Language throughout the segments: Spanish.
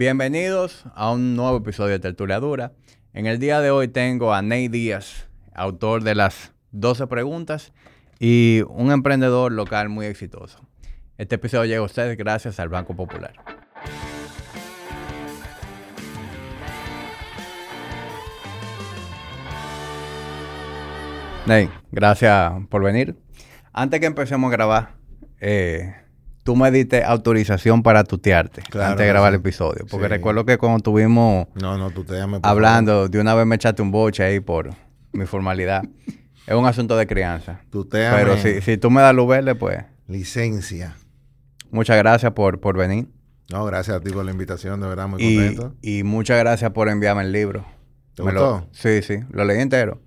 Bienvenidos a un nuevo episodio de Tertulia En el día de hoy tengo a Ney Díaz, autor de las 12 preguntas y un emprendedor local muy exitoso. Este episodio llega a ustedes gracias al Banco Popular. Ney, gracias por venir. Antes que empecemos a grabar, eh, tú me diste autorización para tutearte antes de grabar el episodio. Porque recuerdo que cuando estuvimos no, no, hablando, de una vez me echaste un boche ahí por mi formalidad. es un asunto de crianza. Tuteame. Pero si, si tú me das luz verde, pues... Licencia. Muchas gracias por, por venir. No, gracias a ti por la invitación, de verdad, muy contento. Y muchas gracias por enviarme el libro. ¿Te gustó? sí, sí, lo leí entero.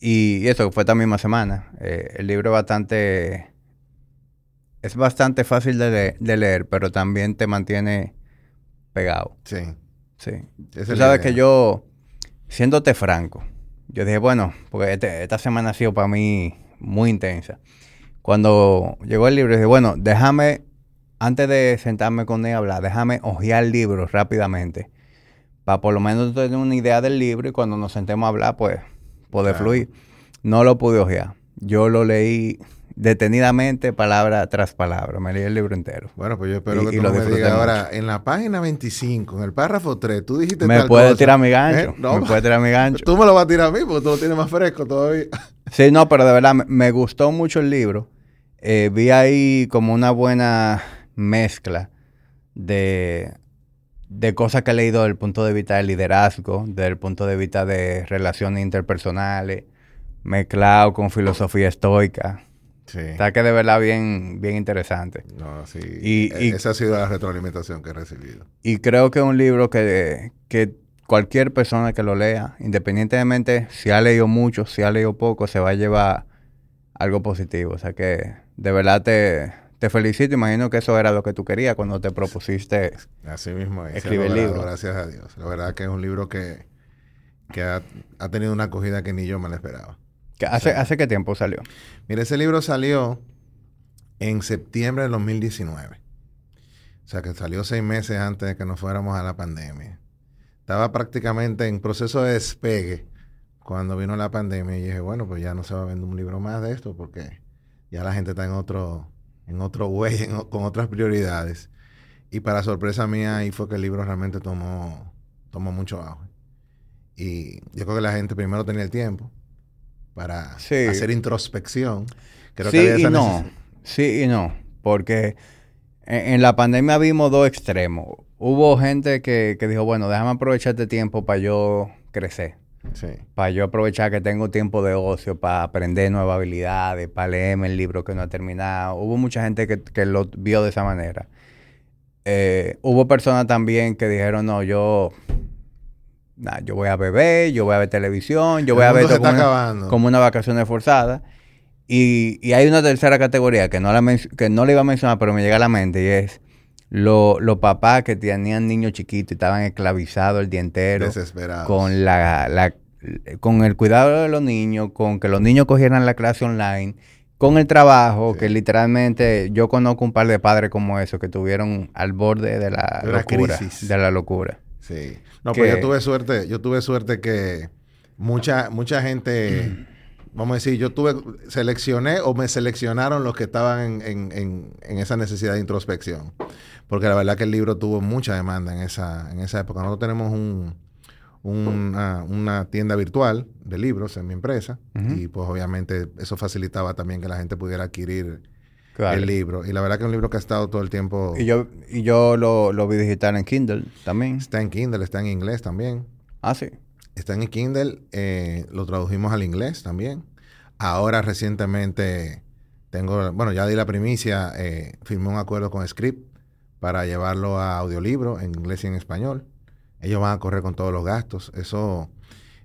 Y, eso fue esta misma semana. Eh, el libro es bastante es bastante fácil de, leer, pero también te mantiene pegado. Sí. Sí. Tú sabes que yo, siéndote franco, yo dije, bueno, porque este, esta semana ha sido para mí muy intensa. Cuando llegó el libro, dije, bueno, déjame, antes de sentarme con él a hablar, déjame hojear el libro rápidamente. Para por lo menos tener una idea del libro y cuando nos sentemos a hablar, pues, poder fluir. No lo pude hojear. Yo lo leí detenidamente, palabra tras palabra. Me leí el libro entero. Bueno, pues yo espero que tú lo me digas ahora. En la página 25, en el párrafo 3, tú dijiste Me puede tirar mi gancho. ¿Eh? me puede tirar mi gancho. Tú me lo vas a tirar a mí porque tú lo tienes más fresco todavía. sí, no, pero de verdad me, gustó mucho el libro. Eh, vi ahí como una buena mezcla de, de cosas que he leído desde el punto de vista del liderazgo, desde el punto de vista de relaciones interpersonales, mezclado con filosofía estoica Está que de verdad bien, bien interesante. No, sí. Y, e, esa ha sido la retroalimentación que he recibido. Y creo que es un libro que, que cualquier persona que lo lea, independientemente si ha leído mucho, si ha leído poco, se va a llevar algo positivo. O sea que de verdad te, te felicito. Imagino que eso era lo que tú querías cuando te propusiste Así mismo escribir el libro. Gracias a Dios. La verdad que es un libro que, que ha, ha tenido una acogida que ni yo me la esperaba. ¿Hace, ¿Hace qué tiempo salió? Mira, ese libro salió en septiembre del 2019. O sea, que salió seis meses antes de que nos fuéramos a la pandemia. Estaba prácticamente en proceso de despegue cuando vino la pandemia y dije, bueno, pues ya no se va a vender un libro más de esto porque ya la gente está en otro, en otro güey, con otras prioridades. Y para sorpresa mía, ahí fue que el libro realmente tomó, tomó mucho auge. Y yo creo que la gente primero tenía el tiempo para hacer introspección. sí y no, sí y no, porque en, la pandemia vimos dos extremos. Hubo gente que, dijo, bueno, déjame aprovechar este tiempo para yo crecer. Para yo aprovechar que tengo tiempo de ocio, para aprender nuevas habilidades, para leerme el libro que no ha terminado. Hubo mucha gente que, lo vio de esa manera. Eh, hubo personas también que dijeron, no, yo yo voy a beber, yo voy a ver televisión, yo voy a ver como, una, vacación forzada. Y, y, hay una tercera categoría que no, la que no le iba a mencionar, pero me llega a la mente y es los papás que tenían niños chiquitos y estaban esclavizados el día entero. Desesperados. Con, la, con el cuidado de los niños, con que los niños cogieran la clase online, con el trabajo, que literalmente yo conozco un par de padres como esos que tuvieron al borde de la, locura. De la locura. Sí. No, pues yo tuve suerte, yo tuve suerte que mucha, mucha gente, vamos a decir, yo tuve, seleccioné o me seleccionaron los que estaban en, esa necesidad de introspección. Porque la verdad que el libro tuvo mucha demanda en esa, en esa época. Nosotros tenemos un, una, tienda virtual de libros en mi empresa y pues obviamente eso facilitaba también que la gente pudiera adquirir el libro. Y la verdad que es un libro que ha estado todo el tiempo. Y yo, y yo lo, lo vi digital en Kindle también. Está en Kindle, está en inglés también. Ah, sí. Está en Kindle, eh, lo tradujimos al inglés también. Ahora recientemente tengo, bueno, ya di la primicia, eh, firmé un acuerdo con Script para llevarlo a audiolibro en inglés y en español. Ellos van a correr con todos los gastos. Eso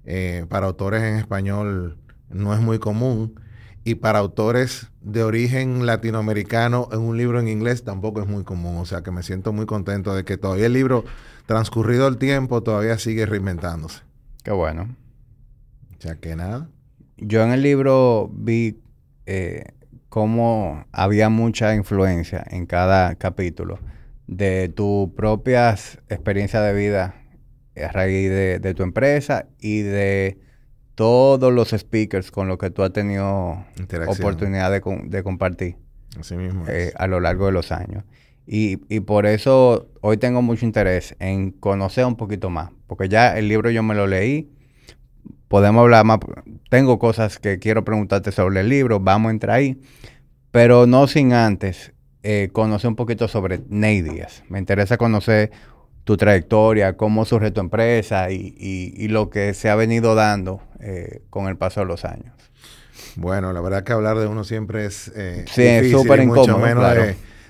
eh, para autores en español no es muy común y para autores de origen latinoamericano en un libro en inglés tampoco es muy común. O sea que me siento muy contento de que todavía el libro, transcurrido el tiempo, todavía sigue reinventándose. Qué bueno. O sea que nada. Yo en el libro vi eh, cómo había mucha influencia en cada capítulo de tus propias experiencias de vida a raíz de, tu empresa y de todos los speakers con los que tú has tenido oportunidad de, compartir eh, a lo largo de los años. Y, y, por eso hoy tengo mucho interés en conocer un poquito más, porque ya el libro yo me lo leí, podemos hablar más, tengo cosas que quiero preguntarte sobre el libro, vamos a entrar ahí, pero no sin antes eh, conocer un poquito sobre Ney Díaz. Me interesa conocer tu trayectoria, cómo surge tu empresa y, lo que se ha venido dando eh, con el paso de los años. Bueno, la verdad que hablar de uno siempre es eh, sí, súper incómodo, menos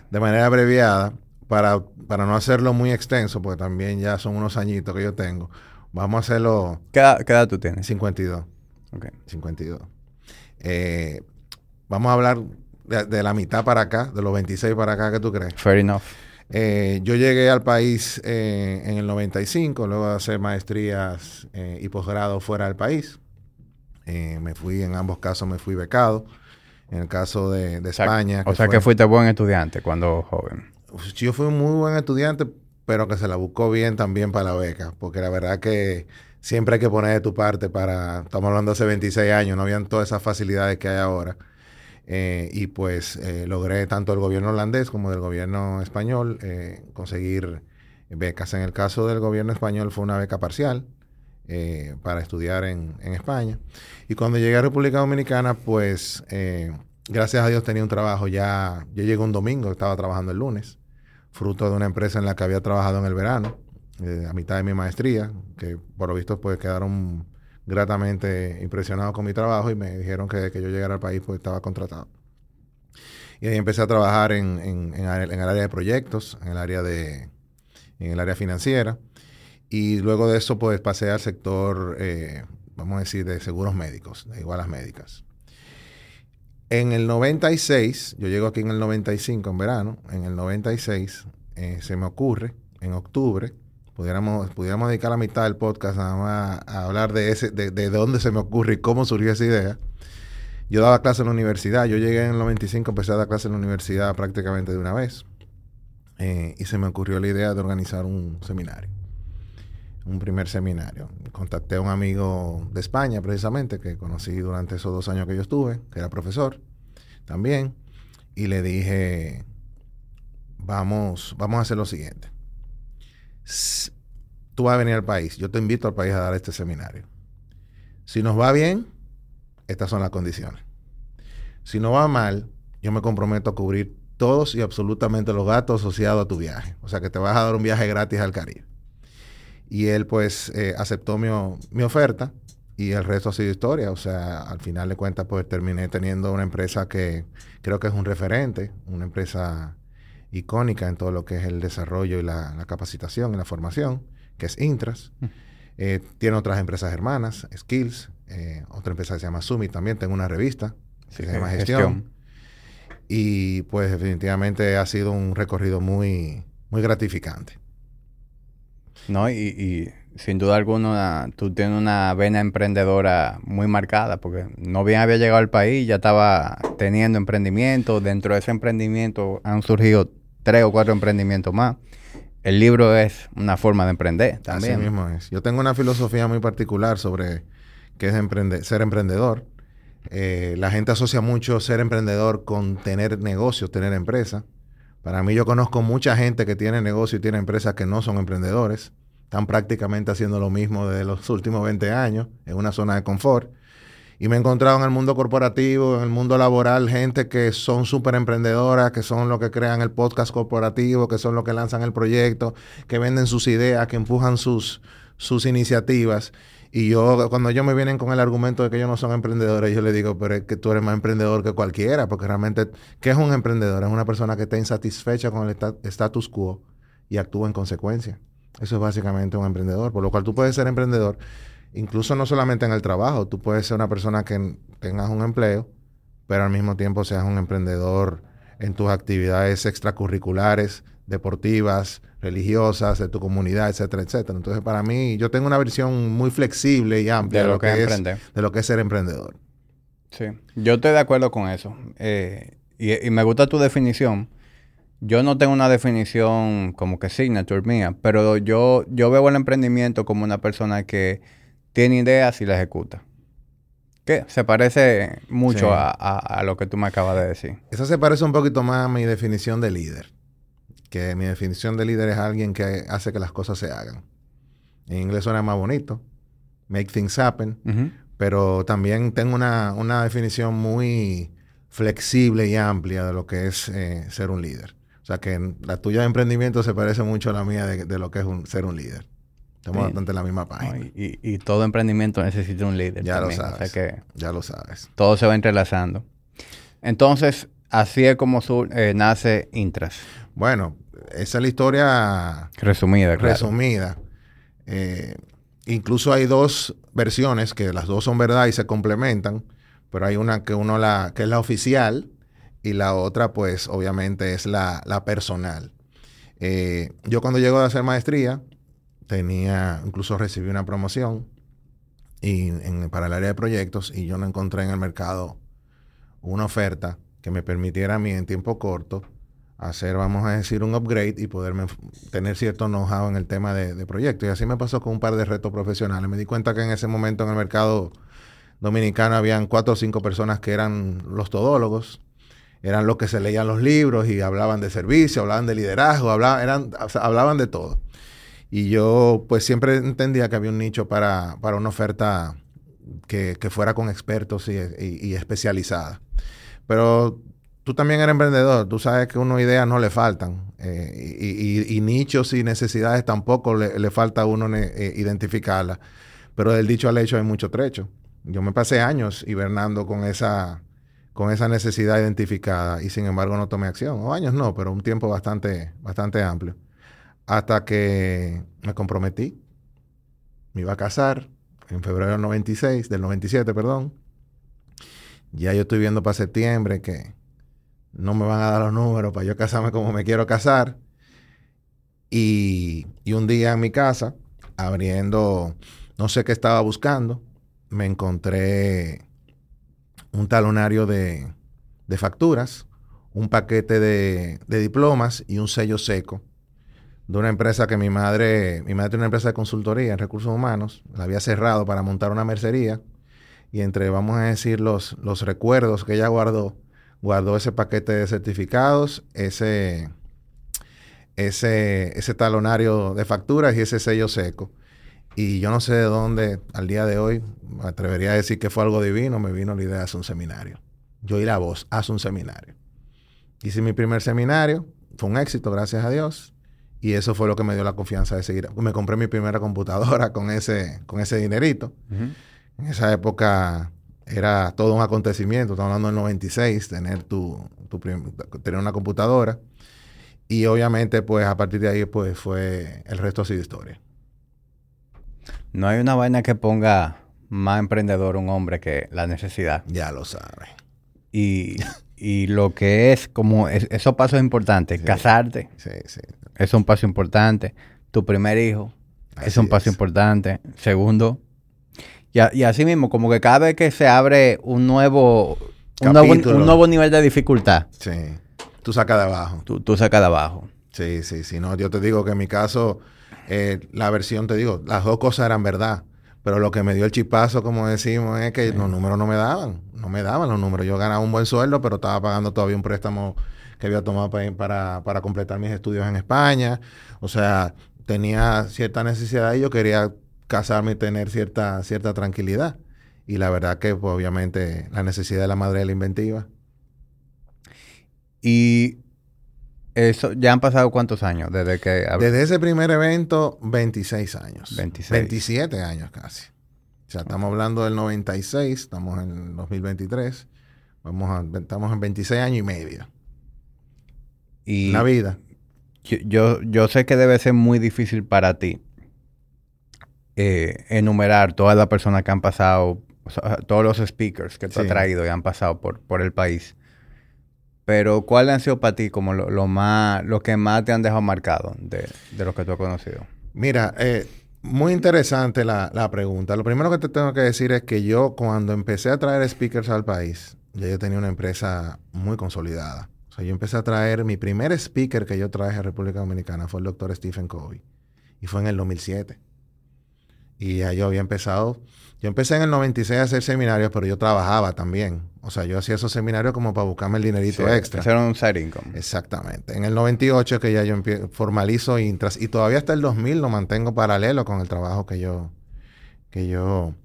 de, manera abreviada para, para no hacerlo muy extenso, porque también ya son unos añitos que yo tengo. Vamos a hacerlo. ¿Qué edad, tú tienes? 52. Ok. 52. Eh, vamos a hablar de, la mitad para acá, de los 26 para acá, ¿qué tú crees? Fair enough. Eh, yo llegué al país eh, en el 95, luego de hacer maestrías eh, y posgrado fuera del país. me fui, en ambos casos me fui becado. En el caso de, España. O sea, que fuiste buen estudiante cuando joven. Yo fui un muy buen estudiante, pero que se la buscó bien también para la beca, porque la verdad que siempre hay que poner de tu parte para, estamos hablando de hace 26 años, no habían todas esas facilidades que hay ahora. Eh, y pues eh, logré tanto del gobierno holandés como del gobierno español eh, conseguir becas. En el caso del gobierno español fue una beca parcial para estudiar en, en, España. Y cuando llegué a República Dominicana, pues gracias a Dios tenía un trabajo ya. Yo llegué un domingo, estaba trabajando el lunes, fruto de una empresa en la que había trabajado en el verano, a mitad de mi maestría, que por lo visto pues quedaron gratamente impresionado con mi trabajo y me dijeron que, que yo llegara al país pues estaba contratado. Y ahí empecé a trabajar en, en, en, el área de proyectos, en el área de en el área financiera. Y luego de eso, pues pasé al sector, eh, vamos a decir, de seguros médicos, de igualas médicas. En el 96, yo llego aquí en el 95, en verano, en el 96, eh, se me ocurre, en octubre, pudiéramos, pudiéramos dedicar la mitad del podcast nada más a hablar de, ese, de, de dónde se me ocurre y cómo surgió esa idea. Yo daba clase en la universidad, yo llegué en el 95, empecé a dar clase en la universidad prácticamente de una vez. Eh, y se me ocurrió la idea de organizar un seminario, un primer seminario. Contacté a un amigo de España, precisamente, que conocí durante esos dos años que yo estuve, que era profesor también, y le dije, vamos, vamos a hacer lo siguiente tú vas a venir al país, yo te invito al país a dar este seminario. Si nos va bien, estas son las condiciones. Si no va mal, yo me comprometo a cubrir todos y absolutamente los gastos asociados a tu viaje. O sea que te vas a dar un viaje gratis al Caribe. Y él pues eh, aceptó mi, mi, oferta y el resto ha sido historia. O sea, al final de cuentas pues terminé teniendo una empresa que creo que es un referente, una empresa icónica en todo lo que es el desarrollo y la, capacitación y la formación, que es Intras. Mm. Eh, tiene otras empresas hermanas, Skills, eh, otra empresa que se llama Summit también, tengo una revista que se llama Gestión. Y pues definitivamente ha sido un recorrido muy, muy gratificante. No, y, y sin duda alguna tú tienes una vena emprendedora muy marcada, porque no bien había llegado al país, ya estaba teniendo emprendimiento, dentro de ese emprendimiento han surgido tres o cuatro emprendimientos más. El libro es una forma de emprender también. Así mismo es. Yo tengo una filosofía muy particular sobre qué es ser emprendedor. Eh, la gente asocia mucho ser emprendedor con tener negocios, tener empresa. Para mí yo conozco mucha gente que tiene negocio y tiene empresas que no son emprendedores. Están prácticamente haciendo lo mismo desde los últimos 20 años en una zona de confort. Y me he encontrado en el mundo corporativo, en el mundo laboral, gente que son súper emprendedoras, que son los que crean el podcast corporativo, que son los que lanzan el proyecto, que venden sus ideas, que empujan sus, sus iniciativas. Y yo, cuando ellos me vienen con el argumento de que ellos no son emprendedores, yo les digo, pero es que tú eres más emprendedor que cualquiera, porque realmente, ¿qué es un emprendedor? Es una persona que está insatisfecha con el status quo y actúa en consecuencia. Eso es básicamente un emprendedor, por lo cual tú puedes ser emprendedor incluso no solamente en el trabajo, tú puedes ser una persona que tengas un empleo, pero al mismo tiempo seas un emprendedor en tus actividades extracurriculares, deportivas, religiosas, de tu comunidad, etcétera, etcétera. Entonces, para mí, yo tengo una visión muy flexible y amplia de, lo, que, es, de lo que es ser emprendedor. Sí, yo estoy de acuerdo con eso. Eh, y, y, me gusta tu definición yo no tengo una definición como que signature mía, pero yo, yo veo el emprendimiento como una persona que tiene ideas y la ejecuta. Que se parece mucho a, lo que tú me acabas de decir. Eso se parece un poquito más a mi definición de líder. Que mi definición de líder es alguien que hace que las cosas se hagan. En inglés suena más bonito. Make things happen. Pero también tengo una, una, definición muy flexible y amplia de lo que es eh, ser un líder. O sea que la tuya de emprendimiento se parece mucho a la mía de, lo que es ser un líder. Estamos bastante en la misma página. y, todo emprendimiento necesita un líder. Ya lo sabes. que ya lo sabes. Todo se va entrelazando. Entonces, así es como eh, nace Intras. Bueno, esa es la historia resumida. Resumida. Eh, incluso hay dos versiones que las dos son verdad y se complementan, pero hay una que uno la que es la oficial y la otra, pues, obviamente es la, personal. Eh, yo cuando llego a hacer maestría, tenía, incluso recibí una promoción y, para el área de proyectos y yo no encontré en el mercado una oferta que me permitiera a mí en tiempo corto hacer, vamos a decir, un upgrade y poderme tener cierto know-how en el tema de, de proyectos. Y así me pasó con un par de retos profesionales. Me di cuenta que en ese momento en el mercado dominicano habían cuatro o cinco personas que eran los todólogos eran los que se leían los libros y hablaban de servicio, hablaban de liderazgo, hablaban, eran, hablaban de todo. Y yo pues siempre entendía que había un nicho para, una oferta que, fuera con expertos y, especializada. Pero tú también eres emprendedor, tú sabes que uno ideas no le faltan eh, y, nichos y necesidades tampoco le, falta a uno eh, identificarlas. Pero del dicho al hecho hay mucho trecho. Yo me pasé años hibernando con esa, con esa necesidad identificada y sin embargo no tomé acción. O años no, pero un tiempo bastante, bastante amplio. Hasta que me comprometí. Me iba a casar en febrero del 96, del 97, perdón. Ya yo estoy viendo para septiembre que no me van a dar los números para yo casarme como me quiero casar. Y, y un día en mi casa, abriendo, no sé qué estaba buscando, me encontré un talonario de, facturas, un paquete de, diplomas y un sello seco de una empresa que mi madre, mi madre tiene una empresa de consultoría en recursos humanos, la había cerrado para montar una mercería y entre, vamos a decir, los, los recuerdos que ella guardó, guardó ese paquete de certificados, ese, ese, ese talonario de facturas y ese sello seco. Y yo no sé de dónde, al día de hoy, me atrevería a decir que fue algo divino, me vino la idea de hacer un seminario. Yo y la voz, haz un seminario. Hice mi primer seminario, fue un éxito, gracias a Dios. Y eso fue lo que me dio la confianza de seguir. Me compré mi primera computadora con ese, con ese dinerito. En esa época era todo un acontecimiento. Estamos hablando del 96, tener, tu, tener una computadora. Y obviamente, pues a partir de ahí, pues fue el resto así de historia. No hay una vaina que ponga más emprendedor un hombre que la necesidad. Ya lo sabe. Y, lo que es como esos pasos importantes, casarte. Sí, sí. Es un paso importante. Tu primer hijo es un paso importante. Segundo. Y, y, así mismo, como que cada vez que se abre un nuevo, un nuevo, nivel de dificultad. Sí. Tú sacas de abajo. Tú, tú sacas de abajo. Sí, sí, sí. No, yo te digo que en mi caso eh, la versión, te digo, las dos cosas eran verdad. Pero lo que me dio el chipazo, como decimos, es que los números no me daban. No me daban los números. Yo ganaba un buen sueldo, pero estaba pagando todavía un préstamo que había tomado para, para, completar mis estudios en España. O sea, tenía cierta necesidad y yo quería casarme y tener cierta, cierta tranquilidad. Y la verdad que, pues, obviamente, la necesidad de la madre de la inventiva. Y eso, ¿Ya han pasado cuántos años desde que... Desde ese primer evento, 26 años. 26. 27 años casi. O sea, estamos hablando del 96, estamos en 2023. Vamos a, estamos en 26 años y medio. Y la vida. Yo, yo, sé que debe ser muy difícil para ti eh, enumerar todas las personas que han pasado, todos los speakers que tú has traído y han pasado por, por el país. Pero, ¿cuál han sido para ti como lo, más, lo que más te han dejado marcado de, de lo que tú has conocido? Mira, eh, muy interesante la, pregunta. Lo primero que te tengo que decir es que yo cuando empecé a traer speakers al país, ya yo tenía una empresa muy consolidada. O sea, yo empecé a traer, mi primer speaker que yo traje a República Dominicana fue el doctor Stephen Covey. Y fue en el 2007. Y ya yo había empezado, yo empecé en el 96 a hacer seminarios, pero yo trabajaba también. O sea, yo hacía esos seminarios como para buscarme el dinerito extra. Hacer un side income. Exactamente. En el 98 que ya yo formalizo y, y todavía hasta el 2000 lo mantengo paralelo con el trabajo que yo, que yo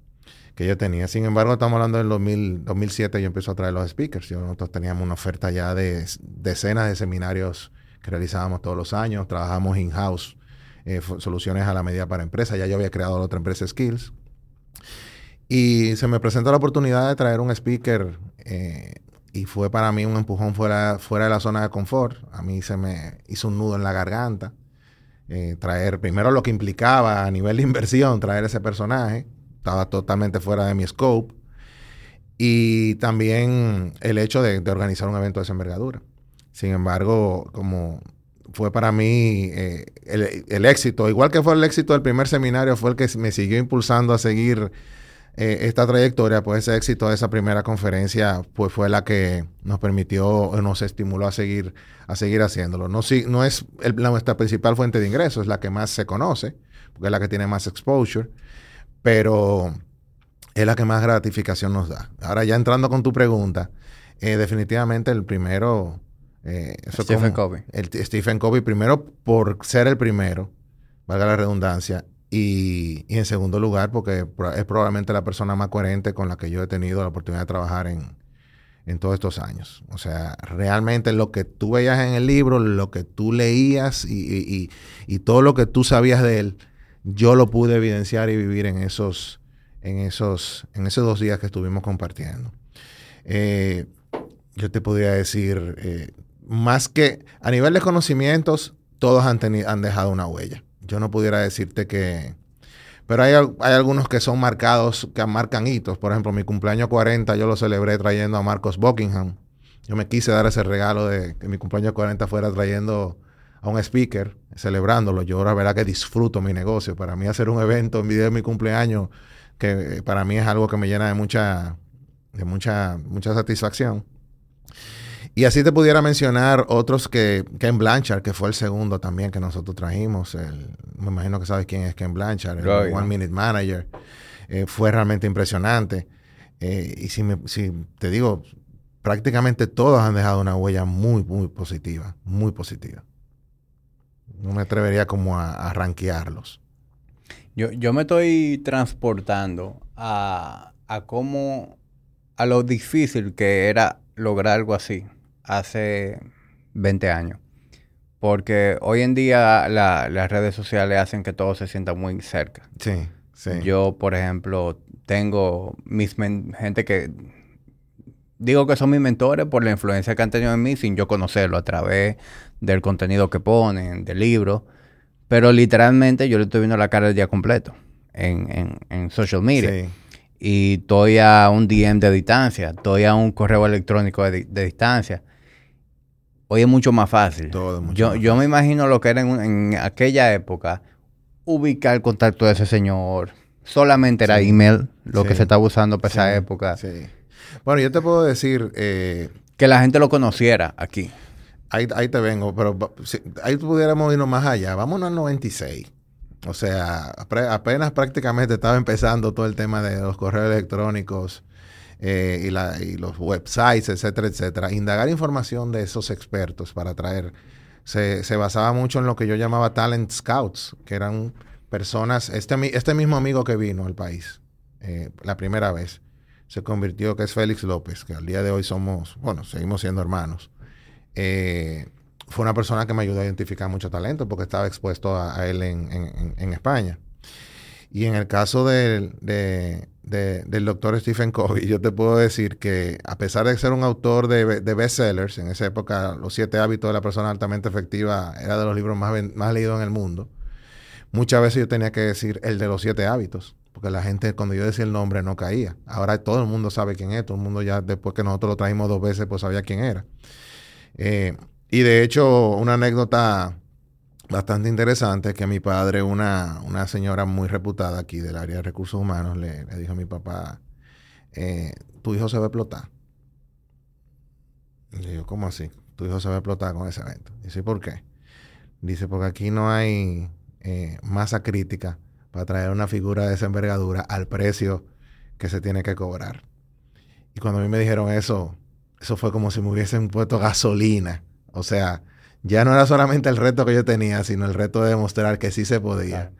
que yo tenía. Sin embargo, estamos hablando del 2000, 2007, yo empecé a traer los speakers. Yo, nosotros teníamos una oferta ya de decenas de seminarios que realizábamos todos los años. Trabajamos in-house, eh, soluciones a la medida para empresas. Ya yo había creado la otra empresa Skills. Y se me presentó la oportunidad de traer un speaker eh, y fue para mí un empujón fuera, fuera de la zona de confort. A mí se me hizo un nudo en la garganta. Eh, traer primero lo que implicaba a nivel de inversión, traer ese personaje estaba totalmente fuera de mi scope. Y también el hecho de, organizar un evento de esa envergadura. Sin embargo, como fue para mí eh, el, éxito, igual que fue el éxito del primer seminario, fue el que me siguió impulsando a seguir eh, esta trayectoria, pues ese éxito de esa primera conferencia, pues fue la que nos permitió, nos estimuló a seguir, a seguir haciéndolo. No, si, no es nuestra principal fuente de ingresos, es la que más se conoce, porque es la que tiene más exposure pero es la que más gratificación nos da. Ahora ya entrando con tu pregunta, eh, definitivamente el primero... Eh, Stephen Covey. El, Stephen Covey primero por ser el primero, valga la redundancia, y, en segundo lugar porque es probablemente la persona más coherente con la que yo he tenido la oportunidad de trabajar en, todos estos años. O sea, realmente lo que tú veías en el libro, lo que tú leías y, y todo lo que tú sabías de él, yo lo pude evidenciar y vivir en esos, en esos, en esos dos días que estuvimos compartiendo. Eh, yo te podría decir, eh, más que a nivel de conocimientos, todos han, han dejado una huella. Yo no pudiera decirte que... Pero hay, hay, algunos que son marcados, que marcan hitos. Por ejemplo, mi cumpleaños 40 yo lo celebré trayendo a Marcos Buckingham. Yo me quise dar ese regalo de que mi cumpleaños 40 fuera trayendo a un speaker celebrándolo. Yo la verdad que disfruto mi negocio. Para mí hacer un evento en video de mi cumpleaños, que para mí es algo que me llena de mucha, de mucha, mucha satisfacción. Y así te pudiera mencionar otros que Ken Blanchard, que fue el segundo también que nosotros trajimos. me imagino que sabes quién es Ken Blanchard, el One Minute Manager. Eh, fue realmente impresionante. Eh, y si, me, si te digo, prácticamente todos han dejado una huella muy, muy positiva, muy positiva. No me atrevería como a, a ranquearlos. Yo, yo me estoy transportando a, a cómo, a lo difícil que era lograr algo así hace 20 años. Porque hoy en día las redes sociales hacen que todo se sienta muy cerca. Sí, sí. Yo, por ejemplo, tengo mis gente que digo que son mis mentores por la influencia que han tenido en mí sin yo conocerlo a través del contenido que ponen, del libro. Pero literalmente yo le estoy viendo la cara el día completo en, en, social media. Y estoy a un DM de distancia, estoy a un correo electrónico de, distancia. Hoy es mucho más fácil. Todo yo, yo me imagino lo que era en, aquella época, ubicar el contacto de ese señor. Solamente era email, lo que se estaba usando para esa época. Bueno, yo te puedo decir... Eh, que la gente lo conociera aquí. Ahí, te vengo, pero ahí pudiéramos irnos más allá. Vámonos al 96. O sea, apenas prácticamente estaba empezando todo el tema de los correos electrónicos eh, y, los websites, etcétera, etcétera. Indagar información de esos expertos para traer. Se, basaba mucho en lo que yo llamaba talent scouts, que eran personas. Este, este mismo amigo que vino al país eh, la primera vez se convirtió, que es Félix López, que al día de hoy somos, bueno, seguimos siendo hermanos. Eh, fue una persona que me ayudó a identificar mucho talento porque estaba expuesto a, él en, España. Y en el caso del, del doctor Stephen Covey, yo te puedo decir que a pesar de ser un autor de, bestsellers, en esa época Los siete hábitos de la persona altamente efectiva era de los libros más, más leídos en el mundo, muchas veces yo tenía que decir el de los siete hábitos, porque la gente cuando yo decía el nombre no caía. Ahora todo el mundo sabe quién es, todo el mundo ya después que nosotros lo trajimos dos veces, pues sabía quién era. Eh, y de hecho, una anécdota bastante interesante que mi padre, una, una señora muy reputada aquí del área de recursos humanos, le, dijo a mi papá, eh, tu hijo se va a explotar. Y le digo, ¿cómo así? tu hijo se va a explotar con ese evento. Dice, ¿por qué? Dice, porque aquí no hay eh, masa crítica para traer una figura de esa envergadura al precio que se tiene que cobrar. Y cuando a mí me dijeron eso, eso fue como si me hubiesen puesto gasolina. O sea, ya no era solamente el reto que yo tenía, sino el reto de demostrar que sí se podía.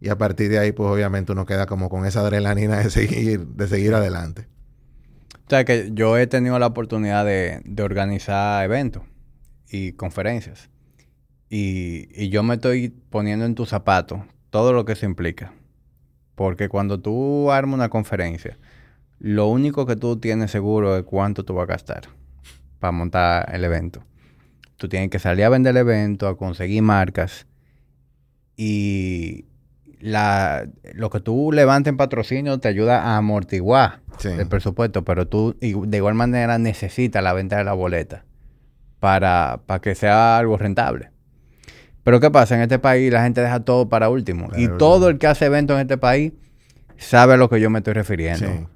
Y a partir de ahí, pues obviamente uno queda como con esa adrenalina de seguir, de seguir adelante. O sea, que yo he tenido la oportunidad de, organizar eventos y conferencias. Y, y, yo me estoy poniendo en tus zapatos todo lo que se implica. Porque cuando tú armas una conferencia, lo único que tú tienes seguro es cuánto tú vas a gastar para montar el evento. Tú tienes que salir a vender el evento, a conseguir marcas. Y la, lo que tú levantes en patrocinio te ayuda a amortiguar el presupuesto, pero tú de igual manera necesitas la venta de la boleta para, para que sea algo rentable. Pero ¿qué pasa? En este país la gente deja todo para último. y todo el que hace eventos en este país sabe a lo que yo me estoy refiriendo.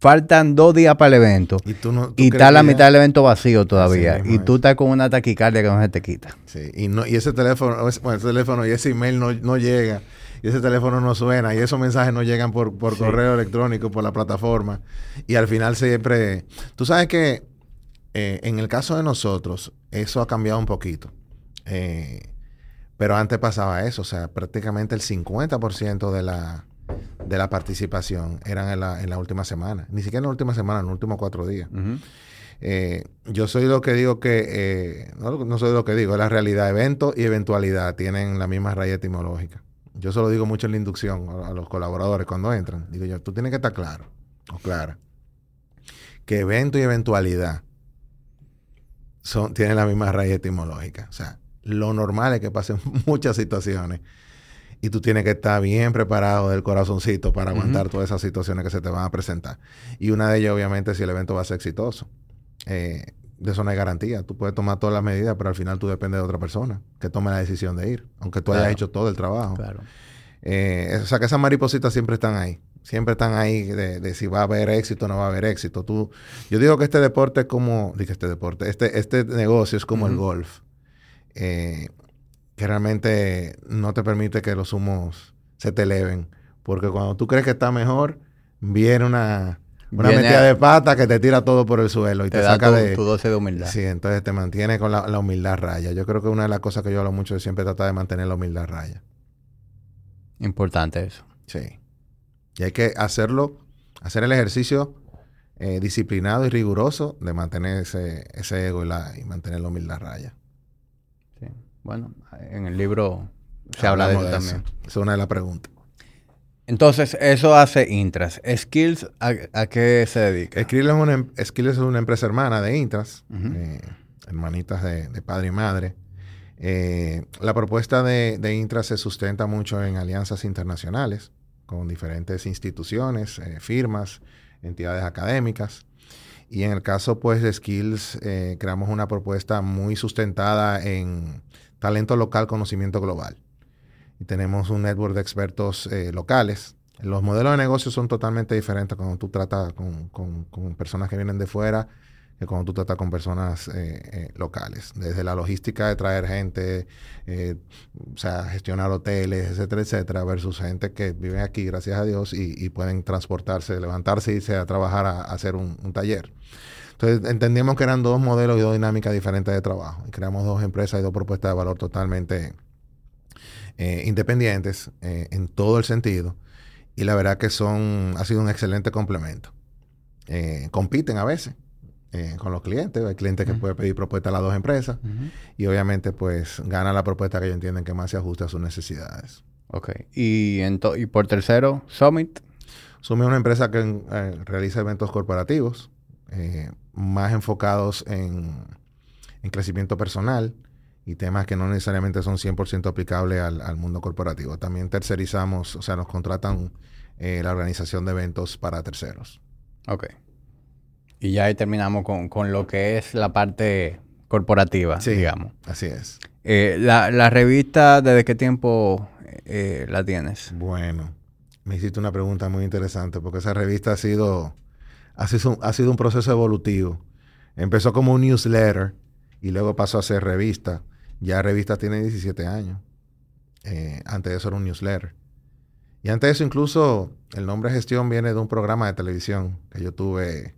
Faltan dos días para el evento. Y, está la mitad del evento vacío todavía. y tú estás con una taquicardia que no se te quita. Sí. Y, no, y ese teléfono, bueno, ese teléfono y ese email no, no llega y ese teléfono no suena y esos mensajes no llegan por, correo electrónico, por la plataforma. Y al final siempre... Tú sabes que eh, en el caso de nosotros, eso ha cambiado un poquito. Eh, pero antes pasaba eso, o sea, prácticamente el 50% de la, de la participación eran en la, en la última semana. Ni siquiera en la última semana, en los últimos cuatro días. Eh, yo soy lo que digo que, no, no, soy lo que digo, es la realidad. Evento y eventualidad tienen la misma raíz etimológica. Yo se lo digo mucho en la inducción a, los colaboradores cuando entran. Digo yo, tú tienes que estar claro o clara que evento y eventualidad son, tienen la misma raíz etimológica. O sea, lo normal es que pasen muchas situaciones y tú tienes que estar bien preparado del corazoncito para aguantar todas esas situaciones que se te van a presentar. Y una de ellas, obviamente, si el evento va a ser exitoso. Eh, de eso no hay garantía. Tú puedes tomar todas las medidas, pero al final tú dependes de otra persona que tome la decisión de ir, aunque tú hayas hecho todo el trabajo. Claro. Eh, o sea, que esas maripositas siempre están ahí. Siempre están ahí de, si va a haber éxito o no va a haber éxito. Tú, yo digo que este deporte es como, dije este deporte, este, este negocio es como el golf. Eh, que realmente no te permite que los humos se te eleven. Porque cuando tú crees que está mejor, viene una, una metida de pata que te tira todo por el suelo y te, saca de... tu doce de humildad. Sí, entonces te mantiene con la, humildad raya. Yo creo que una de las cosas que yo hablo mucho es siempre tratar de mantener la humildad raya. Importante eso. Sí. Y hay que hacerlo, hacer el ejercicio eh, disciplinado y riguroso de mantener ese, ese ego y, la, y mantener la humildad raya. Bueno, en el libro se habla de eso también. Es una de las preguntas. Entonces, eso hace Intras. ¿Skills a, qué se dedica? Skills es, una, em, es una empresa hermana de Intras, eh, hermanitas de, padre y madre. Eh, la propuesta de, Intras se sustenta mucho en alianzas internacionales con diferentes instituciones, eh, firmas, entidades académicas. Y en el caso pues, de Skills, creamos una propuesta muy sustentada en talento local, conocimiento global y tenemos un network de expertos eh, locales. Los modelos de negocio son totalmente diferentes cuando tú tratas con, personas que vienen de fuera que cuando tú tratas con personas eh, eh, locales. Desde la logística de traer gente, o sea, gestionar hoteles, etcétera, etcétera, versus gente que vive aquí, gracias a Dios, y, pueden transportarse, levantarse y irse a trabajar a, hacer un, taller. Entonces entendimos que eran dos modelos y dos dinámicas diferentes de trabajo. Y creamos dos empresas y dos propuestas de valor totalmente eh, independientes eh, en todo el sentido. Y la verdad que son, ha sido un excelente complemento. Eh, compiten a veces con los clientes. Hay clientes que pueden pedir propuestas a las dos empresas. Y obviamente, pues, gana la propuesta que ellos entienden que más se ajusta a sus necesidades. Ok. Y, y por tercero, Summit. Summit es una empresa que realiza eventos corporativos más enfocados en, en crecimiento personal y temas que no necesariamente son 100% aplicables al, mundo corporativo. También tercerizamos, o sea, nos contratan eh, la organización de eventos para terceros. Ok. Y ya ahí terminamos con, lo que es la parte corporativa, sí, digamos. Así es. Eh, la, revista, ¿desde qué tiempo eh, la tienes? Bueno, me hiciste una pregunta muy interesante porque esa revista ha sido, ha sido, ha sido un proceso evolutivo. Empezó como un newsletter y luego pasó a ser revista. Ya revista tiene 17 años. Eh, antes de eso era un newsletter. Y antes de eso incluso el nombre gestión viene de un programa de televisión que yo tuve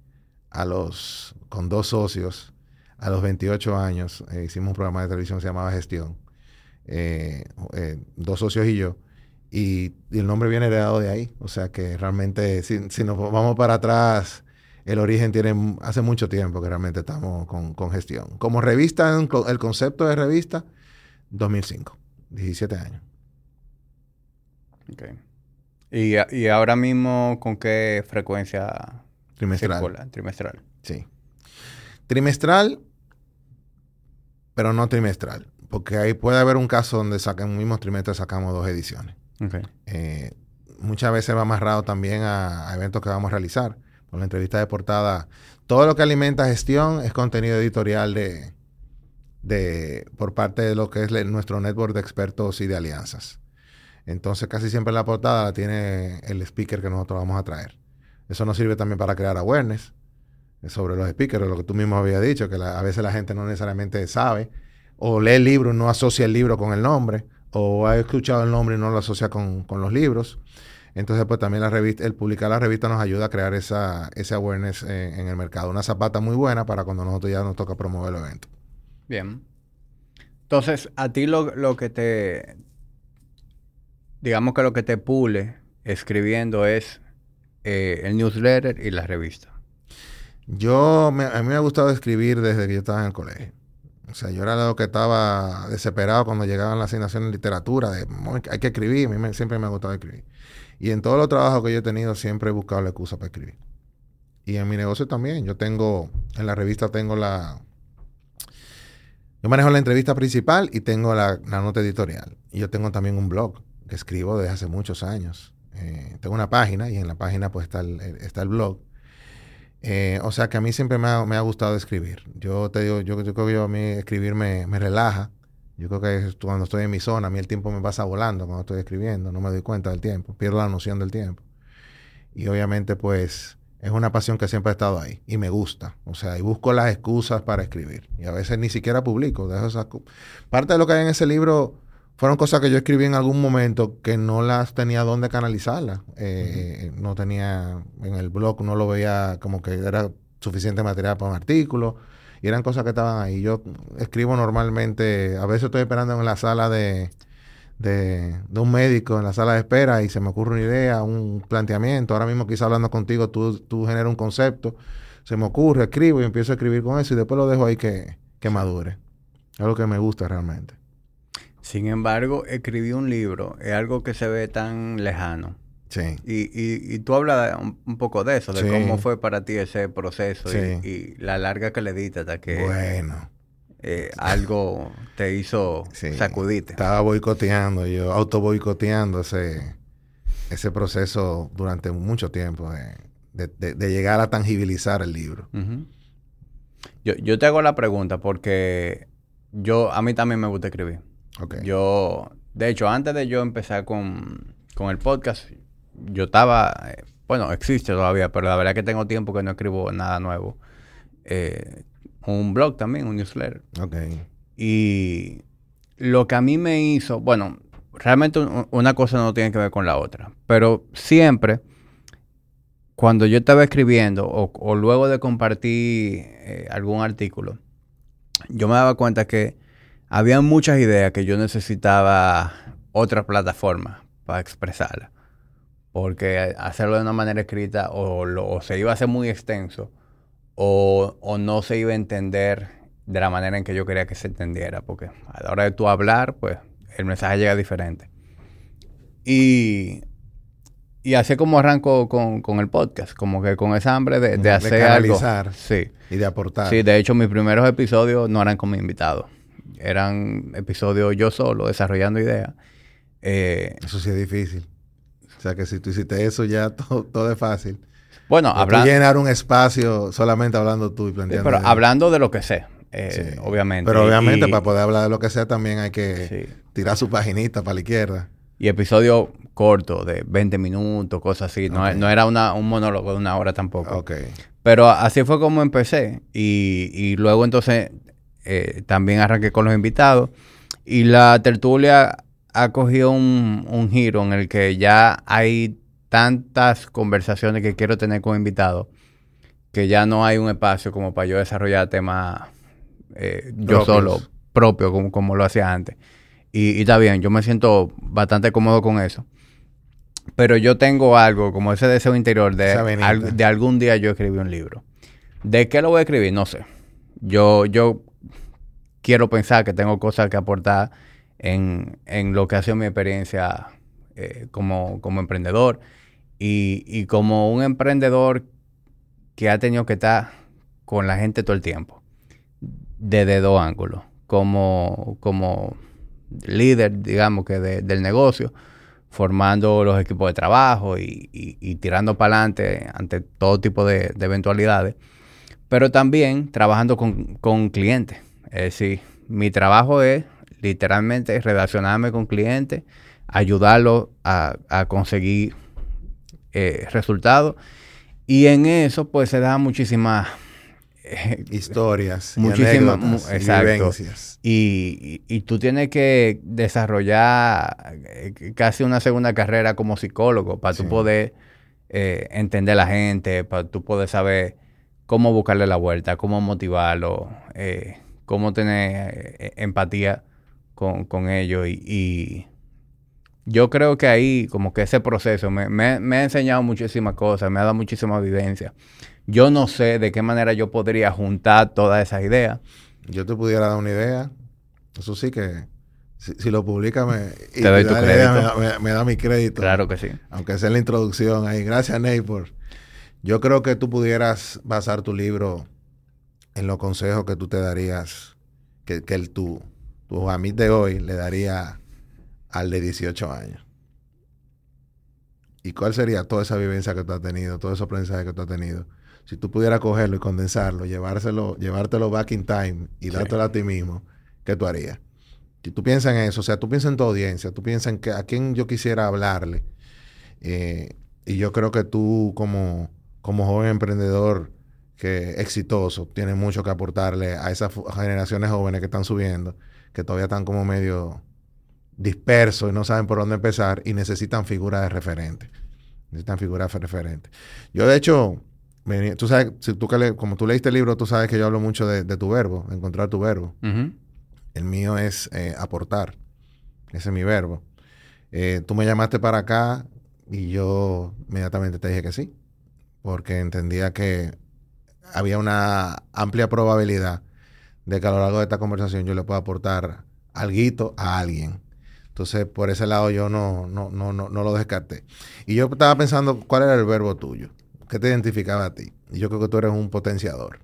a los, con dos socios a los 28 años. Eh, hicimos un programa de televisión que se llamaba Gestión. Eh, dos socios y yo. Y, el nombre viene heredado de ahí. O sea que realmente, si, si, nos vamos para atrás, el origen tiene hace mucho tiempo que realmente estamos con, con gestión. Como revista, el concepto de revista, 2005, 17 años. Ok. ¿Y, y ahora mismo con qué frecuencia? Trimestral. Trimestral. Sí. Trimestral, pero no trimestral. Porque ahí puede haber un caso donde en un mismo trimestre sacamos dos ediciones. Eh, muchas veces va amarrado también a, eventos que vamos a realizar. Con la entrevista de portada, todo lo que alimenta gestión es contenido editorial de, de por parte de lo que es nuestro network de expertos y de alianzas. Entonces casi siempre la portada la tiene el speaker que nosotros vamos a traer. Eso nos sirve también para crear awareness sobre los speakers, lo que tú mismo habías dicho, que a veces la gente no necesariamente sabe, o lee el libro y no asocia el libro con el nombre, o ha escuchado el nombre y no lo asocia con, los libros. Entonces, pues también la revista, el publicar la revista nos ayuda a crear esa, ese awareness en el mercado. Una zapata muy buena para cuando nosotros ya nos toca promover el evento. Bien. Entonces, a ti lo, lo que te, digamos que lo que te pule escribiendo es eh, el newsletter y la revista. Yo, a mí me ha gustado escribir desde que yo estaba en el colegio. O sea, yo era lo que estaba desesperado cuando llegaban las asignaciones de literatura, de hay que escribir, a mí siempre me ha gustado escribir. Y en todos los trabajos que yo he tenido siempre he buscado la excusa para escribir. Y en mi negocio también, yo tengo, en la revista tengo la... Yo manejo la entrevista principal y tengo la, nota editorial. Y yo tengo también un blog que escribo desde hace muchos años. Eh, tengo una página y en la página pues está el, está el blog. Eh, o sea que a mí siempre me ha, gustado escribir. Yo te digo, yo, creo que a mí escribir me, relaja. Yo creo que cuando estoy en mi zona, a mí el tiempo me pasa volando cuando estoy escribiendo, no me doy cuenta del tiempo, pierdo la noción del tiempo. Y obviamente pues es una pasión que siempre ha estado ahí y me gusta. O sea, y busco las excusas para escribir. Y a veces ni siquiera publico. Dejo esas Parte de lo que hay en ese libro fueron cosas que yo escribí en algún momento que no las tenía dónde canalizarlas. Eh, no tenía, en el blog no lo veía como que era suficiente material para un artículo. Y eran cosas que estaban ahí. Yo escribo normalmente, a veces estoy esperando en la sala de, de, un médico, en la sala de espera, y se me ocurre una idea, un planteamiento. Ahora mismo quizá hablando contigo, tú, tú generas un concepto, se me ocurre, escribo y empiezo a escribir con eso y después lo dejo ahí que, que madure. Es algo que me gusta realmente. Sin embargo, escribí un libro, es algo que se ve tan lejano. Sí. Y, y, tú hablas un, poco de eso, de cómo fue para ti ese proceso y, la larga que le diste hasta que bueno. Eh, algo te hizo sacudirte. Estaba boicoteando, yo auto boicoteando ese, ese proceso durante mucho tiempo de, de, llegar a tangibilizar el libro. yo, yo te hago la pregunta porque yo a mí también me gusta escribir. Yo, de hecho, antes de yo empezar con, el podcast, yo estaba, eh, bueno, existe todavía, pero la verdad que tengo tiempo que no escribo nada nuevo. Eh, un blog también, un newsletter. Ok. Y lo que a mí me hizo, bueno, realmente una cosa no tiene que ver con la otra, pero siempre cuando yo estaba escribiendo o, luego de compartir eh, algún artículo, yo me daba cuenta que había muchas ideas que yo necesitaba otra plataforma para expresarla. Porque hacerlo de una manera escrita o, se iba a hacer muy extenso o, no se iba a entender de la manera en que yo quería que se entendiera. Porque a la hora de tú hablar, pues el mensaje llega diferente. Y, y así como arranco con, el podcast, como que con esa hambre de, hacer algo. Sí. Y de aportar. Sí, de hecho mis primeros episodios no eran con mi invitado eran episodios yo solo, desarrollando ideas. Eh, eso sí es difícil. O sea que si tú hiciste eso ya todo, es fácil. Bueno, hablando... llenar un espacio solamente hablando tú y planteando... pero hablando de lo que sé, eh, obviamente. Pero obviamente para poder hablar de lo que sea también hay que tirar su paginita para la izquierda. Y episodio corto de 20 minutos, cosas así. No, era una, un monólogo de una hora tampoco. Ok. Pero así fue como empecé. Y, y luego entonces eh, también arranqué con los invitados. Y la tertulia ha cogido un, un, giro en el que ya hay tantas conversaciones que quiero tener con invitados que ya no hay un espacio como para yo desarrollar temas eh, yo solo, propio, como, como lo hacía antes. Y, y, está bien, yo me siento bastante cómodo con eso. Pero yo tengo algo, como ese deseo interior de, de algún día yo escribí un libro. ¿De qué lo voy a escribir? No sé. Yo, yo quiero pensar que tengo cosas que aportar en, en lo que ha sido mi experiencia eh, como, como, emprendedor y, y, como un emprendedor que ha tenido que estar con la gente todo el tiempo, desde dos ángulos, como, como líder, digamos que del negocio, formando los equipos de trabajo y, y, tirando para adelante ante todo tipo de, de, eventualidades, pero también trabajando con, con clientes. Es decir, mi trabajo es literalmente relacionarme con clientes, ayudarlos a, a conseguir eh, resultados. Y en eso, pues se da muchísimas eh, historias, muchísimas y, Y, y, tú tienes que desarrollar eh, casi una segunda carrera como psicólogo para tú poder eh, entender a la gente, para tú poder saber cómo buscarle la vuelta, cómo motivarlo, eh, cómo tener empatía con, con ellos. Y, y, yo creo que ahí, como que ese proceso me, me, me, ha enseñado muchísimas cosas, me ha dado muchísima vivencia. Yo no sé de qué manera yo podría juntar todas esas ideas. Yo te pudiera dar una idea. Eso sí que si, lo publica me, te doy tu crédito. Me, me, da mi crédito. Claro que sí. Aunque sea en la introducción ahí. Gracias, Ney, por... Yo creo que tú pudieras basar tu libro en los consejos que tú te darías, que, que el, tu, tu amigo de hoy le daría al de 18 años. ¿Y cuál sería toda esa vivencia que tú has tenido, todo ese aprendizaje que tú has tenido? Si tú pudieras cogerlo y condensarlo, llevárselo, llevártelo back in time y dártelo a ti mismo, ¿qué tú harías? Si tú piensas en eso, o sea, tú piensas en tu audiencia, tú piensas en que, a quién yo quisiera hablarle. Eh, y yo creo que tú como, como joven emprendedor que exitoso, tienes mucho que aportarle a esas generaciones jóvenes que están subiendo, que todavía están como medio dispersos y no saben por dónde empezar y necesitan figuras de referente. Necesitan figuras de referente. Yo, de hecho, tú sabes, si tú como tú leíste el libro, tú sabes que yo hablo mucho de, tu verbo, encontrar tu verbo. El mío es eh, aportar. Ese es mi verbo. Eh, tú me llamaste para acá y yo inmediatamente te dije que sí, porque entendía que había una amplia probabilidad de que a lo largo de esta conversación yo le pueda aportar algo a alguien. Entonces, por ese lado yo no, no, no, no, no lo descarté. Y yo estaba pensando cuál era el verbo tuyo, qué te identificaba a ti. Y yo creo que tú eres un potenciador.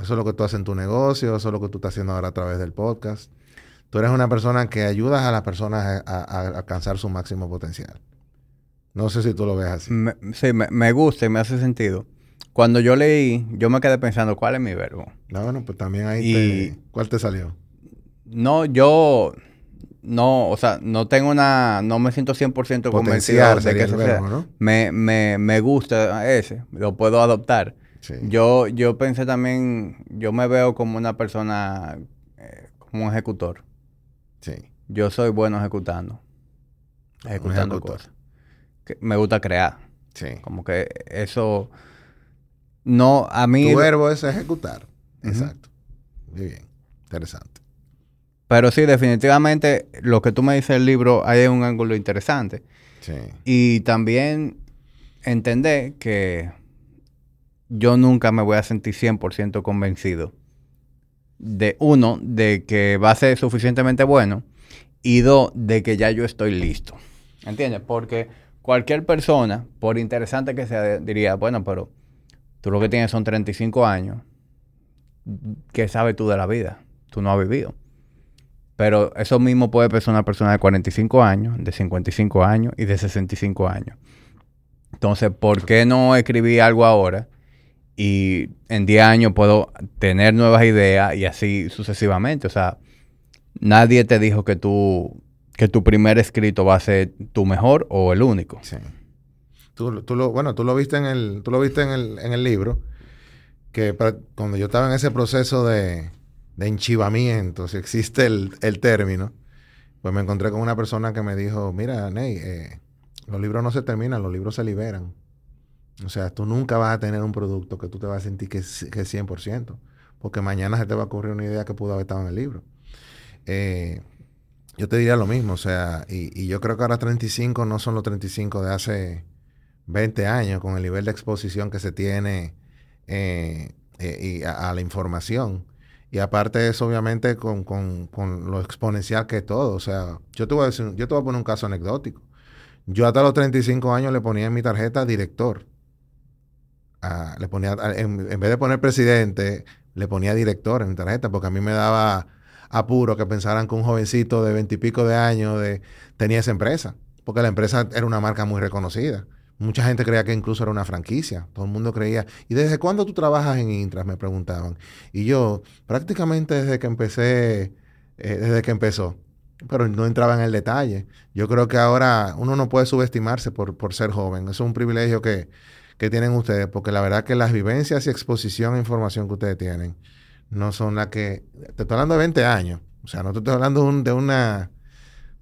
Eso es lo que tú haces en tu negocio, eso es lo que tú estás haciendo ahora a través del podcast. Tú eres una persona que ayudas a las personas a, alcanzar su máximo potencial. No sé si tú lo ves así. sí, me, gusta y me hace sentido. Cuando yo leí, yo me quedé pensando, ¿cuál es mi verbo? No, bueno, pues también ahí te, ¿Cuál te salió? No, yo... No, o sea, no tengo una... No me siento 100% convencido de que eso verbo, ¿no? me, me, me gusta ese. Lo puedo adoptar. Yo, yo pensé también, yo me veo como una persona, eh, como un ejecutor. Sí. Yo soy bueno ejecutando. Ejecutando cosas. me gusta crear. Sí. Como que eso, no, a mí... Tu verbo es ejecutar. Exacto. Muy bien. Interesante. Pero sí, definitivamente, lo que tú me dices del libro, hay un ángulo interesante. Sí. Y también entender que yo nunca me voy a sentir 100% convencido de uno, de que va a ser suficientemente bueno y dos, de que ya yo estoy listo. ¿Entiendes? Porque cualquier persona, por interesante que sea, diría, bueno, pero tú lo que tienes son 35 años. ¿Qué sabes tú de la vida? Tú no has vivido. Pero eso mismo puede pensar una persona de 45 años, de 55 años y de 65 años. Entonces, ¿por qué no escribí algo ahora y en 10 años puedo tener nuevas ideas y así sucesivamente. O sea, nadie te dijo que tú que tu primer escrito va a ser tu mejor o el único. Sí. Tú, lo, bueno, tú lo viste en el, tú lo viste en el, en el libro, que cuando yo estaba en ese proceso de, de enchivamiento, si existe el, el, término, pues me encontré con una persona que me dijo, mira, Ney, eh, los libros no se terminan, los libros se liberan. O sea, tú nunca vas a tener un producto que tú te vas a sentir que, es 100%, porque mañana se te va a ocurrir una idea que pudo haber estado en el libro. Eh, yo te diría lo mismo, o sea, y, yo creo que ahora 35 no son los 35 de hace 20 años, con el nivel de exposición que se tiene eh, eh, y a, la información. Y aparte de eso, obviamente, con, lo exponencial que es todo. O sea, yo te, voy a decir, yo te voy a poner un caso anecdótico. Yo hasta los 35 años le ponía en mi tarjeta director. Ah, le ponía, en, vez de poner presidente, le ponía director en mi tarjeta, porque a mí me daba apuro que pensaran que un jovencito de veintipico de años de, tenía esa empresa, porque la empresa era una marca muy reconocida. Mucha gente creía que incluso era una franquicia. Todo el mundo creía. ¿Y desde cuándo tú trabajas en Intras? Me preguntaban. Y yo, prácticamente desde que empecé, eh, desde que empezó. Pero no entraba en el detalle. Yo creo que ahora uno no puede subestimarse por, por ser joven. Eso es un privilegio que, que tienen ustedes, porque la verdad que las vivencias y exposición a información que ustedes tienen no son las que... Te estoy hablando de 20 años. O sea, no te estoy hablando de, un, de una,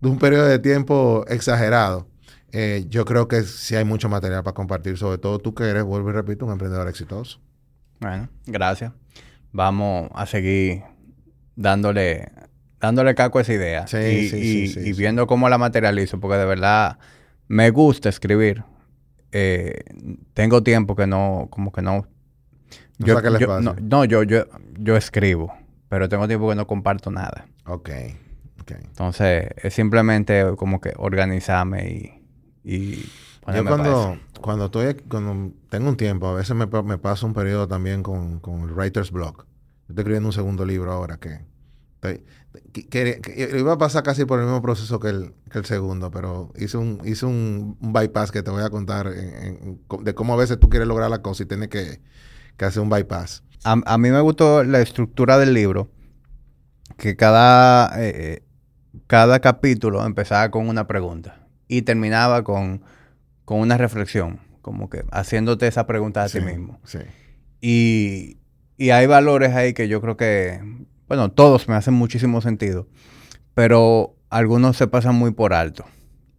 de un periodo de tiempo exagerado. Eh, yo creo que sí hay mucho material para compartir, sobre todo tú que eres, vuelvo y repito, un emprendedor exitoso. Bueno, gracias. Vamos a seguir dándole, dándole caco a esa idea. Sí, y, sí, sí, y, viendo cómo la materializo, porque de verdad me gusta escribir. Eh, tengo tiempo que no, como que no yo, no, yo, yo, yo escribo, pero tengo tiempo que no comparto nada. Ok, Entonces, es simplemente como que organizarme y... y yo cuando, cuando estoy, cuando tengo un tiempo, a veces me, me paso un periodo también con, con el Writer's Block. Yo estoy escribiendo un segundo libro ahora que, que, iba a pasar casi por el mismo proceso que el, que el segundo, pero hice un, hice un, bypass que te voy a contar de cómo a veces tú quieres lograr la cosa y tienes que, que hace un bypass. A, mí me gustó la estructura del libro, que cada, eh, eh, cada capítulo empezaba con una pregunta y terminaba con, una reflexión, como que haciéndote esa pregunta a ti mismo. Sí. Y, y hay valores ahí que yo creo que, bueno, todos me hacen muchísimo sentido, pero algunos se pasan muy por alto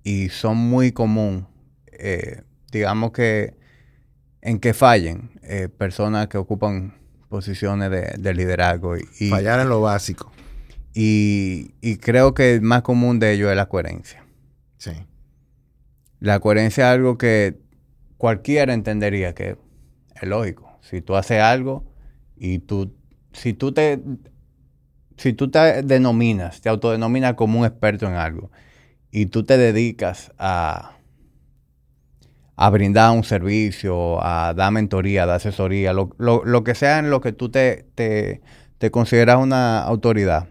y son muy común. Eh, digamos que en que fallen eh, personas que ocupan posiciones de, liderazgo. Y, Fallar en lo básico. Y, creo que el más común de ellos es la coherencia. Sí. La coherencia es algo que cualquiera entendería que es lógico. Si tú haces algo y tú, si tú te, si tú te denominas, te autodenominas como un experto en algo y tú te dedicas a a brindar un servicio, a dar mentoría, a dar asesoría, lo, lo, que sea en lo que tú te, te, consideras una autoridad,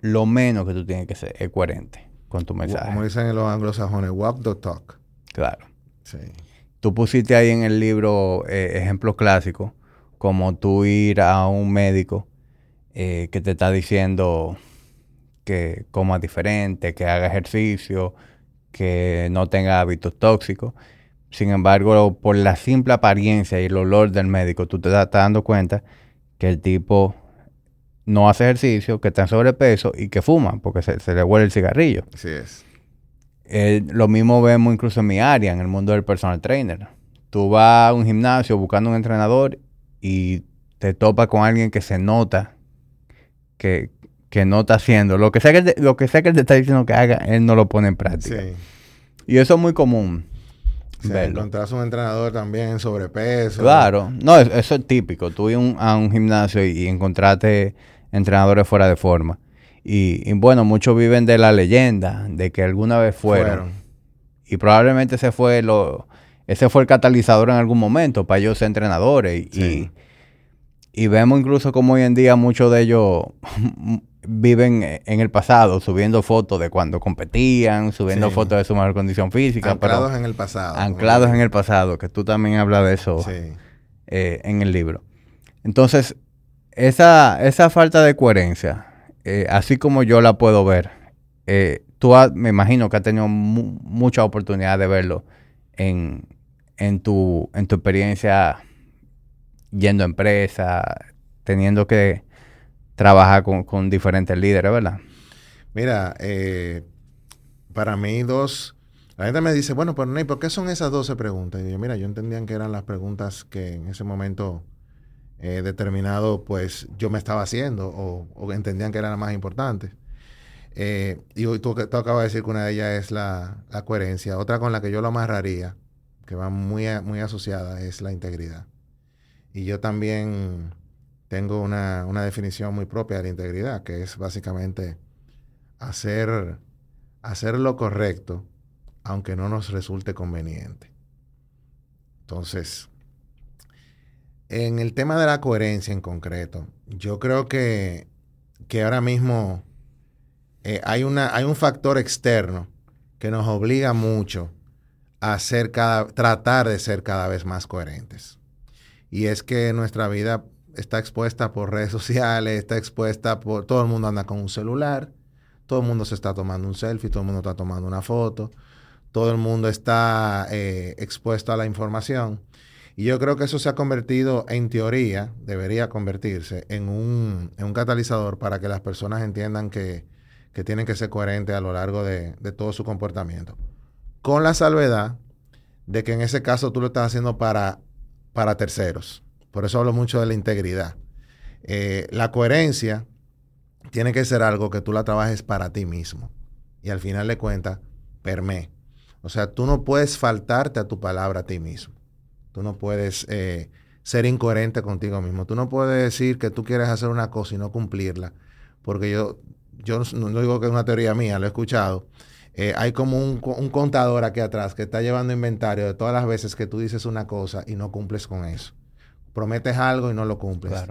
lo menos que tú tienes que ser es coherente con tu mensaje. Como dicen los anglosajones, walk the talk. Claro. Sí. Tú pusiste ahí en el libro eh, ejemplos clásicos, como tú ir a un médico eh, que te está diciendo que comas diferente, que haga ejercicio, que no tenga hábitos tóxicos. Sin embargo, por la simple apariencia y el olor del médico, tú te estás dando cuenta que el tipo no hace ejercicio, que está en sobrepeso y que fuma, porque se, le huele el cigarrillo. Así es. Eh, lo mismo vemos incluso en mi área, en el mundo del personal trainer. Tú vas a un gimnasio buscando un entrenador y te topas con alguien que se nota que, que no está haciendo. Lo que sea que, lo que, sea que él te está diciendo que haga, él no lo pone en práctica. Sí. Y eso es muy común. Sí, encontrás un entrenador también en sobrepeso. Claro, no, eso es típico. Tú ibas a un gimnasio y, encontraste entrenadores fuera de forma. Y, bueno, muchos viven de la leyenda, de que alguna vez fueron. Y probablemente ese fue lo, ese fue el catalizador en algún momento para ellos ser entrenadores. Y, y vemos incluso como hoy en día muchos de ellos viven en el pasado, subiendo fotos de cuando competían, subiendo fotos de su mejor condición física. Anclados en el pasado. Anclados en el pasado, que tú también hablas de eso eh, en el libro. Entonces, esa, esa falta de coherencia, eh, así como yo la puedo ver, eh, tú me imagino que has tenido mucha oportunidad de verlo en, en, tu, en tu experiencia yendo a empresa, teniendo que trabajar con, diferentes líderes, ¿verdad? Mira, eh, para mí dos... La gente me dice, bueno, pero Ney, ¿por qué son esas 12 preguntas? Y yo, mira, yo entendía que eran las preguntas que en ese momento eh, determinado, pues yo me estaba haciendo o, entendían que eran las más importantes. Eh, y hoy tú, tú, acabas de decir que una de ellas es la, coherencia. Otra con la que yo lo amarraría, que va muy, muy asociada, es la integridad. Y yo también tengo una, una definición muy propia de la integridad, que es básicamente hacer, hacer lo correcto, aunque no nos resulte conveniente. Entonces, en el tema de la coherencia en concreto, yo creo que, que ahora mismo eh, hay, una, hay un factor externo que nos obliga mucho a ser cada, tratar de ser cada vez más coherentes. Y es que nuestra vida está expuesta por redes sociales, está expuesta por... Todo el mundo anda con un celular, todo el mundo se está tomando un selfie, todo el mundo está tomando una foto, todo el mundo está eh, expuesto a la información. Y yo creo que eso se ha convertido, en teoría, debería convertirse en un, catalizador para que las personas entiendan que, tienen que ser coherentes a lo largo de, todo su comportamiento. Con la salvedad de que en ese caso tú lo estás haciendo para, para terceros. Por eso hablo mucho de la integridad. Eh, la coherencia tiene que ser algo que tú la trabajes para ti mismo. Y al final de cuentas, permé. O sea, tú no puedes faltarte a tu palabra a ti mismo. Tú no puedes eh, ser incoherente contigo mismo. Tú no puedes decir que tú quieres hacer una cosa y no cumplirla. Porque yo, yo no, digo que es una teoría mía, lo he escuchado. Eh, hay como un, contador aquí atrás que está llevando inventario de todas las veces que tú dices una cosa y no cumples con eso. Prometes algo y no lo cumples.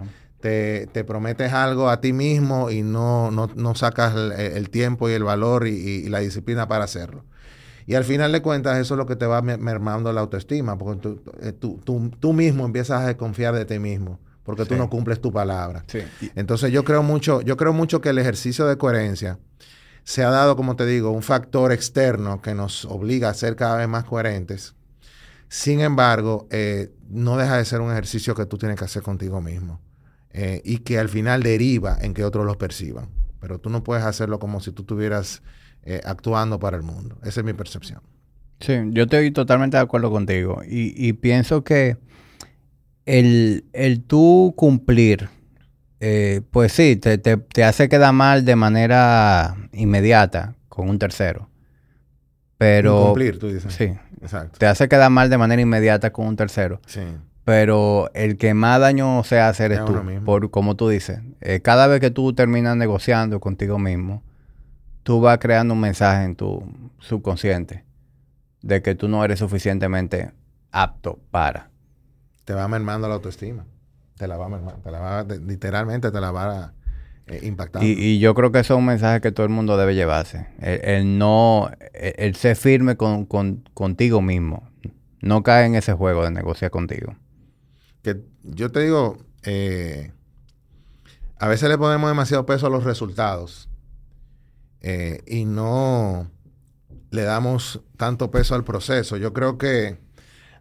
Te, prometes algo a ti mismo y no, no, sacas el, tiempo y el valor y la disciplina para hacerlo. Y al final de cuentas, eso es lo que te va mermando la autoestima, porque eh, tú, tú, mismo empiezas a desconfiar de ti mismo, porque tú no cumples tu palabra. Entonces yo creo mucho, yo creo mucho que el ejercicio de coherencia se ha dado, como te digo, un factor externo que nos obliga a ser cada vez más coherentes. Sin embargo, eh, no deja de ser un ejercicio que tú tienes que hacer contigo mismo eh, y que al final deriva en que otros lo perciban. Pero tú no puedes hacerlo como si tú tuvieras eh, actuando para el mundo. Esa es mi percepción. Sí, yo estoy totalmente de acuerdo contigo. Y, pienso que el, el tú cumplir, eh, pues sí, te, te, hace quedar mal de manera inmediata con un tercero. Pero. Cumplir, tú dices. Sí. Exacto. Te hace quedar mal de manera inmediata con un tercero. Sí. Pero el que más daño se hace eres tú. Por, como tú dices. Eh, cada vez que tú terminas negociando contigo mismo, tú vas creando un mensaje en tu subconsciente de que tú no eres suficientemente apto para. Te va mermando la autoestima. Te la va mermando. Te la va, literalmente te la va eh, impactando. Y, yo creo que eso es un mensaje que todo el mundo debe llevarse. El, no, el, ser firme con, contigo mismo. No cae en ese juego de negociar contigo. Que yo te digo, eh, a veces le ponemos demasiado peso a los resultados eh, y no le damos tanto peso al proceso. Yo creo que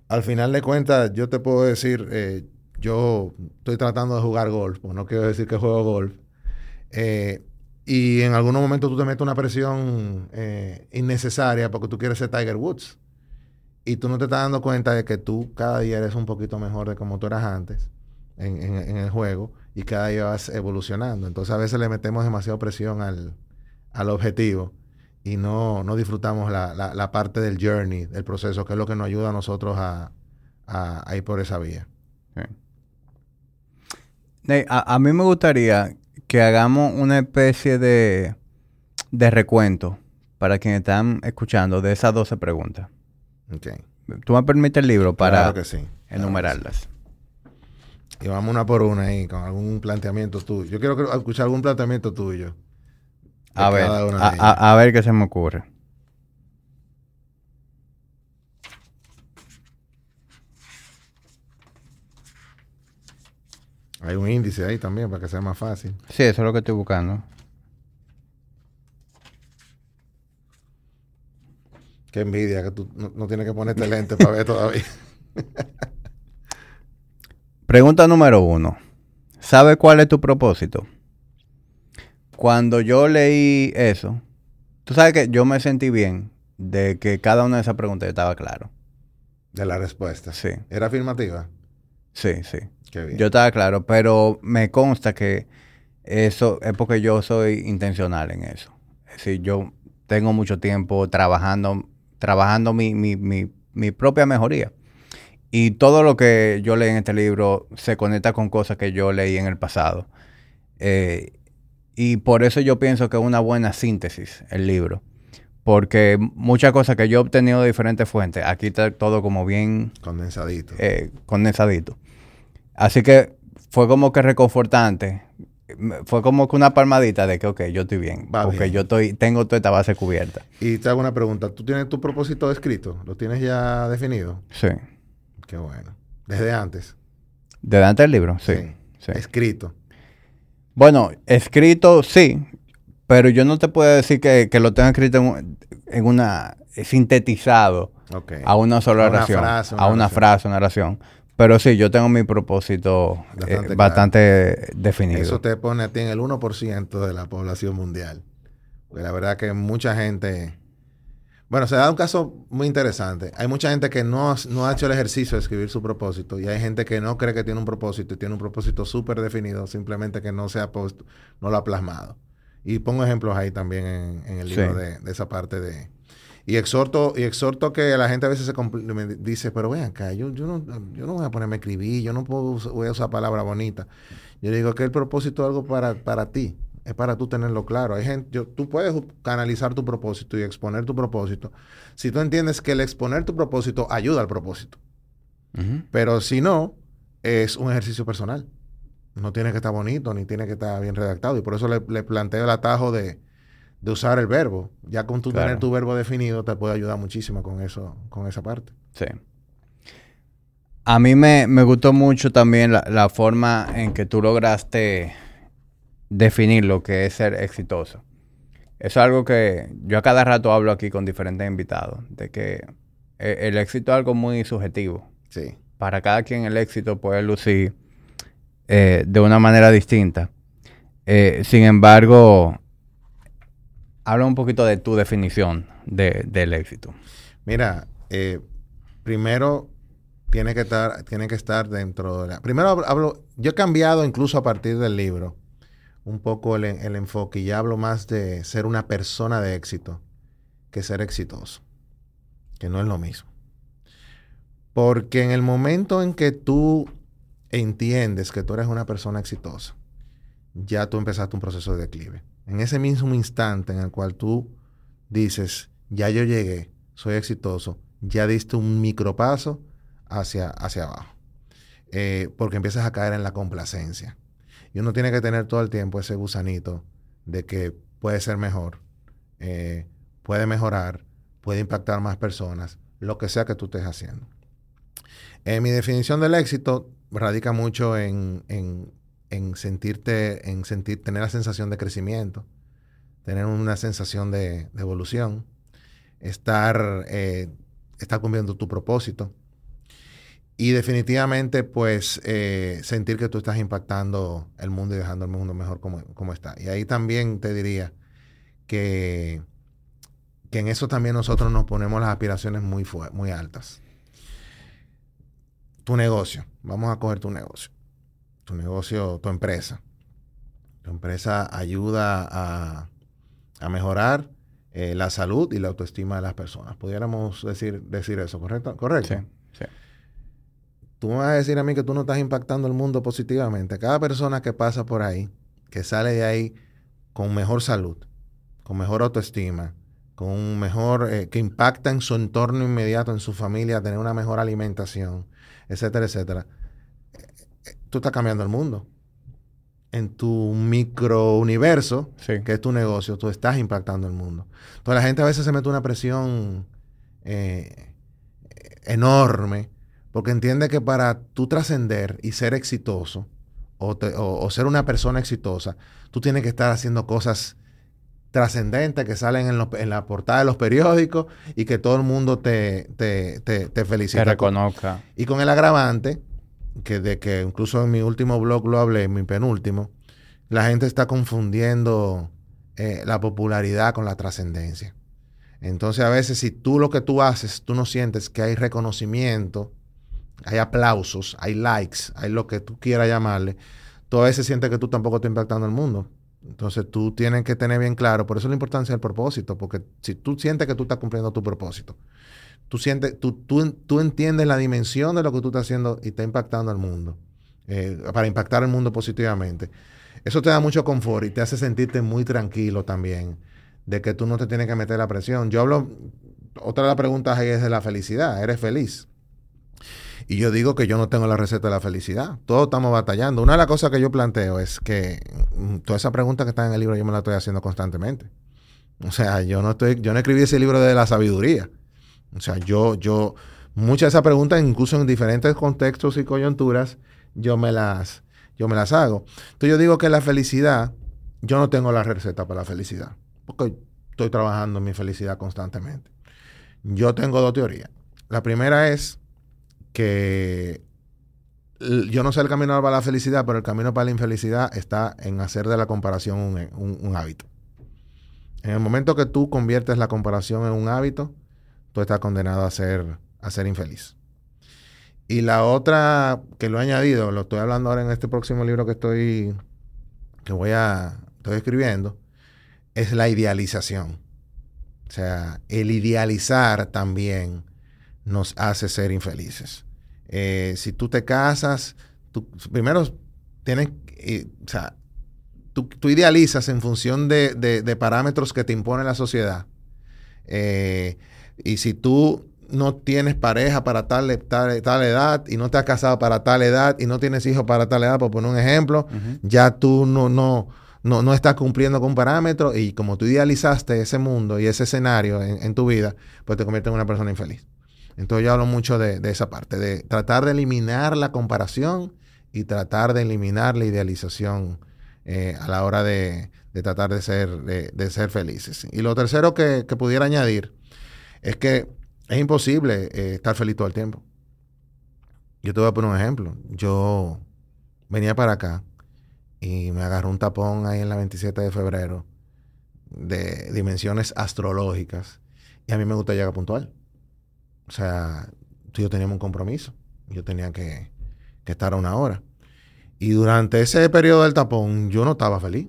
al final de cuentas, yo te puedo decir, eh, yo estoy tratando de jugar golf, pues no quiero decir que juego golf. Eh, y en algún momento tú te metes una presión innecesaria porque tú quieres ser Tiger Woods. Y tú no te estás dando cuenta de que tú cada día eres un poquito mejor de como tú eras antes en, en el juego y cada día vas evolucionando. Entonces a veces le metemos demasiada presión al, al objetivo y no, no disfrutamos la, la, parte del journey, del proceso, que es lo que nos ayuda a nosotros a, a, ir por esa vía. A, mí me gustaría que hagamos una especie de, de recuento para quienes están escuchando de esas 12 preguntas. Okay. ¿Tú me permites el libro para que sí. enumerarlas? Y vamos una por una ahí, con algún planteamiento tuyo. Yo quiero escuchar algún planteamiento tuyo a ver, a, ver qué se me ocurre. Hay un índice ahí también para que sea más fácil. Sí, eso es lo que estoy buscando. Qué envidia que tú no, no tienes que ponerte lente para ver todavía. Pregunta número uno. ¿Sabe cuál es tu propósito? Cuando yo leí eso, tú sabes que yo me sentí bien de que cada una de esas preguntas estaba claro. De la respuesta. Sí. ¿Era afirmativa? Sí, sí. Qué bien. Yo estaba claro, pero me consta que eso es porque yo soy intencional en eso. Es decir, yo tengo mucho tiempo trabajando, trabajando mi, mi, mi, mi propia mejoría. Y todo lo que yo leí en este libro se conecta con cosas que yo leí en el pasado. Eh, y por eso yo pienso que es una buena síntesis el libro. Porque muchas cosas que yo he obtenido de diferentes fuentes, aquí está todo como bien Condensadito. eh, condensadito. Así que fue como que reconfortante. Fue como que una palmadita de que, ok, yo estoy bien. Va porque bien. yo estoy, tengo toda esta base cubierta. Y te hago una pregunta. ¿Tú tienes tu propósito escrito? ¿Lo tienes ya definido? Sí. Qué bueno. Desde antes. ¿De antes del libro? Sí. sí. Escrito. Bueno, escrito sí, pero yo no te puedo decir que, que lo tengo escrito en, un- en una... sintetizado Ok. a una sola A una oración. frase, una a una oración. frase, una oración. Pero sí, yo tengo mi propósito Bastante eh, claro. bastante definido. Eso te pone a ti en el 1% de la población mundial. Porque la verdad que mucha gente... Bueno, se da un caso muy interesante. Hay mucha gente que no, ha- no ha hecho el ejercicio de escribir su propósito y hay gente que no cree que tiene un propósito y tiene un propósito súper definido, simplemente que no se ha no lo ha plasmado. Y pongo ejemplos ahí también en, en el libro Sí. de, de esa parte de... Y exhorto, y exhorto que la gente a veces se me dice, pero ven acá, yo, yo, no, yo no voy a ponerme a escribir, yo no puedo voy a usar palabras bonitas. Yo digo que el propósito es algo para, para ti, es para tú tenerlo claro. Hay gente, yo- tú puedes canalizar tu propósito y exponer tu propósito si tú entiendes que el exponer tu propósito ayuda al propósito. Pero si no, es un ejercicio personal. No tiene que estar bonito ni tiene que estar bien redactado. Y por eso le, le planteo el atajo de, de usar el verbo. Ya con tú Claro. tener tu verbo definido te puede ayudar muchísimo con eso, con esa parte. Sí. A mí me, me gustó mucho también la, la forma en que tú lograste definir lo que es ser exitoso. Eso es algo que yo a cada rato hablo aquí con diferentes invitados, de que eh, el éxito es algo muy subjetivo. Sí. Para cada quien el éxito puede lucir eh, de una manera distinta. Eh, sin embargo, habla un poquito de tu definición de- del éxito. Mira, eh, primero tiene que estar, tiene que estar dentro de la. Primero hablo- yo he cambiado incluso a partir del libro un poco el, el enfoque y ya hablo más de ser una persona de éxito que ser exitoso, que no es lo mismo. Porque en el momento en que tú entiendes que tú eres una persona exitosa, ya tú empezaste un proceso de declive. En ese mismo instante en el cual tú dices, ya yo llegué, soy exitoso, ya diste un micropaso hacia, hacia abajo. Eh, porque empiezas a caer en la complacencia. Y uno tiene que tener todo el tiempo ese gusanito de que puede ser mejor, eh, puede mejorar, puede impactar más personas, lo que sea que tú estés haciendo. Eh, mi definición del éxito radica mucho en, en- en sentirte, en sentir, tener la sensación de crecimiento, tener una sensación de, de evolución, estar, eh, estar cumpliendo tu propósito. Y definitivamente, pues, eh, sentir que tú estás impactando el mundo y dejando el mundo mejor como, como está. Y ahí también te diría que, que en eso también nosotros nos ponemos las aspiraciones muy, muy altas. Tu negocio. Vamos a coger tu negocio. Tu negocio, tu empresa. Tu empresa ayuda a, a mejorar eh, la salud y la autoestima de las personas. Pudiéramos decir, decir eso, ¿correcto? ¿Correcto? Sí, sí. Tú me vas a decir a mí que tú no estás impactando el mundo positivamente. Cada persona que pasa por ahí, que sale de ahí con mejor salud, con mejor autoestima, con un mejor, eh, que impacta en su entorno inmediato, en su familia, tener una mejor alimentación, etcétera, etcétera. Tú estás cambiando el mundo. En tu microuniverso, Sí. que es tu negocio, tú estás impactando el mundo. Entonces la gente a veces se mete una presión eh, enorme porque entiende que para tú trascender y ser exitoso o, te- o- o ser una persona exitosa, tú tienes que estar haciendo cosas trascendentes que salen en, la portada de los periódicos y que todo el mundo te, te, te, te felicita. reconozca. Y con el agravante, que de que incluso en mi último blog lo hablé, en mi penúltimo, la gente está confundiendo eh, la popularidad con la trascendencia. Entonces a veces si tú lo que tú haces, tú no sientes que hay reconocimiento, hay aplausos, hay likes, hay lo que tú quieras llamarle, tú a veces sientes que tú tampoco estás impactando al mundo. Entonces tú tienes que tener bien claro, por eso la importancia del propósito, porque si tú sientes que tú estás cumpliendo tu propósito, tú, sientes, tú, tú, entiendes la dimensión de lo que tú estás haciendo y está impactando al mundo, eh, para impactar al mundo positivamente. Eso te da mucho confort y te hace sentirte muy tranquilo también, de que tú no te tienes que meter la presión. Yo hablo, otra de las preguntas ahí es de la felicidad, ¿eres feliz? Y yo digo que yo no tengo la receta de la felicidad. Todos estamos batallando. Una de las cosas que yo planteo es que mm, toda esa pregunta que está en el libro yo me la estoy haciendo constantemente. O sea, yo no estoy, yo no escribí ese libro de la sabiduría. O sea, yo, yo, muchas de esas preguntas, incluso en diferentes contextos y coyunturas, yo me las, yo me las hago. Entonces yo digo que la felicidad, yo no tengo la receta para la felicidad, porque estoy trabajando en mi felicidad constantemente. Yo tengo dos teorías. La primera es que yo no sé el camino para la felicidad, pero el camino para la infelicidad está en hacer de la comparación un, hábito. En el momento que tú conviertes la comparación en un hábito, tú estás condenado a ser, a ser infeliz. Y la otra que lo he añadido, lo estoy hablando ahora en este próximo libro que estoy, que voy a, estoy escribiendo, es la idealización. O sea, el idealizar también nos hace ser infelices. Eh, si tú te casas, tú, primero tienes, eh, o sea, tú, idealizas en función de, parámetros que te impone la sociedad. Eh, y si tú no tienes pareja para tal, tal, edad y no te has casado para tal edad y no tienes hijos para tal edad, por poner un ejemplo, ya tú no, no, no, no, estás cumpliendo con parámetros y como tú idealizaste ese mundo y ese escenario en, en tu vida, pues te conviertes en una persona infeliz. Entonces yo hablo mucho de, esa parte, de tratar de eliminar la comparación y tratar de eliminar la idealización eh, a la hora de, tratar de ser, felices. Y lo tercero que, pudiera añadir es que es imposible eh, estar feliz todo el tiempo. Yo te voy a poner un ejemplo. Yo venía para acá y me agarró un tapón ahí en la 27 de febrero de dimensiones astrológicas y a mí me gusta llegar puntual. O sea, tú y yo teníamos un compromiso. Yo tenía que, estar a una hora. Y durante ese periodo del tapón, yo no estaba feliz.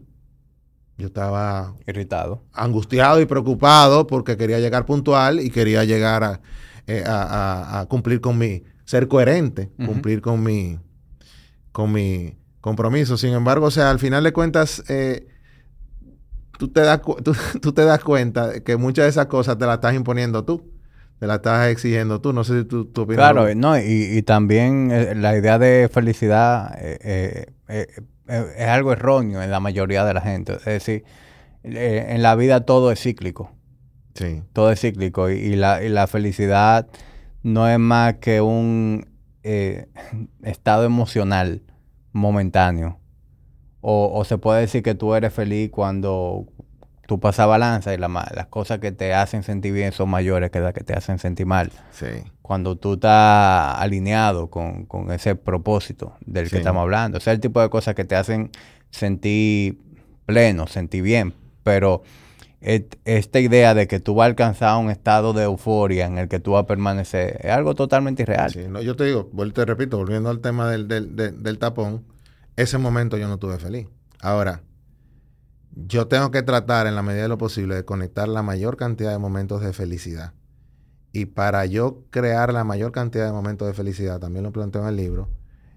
Yo estaba irritado, angustiado y preocupado porque quería llegar puntual y quería llegar a, eh, cumplir con mi, ser coherente, cumplir con mi, con mi compromiso. Sin embargo, o sea, al final de cuentas, eh, tú, te das, tú te das cuenta que muchas de esas cosas te las estás imponiendo tú te la estás exigiendo tú. No sé si tú, opinas. Claro, no, y, también eh, la idea de felicidad eh, eh, es algo erróneo en la mayoría de la gente. Es decir, en la vida todo es cíclico. Sí. Todo es cíclico y, la, y la felicidad no es más que un estado emocional momentáneo. O, o, se puede decir que tú eres feliz cuando, tú pasas balanza y las cosas que te hacen sentir bien son mayores que las que te hacen sentir mal. Sí. Cuando tú estás alineado con, ese propósito del que estamos hablando. O sea, el tipo de cosas que te hacen sentir pleno, sentir bien. Pero esta idea de que tú vas a alcanzar un estado de euforia en el que tú vas a permanecer es algo totalmente irreal. Sí, no, yo te digo, te repito, volviendo al tema del, del, del tapón, ese momento yo no estuve feliz. Ahora, yo tengo que tratar en la medida de lo posible de conectar la mayor cantidad de momentos de felicidad. Y para yo crear la mayor cantidad de momentos de felicidad, también lo planteo en el libro,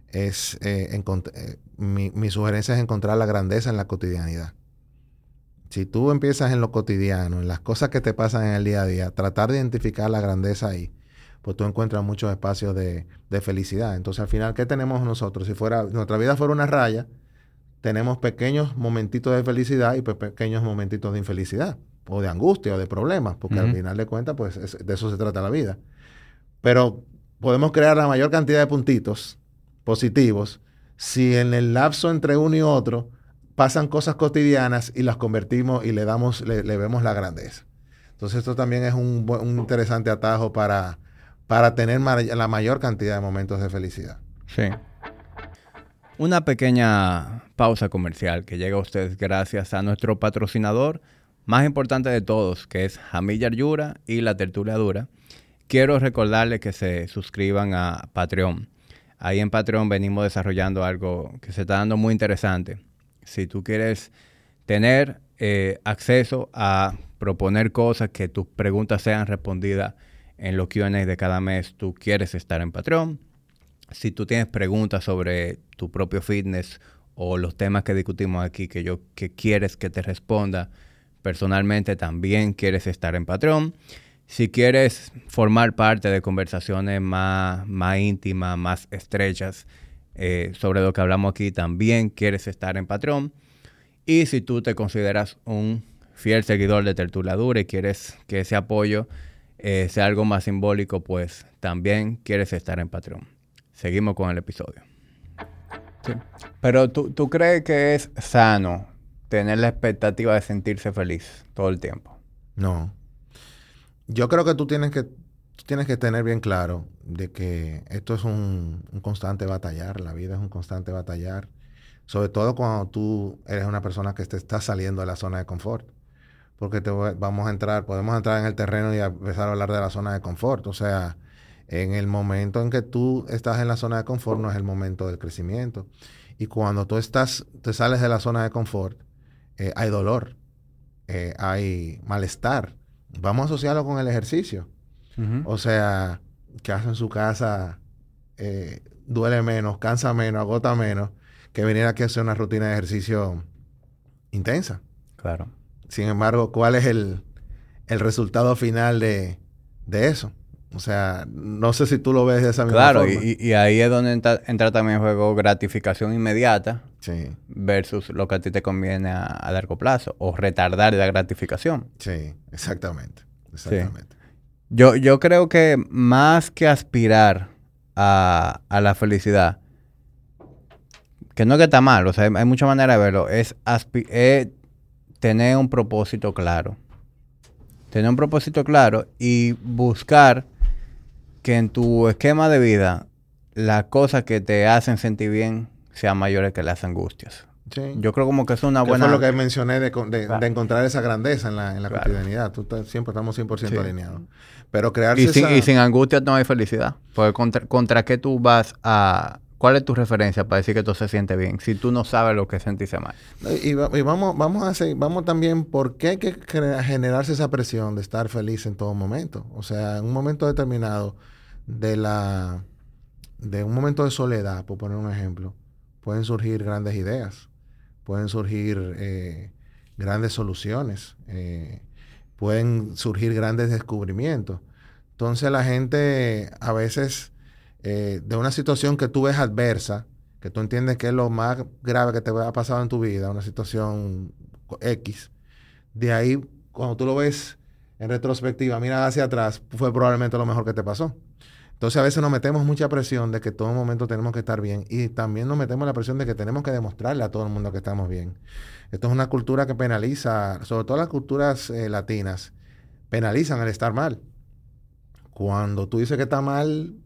es eh, eh, mi, sugerencia es encontrar la grandeza en la cotidianidad. Si tú empiezas en lo cotidiano, en las cosas que te pasan en el día a día, tratar de identificar la grandeza ahí, pues tú encuentras muchos espacios de, de felicidad. Entonces, al final, ¿qué tenemos nosotros? Si fuera, nuestra vida fuera una raya, tenemos pequeños momentitos de felicidad y pequeños momentitos de infelicidad, o de angustia, o de problemas, porque al final de cuentas, pues de eso se trata la vida. Pero podemos crear la mayor cantidad de puntitos positivos si en el lapso entre uno y otro pasan cosas cotidianas y las convertimos y le damos, le, vemos la grandeza. Entonces esto también es un, un interesante atajo para, para tener la mayor cantidad de momentos de felicidad. Sí. Una pequeña pausa comercial que llega a ustedes gracias a nuestro patrocinador más importante de todos, que es Jamilla Yura y La Tertulia Dura. Quiero recordarles que se suscriban a Patreon. Ahí en Patreon venimos desarrollando algo que se está dando muy interesante. Si tú quieres tener eh, acceso a proponer cosas, que tus preguntas sean respondidas en los QA de cada mes, tú quieres estar en Patreon. Si tú tienes preguntas sobre tu propio fitness o los temas que discutimos aquí que yo que quieres que te responda personalmente, también quieres estar en Patreon. Si quieres formar parte de conversaciones más, más íntimas, más estrechas eh, sobre lo que hablamos aquí, también quieres estar en Patreon. Y si tú te consideras un fiel seguidor de Tertuladura y quieres que ese apoyo eh, sea algo más simbólico, pues también quieres estar en Patreon. Seguimos con el episodio. Pero ¿tú, ¿tú crees que es sano tener la expectativa de sentirse feliz todo el tiempo? No. Yo creo que tú tienes que, tienes que tener bien claro de que esto es un, un, constante batallar, la vida es un constante batallar, sobre todo cuando tú eres una persona que te está saliendo de la zona de confort porque te vamos a entrar, podemos entrar en el terreno y empezar a hablar de la zona de confort. O sea, en el momento en que tú estás en la zona de confort no es el momento del crecimiento. Y cuando tú estás, te sales de la zona de confort, eh, hay dolor, eh, hay malestar. Vamos a asociarlo con el ejercicio. O sea, que hace en su casa eh, duele menos, cansa menos, agota menos, que venir aquí a hacer una rutina de ejercicio intensa. Claro. Sin embargo, ¿cuál es el, resultado final de, eso? O sea, no sé si tú lo ves de esa misma forma. Claro, y, ahí es donde entra, también en juego gratificación inmediata sí. versus lo que a ti te conviene a, largo plazo o retardar la gratificación. Sí, exactamente. Exactamente. Yo, yo creo que más que aspirar a, la felicidad, que no es que está mal, o sea, hay, muchas maneras de verlo, es, es tener un propósito claro. Tener un propósito claro y buscar que en tu esquema de vida las cosas que te hacen sentir bien sean mayores que las angustias. Yo creo como que es una buena... Fue lo que mencioné de, encontrar esa grandeza en la, en la cotidianidad. siempre estamos 100% alineados. Pero crearse y sin, y sin angustia no hay felicidad. Porque contra, contra qué tú vas a, ¿Cuál es tu referencia para decir que todo se siente bien? Si tú no sabes lo que es sentirse mal. Y, vamos, vamos a hacer, vamos también, ¿por qué hay que generarse esa presión de estar feliz en todo momento? O sea, en un momento determinado de la, de un momento de soledad, por poner un ejemplo, pueden surgir grandes ideas, pueden surgir eh, grandes soluciones, eh, pueden surgir grandes descubrimientos. Entonces la gente a veces eh, de una situación que tú ves adversa, que tú entiendes que es lo más grave que te ha pasado en tu vida, una situación X, de ahí, cuando tú lo ves en retrospectiva, mira hacia atrás, fue probablemente lo mejor que te pasó. Entonces a veces nos metemos mucha presión de que todo momento tenemos que estar bien y también nos metemos la presión de que tenemos que demostrarle a todo el mundo que estamos bien. Esto es una cultura que penaliza, sobre todo las culturas eh, latinas, penalizan el estar mal. Cuando tú dices que está mal,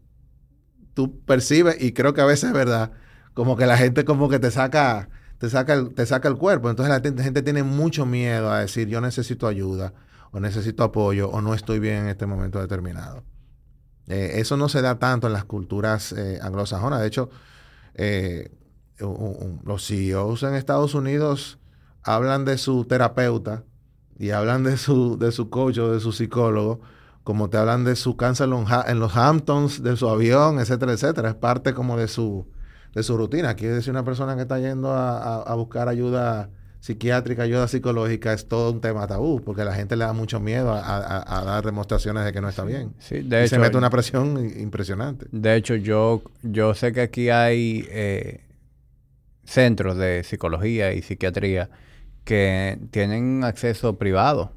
tú percibes, y creo que a veces es verdad, como que la gente como que te saca, te saca el, te saca el cuerpo. Entonces la gente, tiene mucho miedo a decir yo necesito ayuda, o necesito apoyo, o no estoy bien en este momento determinado. Eh, eso no se da tanto en las culturas eh, anglosajonas. De hecho, eh, los CEOs en Estados Unidos hablan de su terapeuta y hablan de su, de su coach o de su psicólogo como te hablan de su cáncer en los Hamptons, de su avión, etcétera, etcétera. Es parte como de su, de su rutina. Quiere decir, una persona que está yendo a, buscar ayuda psiquiátrica, ayuda psicológica, es todo un tema tabú, porque la gente le da mucho miedo a, dar demostraciones de que no está bien. Sí, de hecho, se mete una presión impresionante. De hecho, yo, yo sé que aquí hay eh, centros de psicología y psiquiatría que tienen acceso privado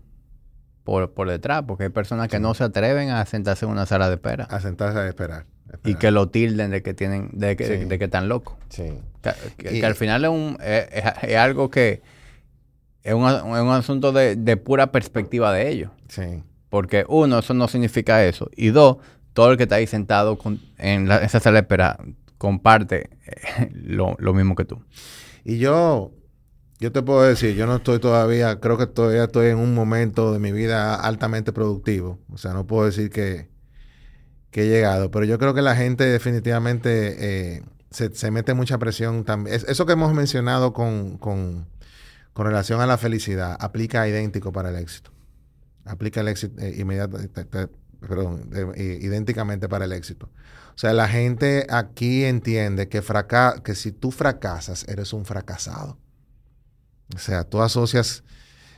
por, por detrás, porque hay personas que no se atreven a sentarse en una sala de espera. A sentarse a esperar. Y que lo tilden de que tienen, de que, de, que están locos. Sí. Que, al final es, un, es, algo que es un, es un asunto de, de, pura perspectiva de ellos. Sí. Porque uno, eso no significa eso. Y dos, todo el que está ahí sentado en esa sala de espera, comparte eh, lo, mismo que tú. Y yo, yo te puedo decir, yo no estoy todavía, creo que todavía estoy en un momento de mi vida altamente productivo. O sea, no puedo decir que, que he llegado, pero yo creo que la gente definitivamente eh, se, mete mucha presión también. eso que hemos mencionado con, con, con, relación a la felicidad aplica idéntico para el éxito. Aplica el éxito eh, inmediatamente, perdón, idénticamente para el éxito. O sea, la gente aquí entiende que, que si tú fracasas, eres un fracasado. O sea, tú asocias,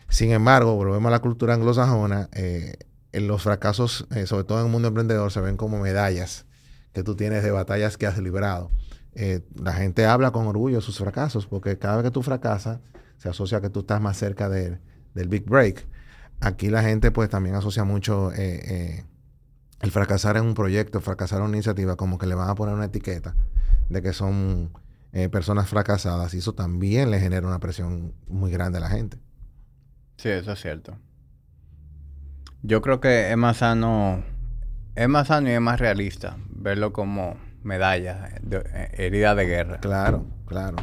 sin embargo, volvemos a la cultura anglosajona, eh, en los fracasos, eh, sobre todo en el mundo emprendedor, se ven como medallas que tú tienes de batallas que has librado. Eh, la gente habla con orgullo de sus fracasos, porque cada vez que tú fracasas, se asocia que tú estás más cerca del big break. Aquí la gente pues también asocia mucho el fracasar en un proyecto, fracasar en una iniciativa, como que le van a poner una etiqueta de que son eh, personas fracasadas y eso también le genera una presión muy grande a la gente. Sí, eso es cierto. Yo creo que es más sano, es más sano y es más realista verlo como medalla, de, eh, herida de guerra. Claro, claro.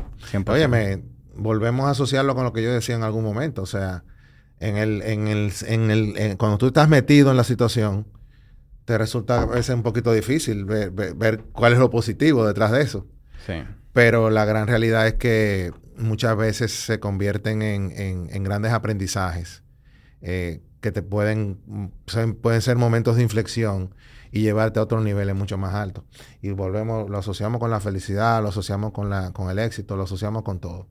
Óyeme, volvemos a asociarlo con lo que yo decía en algún momento, o sea, en el, en el, en el, cuando tú estás metido en la situación, te resulta a veces un poquito difícil ver, cuál es lo positivo detrás de eso. Sí. Pero la gran realidad es que muchas veces se convierten en, grandes aprendizajes eh, que te pueden, pueden ser momentos de inflexión y llevarte a otros niveles mucho más altos. Y volvemos, lo asociamos con la felicidad, lo asociamos con, la, con el éxito, lo asociamos con todo.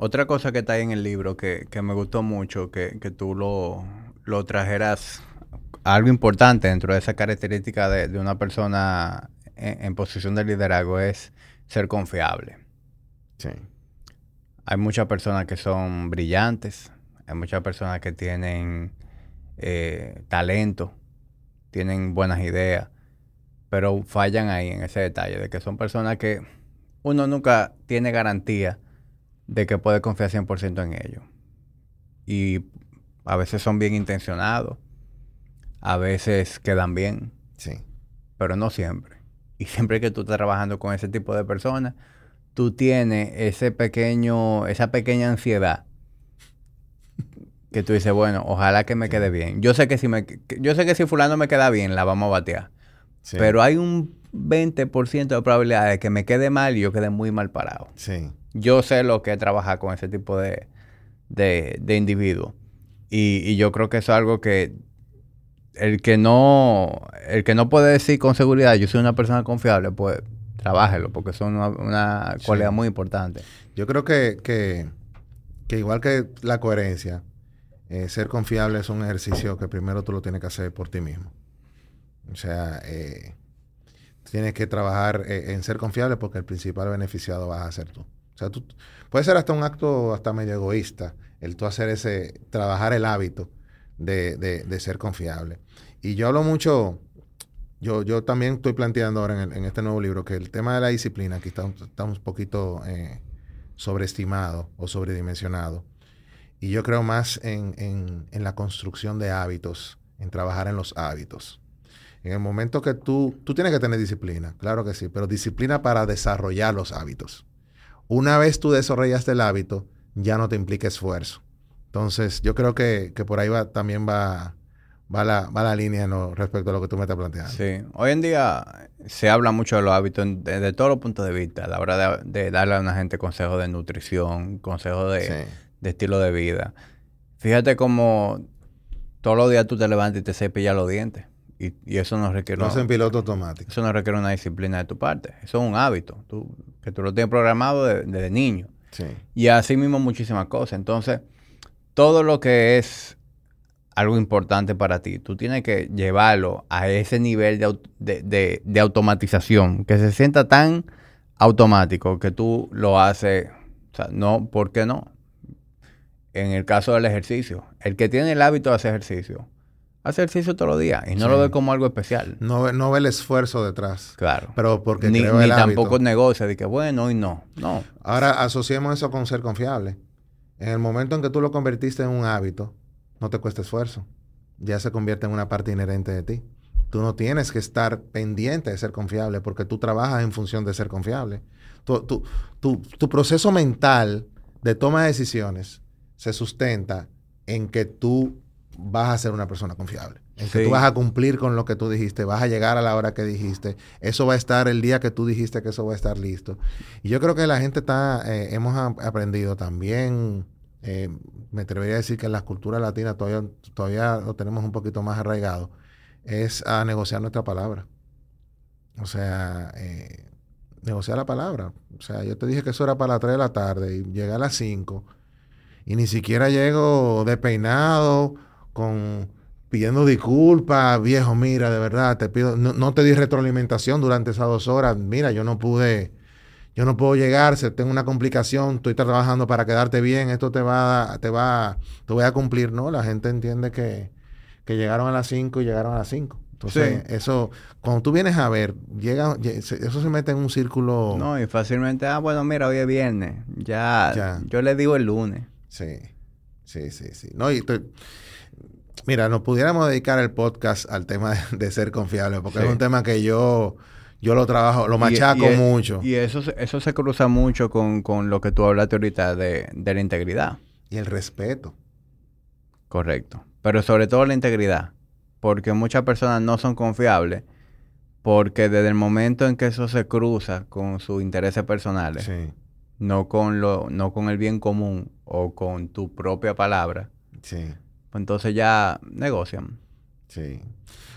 Otra cosa que está ahí en el libro que, me gustó mucho, que, tú lo, lo trajeras algo importante dentro de esa característica de, una persona en, posición de liderazgo es ser confiable. Sí. Hay muchas personas que son brillantes, hay muchas personas que tienen eh, talento, tienen buenas ideas, pero fallan ahí en ese detalle, de que son personas que uno nunca tiene garantía de que puede confiar 100% en ellos. Y a veces son bien intencionados, a veces quedan bien. Sí. Pero no siempre. Y siempre que tú estás trabajando con ese tipo de personas, tú tienes ese pequeño, esa pequeña ansiedad que tú dices, bueno, ojalá que me quede bien. Yo sé que si me, yo sé que si fulano me queda bien, la vamos a batear. Pero hay un 20% de probabilidad de que me quede mal y yo quede muy mal parado. Sí. Yo sé lo que es trabajar con ese tipo de, de, de individuos. Y, y, yo creo que eso es algo que el que no, el que no puede decir con seguridad, yo soy una persona confiable, pues trabájelo, porque son una, cualidad muy importante. Yo creo que, que, igual que la coherencia, eh, ser confiable es un ejercicio que primero tú lo tienes que hacer por ti mismo. O sea, eh, tienes que trabajar eh, en ser confiable porque el principal beneficiado vas a ser tú. O sea, tú puede ser hasta un acto hasta medio egoísta, el tú hacer ese, trabajar el hábito de, de, ser confiable. Y yo hablo mucho, yo, yo también estoy planteando ahora en, este nuevo libro que el tema de la disciplina aquí está, está un poquito eh, sobreestimado o sobredimensionado. Y yo creo más en, en, en, la construcción de hábitos, en trabajar en los hábitos. En el momento que tú, tú tienes que tener disciplina, claro que sí, pero disciplina para desarrollar los hábitos. Una vez tú desarrollaste el hábito, ya no te implica esfuerzo. Entonces, yo creo que, por ahí va, también va, va, la, va la línea respecto a lo que tú me estás planteando. Sí, hoy en día se habla mucho de los hábitos desde todos los puntos de vista, a la hora de, darle a una gente consejos de nutrición, consejos de, estilo de vida. Fíjate cómo todos los días tú te levantas y te cepillas los dientes. Y, eso no requiere... Piloto automático. Eso no requiere una disciplina de tu parte. Eso es un hábito. Tú, que tú lo tienes programado desde niño. Sí. Y así mismo muchísimas cosas. Entonces todo lo que es algo importante para ti, tú tienes que llevarlo a ese nivel de, automatización, que se sienta tan automático que tú lo haces, o sea, no, ¿por qué no? En el caso del ejercicio, el que tiene el hábito de hacer ejercicio, hace ejercicio todos los días y no lo ve como algo especial. No, no ve el esfuerzo detrás. Claro. Pero porque ni, ni tampoco negocia de que bueno y no. No. Ahora asociemos eso con ser confiable. En el momento en que tú lo convertiste en un hábito, no te cuesta esfuerzo. Ya se convierte en una parte inherente de ti. Tú no tienes que estar pendiente de ser confiable porque tú trabajas en función de ser confiable. Tu, tu proceso mental de toma de decisiones se sustenta en que tú vas a ser una persona confiable. En que tú vas a cumplir con lo que tú dijiste, vas a llegar a la hora que dijiste. Eso va a estar el día que tú dijiste que eso va a estar listo. Y yo creo que la gente está, eh, hemos aprendido también, eh, me atrevería a decir que en la cultura latina todavía, todavía lo tenemos un poquito más arraigado, es a negociar nuestra palabra. O sea, eh, negociar la palabra. O sea, yo te dije que eso era para las 3 de la tarde y llegué a las 5 y ni siquiera llego despeinado con pidiendo disculpas, viejo, mira, de verdad, te pido, no, te di retroalimentación durante esas dos horas, mira, yo no pude, yo no puedo llegar, tengo una complicación, estoy trabajando para quedarte bien, esto te va, te va, te voy a cumplir, ¿no? La gente entiende que, que llegaron a las 5 y llegaron a las 5. Entonces, eso, cuando tú vienes a ver, llega, eso se mete en un círculo. No, y fácilmente, ah, bueno, mira, hoy es viernes, ya, ya. yo le digo el lunes. Sí, sí, sí, sí. No, y Mira, nos pudiéramos dedicar el podcast al tema de, ser confiable, porque es un tema que yo, yo lo trabajo, lo machaco mucho. Y eso, eso se cruza mucho con, lo que tú hablaste ahorita de, la integridad. Y el respeto. Correcto. Pero sobre todo la integridad. Porque muchas personas no son confiables. Porque desde el momento en que eso se cruza con sus intereses personales, no, con lo, no con el bien común o con tu propia palabra, sí entonces ya negocian. Sí.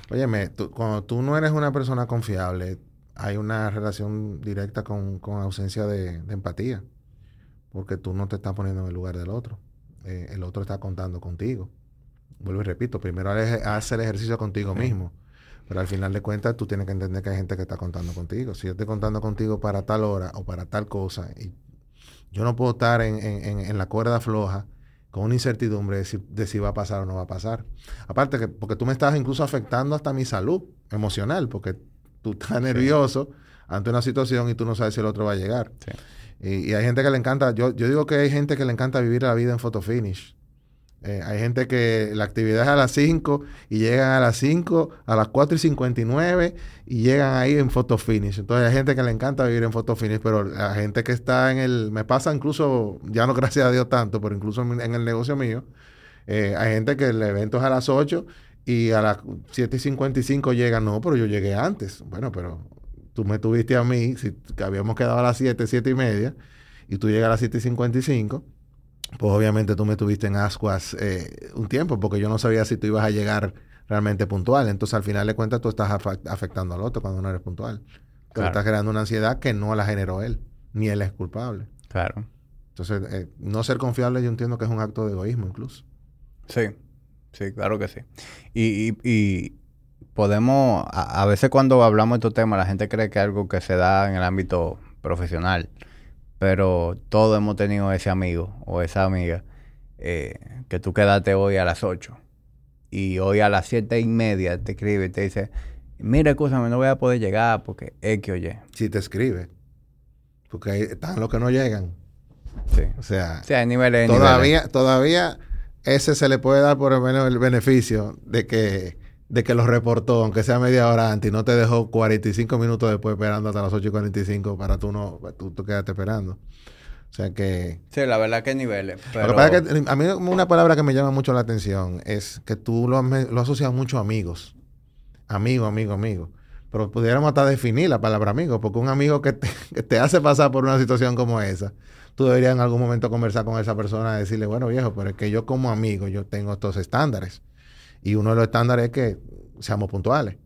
Óyeme, cuando tú no eres una persona confiable, hay una relación directa con, ausencia de, empatía, porque tú no te estás poniendo en el lugar del otro. Eh, el otro está contando contigo. Vuelvo y repito, primero haz el ejercicio contigo mismo, pero al final de cuentas tú tienes que entender que hay gente que está contando contigo. Si yo estoy contando contigo para tal hora o para tal cosa, y yo no puedo estar en, en la cuerda floja con una incertidumbre de si, va a pasar o no va a pasar. Aparte que, porque tú me estás incluso afectando hasta mi salud emocional, porque tú estás nervioso ante una situación y tú no sabes si el otro va a llegar. Y, hay gente que le encanta, yo, yo digo que hay gente que le encanta vivir la vida en photo finish. Eh, hay gente que la actividad es a las 5 y llegan a las 5, a las 4 y 59 y llegan ahí en photo finish. Entonces hay gente que le encanta vivir en photo finish, pero la gente que está en el... Me pasa incluso, ya no gracias a Dios tanto, pero incluso en, el negocio mío, eh, hay gente que el evento es a las 8 y a las 7 y 55 llegan, no, pero yo llegué antes. Bueno, pero tú me tuviste a mí, si, habíamos quedado a las 7, 7 y media, y tú llegas a las 7 y 55 pues obviamente tú me tuviste en ascuas eh, un tiempo porque yo no sabía si tú ibas a llegar realmente puntual. Entonces, al final de cuentas, tú estás afectando al otro cuando no eres puntual. Claro. estás creando una ansiedad que no la generó él, ni él es culpable. Claro. Entonces, eh, no ser confiable yo entiendo que es un acto de egoísmo incluso. Sí, sí, claro que sí. Y, y, podemos, a, a, veces cuando hablamos de estos temas, la gente cree que es algo que se da en el ámbito profesional. Pero todos hemos tenido ese amigo o esa amiga eh, que tú quedaste hoy a las 8 y hoy a las siete y media te escribe y te dice, mira, escúchame, no voy a poder llegar porque es que oye. Si te escribe. Porque ahí están los que no llegan. Sí. O sea, sí, hay niveles, todavía, todavía ese se le puede dar por lo menos el beneficio de que de que lo reportó, aunque sea media hora antes, y no te dejó 45 minutos después esperando hasta las 8 y 45 para tú no, tú, tú quedarte esperando. O sea que... Sí, la verdad que niveles. Pero... que a mí una palabra que me llama mucho la atención es que tú lo, lo asocias mucho a amigos. Amigo, amigo, amigo. Pero pudiéramos hasta definir la palabra amigo, porque un amigo que te, que te hace pasar por una situación como esa, tú deberías en algún momento conversar con esa persona y decirle, bueno viejo, pero es que yo como amigo, yo tengo estos estándares. Y uno de los estándares es que seamos puntuales.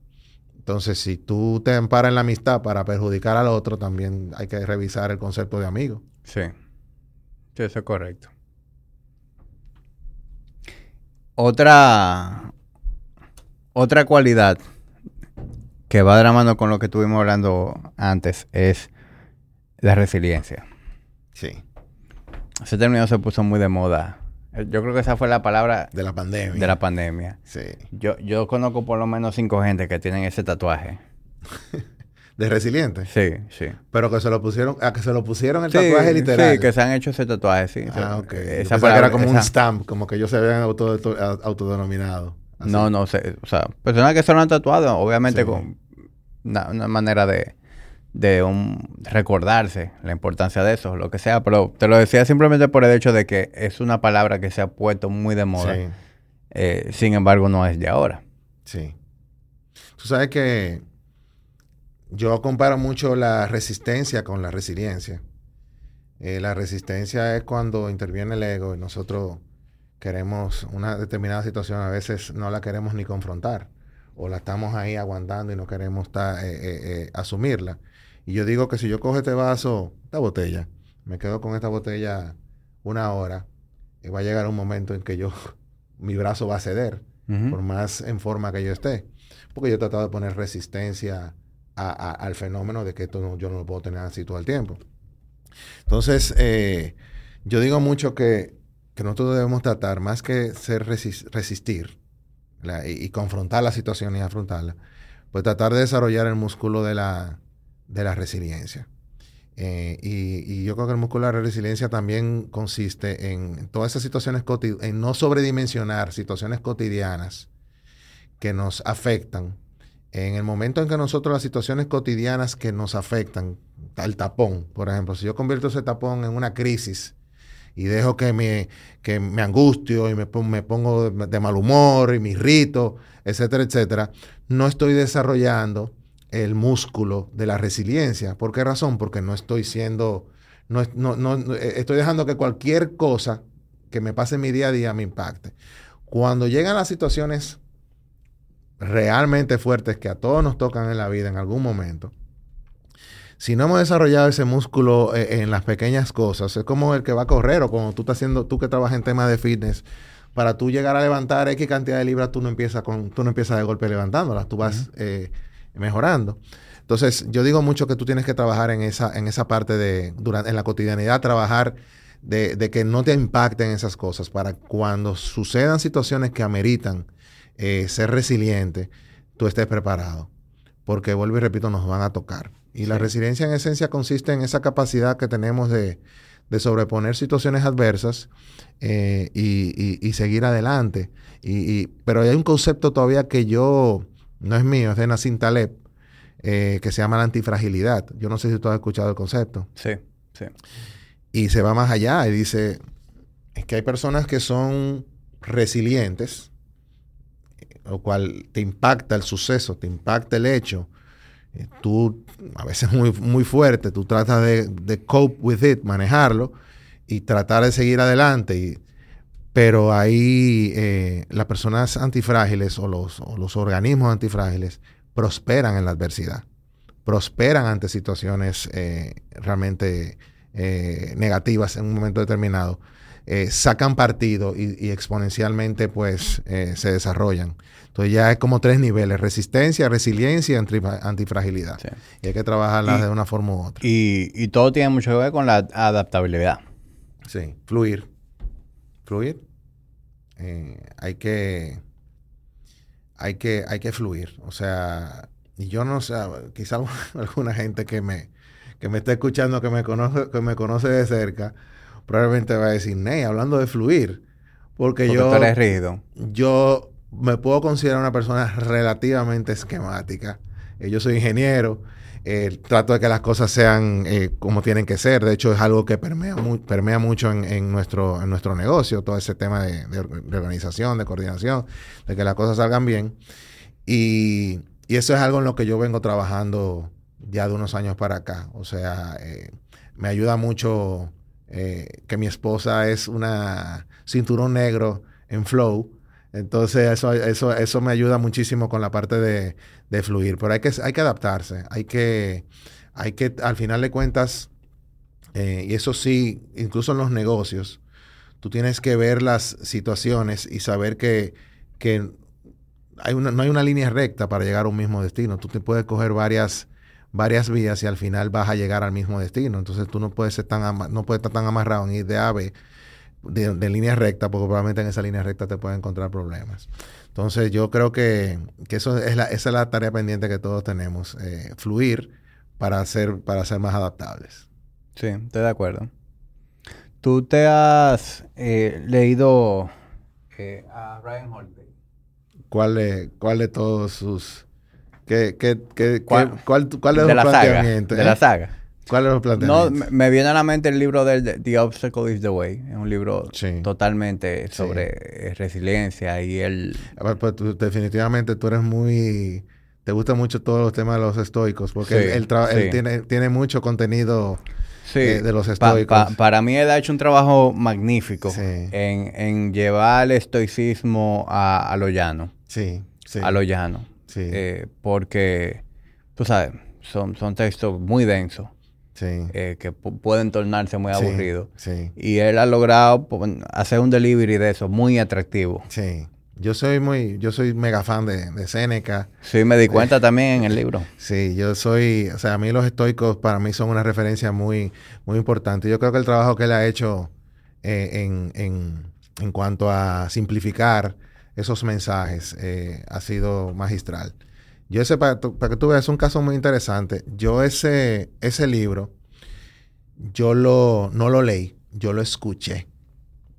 Entonces, si tú te amparas en la amistad para perjudicar al otro, también hay que revisar el concepto de amigo. Sí. Sí, eso es correcto. Otra, otra cualidad que va de la mano con lo que estuvimos hablando antes es la resiliencia. Sí. Ese término se puso muy de moda yo creo que esa fue la palabra... De la pandemia. De la pandemia. Sí. Yo, yo conozco por lo menos cinco gente que tienen ese tatuaje. ¿De resiliente? Sí, sí. Pero que se lo pusieron... A que se lo pusieron el tatuaje literal. Sí, que se han hecho ese tatuaje, sí. Ah, ok. Esa palabra era como un stamp. Como que ellos se habían auto, autodenominado. No, no sé. O sea, personas que son tatuadas, obviamente con una, manera de, de un, recordarse la importancia de eso, lo que sea. Pero te lo decía simplemente por el hecho de que es una palabra que se ha puesto muy de moda. Eh, sin embargo, no es de ahora. Sí. Tú sabes que yo comparo mucho la resistencia con la resiliencia. Eh, la resistencia es cuando interviene el ego y nosotros queremos una determinada situación, a veces no la queremos ni confrontar o la estamos ahí aguantando y no queremos eh, eh, asumirla. Y yo digo que si yo cojo este vaso, esta botella, me quedo con esta botella una hora, y va a llegar un momento en que yo, mi brazo va a ceder, por más en forma que yo esté. Porque yo he tratado de poner resistencia al fenómeno de que esto yo no lo puedo tener así todo el tiempo. Entonces, eh, yo digo mucho que, nosotros debemos tratar, más que ser resistir y, confrontar la situación y afrontarla, pues tratar de desarrollar el músculo de la, de la resiliencia. Eh, y, yo creo que el músculo de la resiliencia también consiste en todas esas situaciones en no sobredimensionar situaciones cotidianas que nos afectan en el momento en que nosotros las situaciones cotidianas que nos afectan, el tapón, por ejemplo, si yo convierto ese tapón en una crisis y dejo que me, que me angustio y me, me pongo de mal humor y me irrito, etcétera, etcétera, no estoy desarrollando el músculo de la resiliencia. ¿Por qué razón? Porque no estoy siendo, no, no, no, eh, estoy dejando que cualquier cosa que me pase en mi día a día me impacte. Cuando llegan las situaciones realmente fuertes que a todos nos tocan en la vida en algún momento, si no hemos desarrollado ese músculo eh, en las pequeñas cosas, es como el que va a correr o como tú estás haciendo, tú que trabajas en temas de fitness, para tú llegar a levantar X cantidad de libras, tú no empiezas con, tú no empiezas de golpe levantándolas, tú vas eh, mejorando. Entonces, yo digo mucho que tú tienes que trabajar en esa, en esa parte de, durante, en la cotidianidad, trabajar de, de que no te impacten esas cosas para cuando sucedan situaciones que ameritan eh, ser resiliente, tú estés preparado. Porque, vuelvo y repito, nos van a tocar. Y la resiliencia en esencia consiste en esa capacidad que tenemos de, sobreponer situaciones adversas eh, y, seguir adelante. Y, pero hay un concepto todavía que yo, no es mío, es de Nassim Taleb, eh, que se llama la antifragilidad. Yo no sé si tú has escuchado el concepto. Sí, sí. Y se va más allá y dice, es que hay personas que son resilientes, lo cual te impacta el suceso, te impacta el hecho, eh, tú a veces muy, muy fuerte, tú tratas de, cope with it, manejarlo y tratar de seguir adelante. Pero ahí eh, las personas antifrágiles o los, los organismos antifrágiles prosperan en la adversidad, prosperan ante situaciones eh, realmente negativas en un momento determinado. sacan partido y, exponencialmente pues se desarrollan. Entonces ya es como tres niveles, resistencia, resiliencia y antifragilidad. Y hay que trabajarlas de una forma u otra. Y, todo tiene mucho que ver con la adaptabilidad. Sí, fluir. Fluir. Eh, hay que... Hay que, hay que fluir. O sea, y yo no sé, quizá alguna gente que me, que me está escuchando, que me conoce, que me conoce de cerca, probablemente va a decir, Ney, hablando de fluir. Porque, yo. Tú eres rígido. Yo me puedo considerar una persona relativamente esquemática. Eh, yo soy ingeniero, eh, trato de que las cosas sean eh, como tienen que ser. De hecho, es algo que permea, mucho en, nuestro, en nuestro negocio, todo ese tema de, organización, de coordinación, de que las cosas salgan bien. Y, eso es algo en lo que yo vengo trabajando ya de unos años para acá. O sea, me ayuda mucho que mi esposa es una cinturón negro en flow entonces, eso, eso, eso me ayuda muchísimo con la parte de, fluir. Pero hay que, hay que adaptarse. Hay que, hay que, al final de cuentas, eh, y eso sí, incluso en los negocios, tú tienes que ver las situaciones y saber que, que hay una, no hay una línea recta para llegar a un mismo destino. Tú te puedes coger varias, varias vías y al final vas a llegar al mismo destino. Entonces tú no puedes, ser tan no puedes estar tan amarrado en ir de A de, línea recta, porque probablemente en esa línea recta te pueden encontrar problemas. Entonces, yo creo que, eso es la, esa es la tarea pendiente que todos tenemos, eh, fluir para ser, para ser más adaptables. Sí, estoy de acuerdo. ¿Tú te has eh, leído eh, a Ryan Holiday? cuál de, cuál de todos sus... ¿Qué, qué, qué, ¿Cuál, cuál, cuál, de, los planteamientos? de la saga. ¿Cuál es los planteamientos? No, me, viene a la mente el libro del The Obstacle is the Way. Es un libro totalmente sobre resiliencia y el... pues, definitivamente tú eres muy... Te gusta mucho todos los temas de los estoicos porque él, tiene, tiene mucho contenido eh, de los estoicos. para mí él ha hecho un trabajo magnífico en, en, llevar el estoicismo a, a lo llano. Sí, sí. A lo llano. Sí. Eh, porque, tú sabes, son, son textos muy densos. Sí. Eh, que pueden tornarse muy aburridos. Sí, Y él ha logrado hacer un delivery de eso muy atractivo. Sí. Yo soy muy, yo soy mega fan de, de Seneca. Sí, me di cuenta también en el libro. Sí, yo soy, o sea, a mí los estoicos para mí son una referencia muy, muy importante. Yo creo que el trabajo que él ha hecho eh, en, en, en, cuanto a simplificar esos mensajes eh, ha sido magistral. Yo ese, para, para, que tú veas, es un caso muy interesante. Yo ese, ese libro, yo lo, no lo leí, yo lo escuché.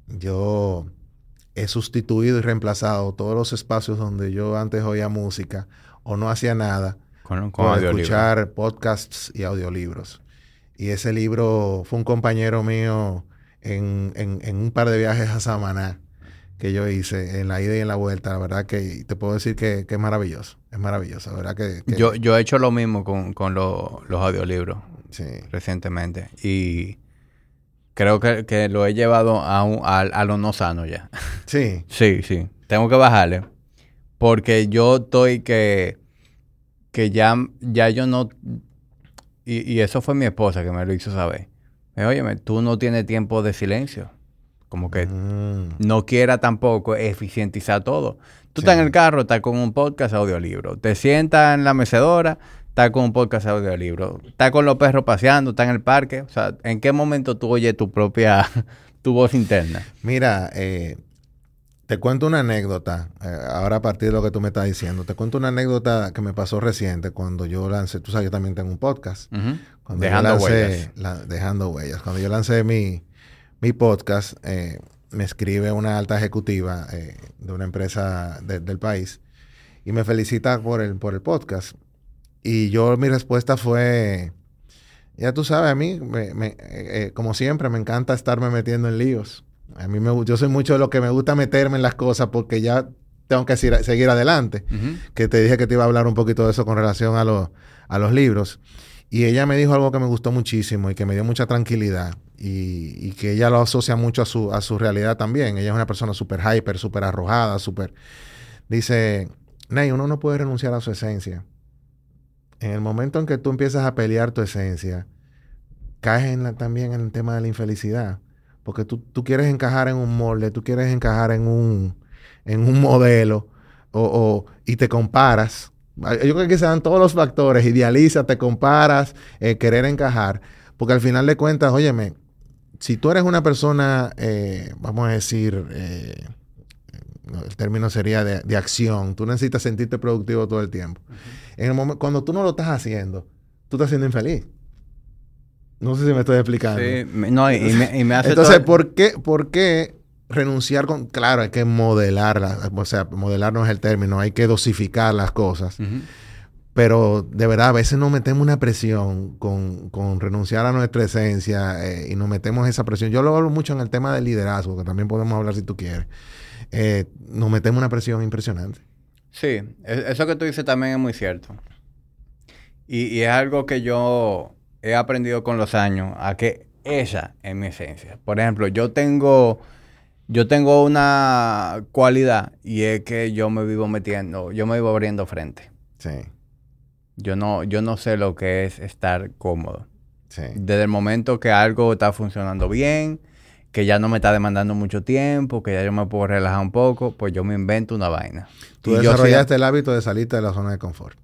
Yo he sustituido y reemplazado todos los espacios donde yo antes oía música o no hacía nada con, escuchar podcasts y audiolibros. Y ese libro fue un compañero mío en, en un par de viajes a Samaná que yo hice en la ida y en la vuelta, la verdad que te puedo decir que, es maravilloso, es maravilloso, la verdad que... Yo, yo he hecho lo mismo con, con los audiolibros recientemente y creo que, lo he llevado a, un, a, lo no sano ya. Sí. sí, sí, tengo que bajarle porque yo estoy que, que ya, ya yo no... Y, y eso fue mi esposa que me lo hizo saber. Oye, tú no tienes tiempo de silencio. Como que mm. no quiera tampoco eficientizar todo. Tú estás en el carro, estás con un podcast audiolibro. Te sientas en la mecedora, estás con un podcast audiolibro. Estás con los perros paseando, estás en el parque. O sea, ¿en qué momento tú oyes tu propia, tu voz interna? Mira, eh, te cuento una anécdota, eh, ahora a partir de lo que tú me estás diciendo, te cuento una anécdota que me pasó reciente cuando yo lancé, tú sabes, yo también tengo un podcast. dejando huellas. dejando huellas. Cuando yo lancé mi, mi podcast, eh, me escribe una alta ejecutiva eh, de una empresa del país y me felicita por el, por el podcast. Y yo, mi respuesta fue, ya tú sabes, a mí, eh, como siempre, me encanta estarme metiendo en líos. A mí me, yo soy mucho de lo que me gusta meterme en las cosas porque ya tengo que seguir adelante. Que te dije que te iba a hablar un poquito de eso con relación a, los a los libros. Y ella me dijo algo que me gustó muchísimo y que me dio mucha tranquilidad y, que ella lo asocia mucho a su, a su realidad también. Ella es una persona súper hyper, súper arrojada, súper... Dice, Ney, uno no puede renunciar a su esencia. En el momento en que tú empiezas a pelear tu esencia, caes también en el tema de la infelicidad. Porque tú, tú, quieres encajar en un molde, tú quieres encajar en un, en un modelo o, y te comparas. Yo creo que se dan todos los factores, idealiza, te comparas, eh, querer encajar. Porque al final de cuentas, óyeme, si tú eres una persona, eh, vamos a decir, eh, el término sería de, acción, tú necesitas sentirte productivo todo el tiempo. En el momento, cuando tú no lo estás haciendo, tú estás siendo infeliz. No sé si me estoy explicando. Sí, no, y me, hace Entonces, ¿por, qué, ¿por qué renunciar con... Claro, hay que modelarla, o sea, modelar no es el término, hay que dosificar las cosas. Pero de verdad, a veces nos metemos una presión con, renunciar a nuestra esencia eh, y nos metemos esa presión. Yo lo hablo mucho en el tema del liderazgo, que también podemos hablar si tú quieres. Eh, nos metemos una presión impresionante. Sí, e, eso que tú dices también es muy cierto. Y, es algo que yo he aprendido con los años, a que esa es mi esencia. Por ejemplo, yo tengo, yo tengo una cualidad y es que yo me vivo metiendo, yo me vivo abriendo frente. Sí. Yo no, yo no sé lo que es estar cómodo. Desde el momento que algo está funcionando bien, que ya no me está demandando mucho tiempo, que ya yo me puedo relajar un poco, pues yo me invento una vaina. Tú desarrollaste el hábito de salirte de la zona de confort.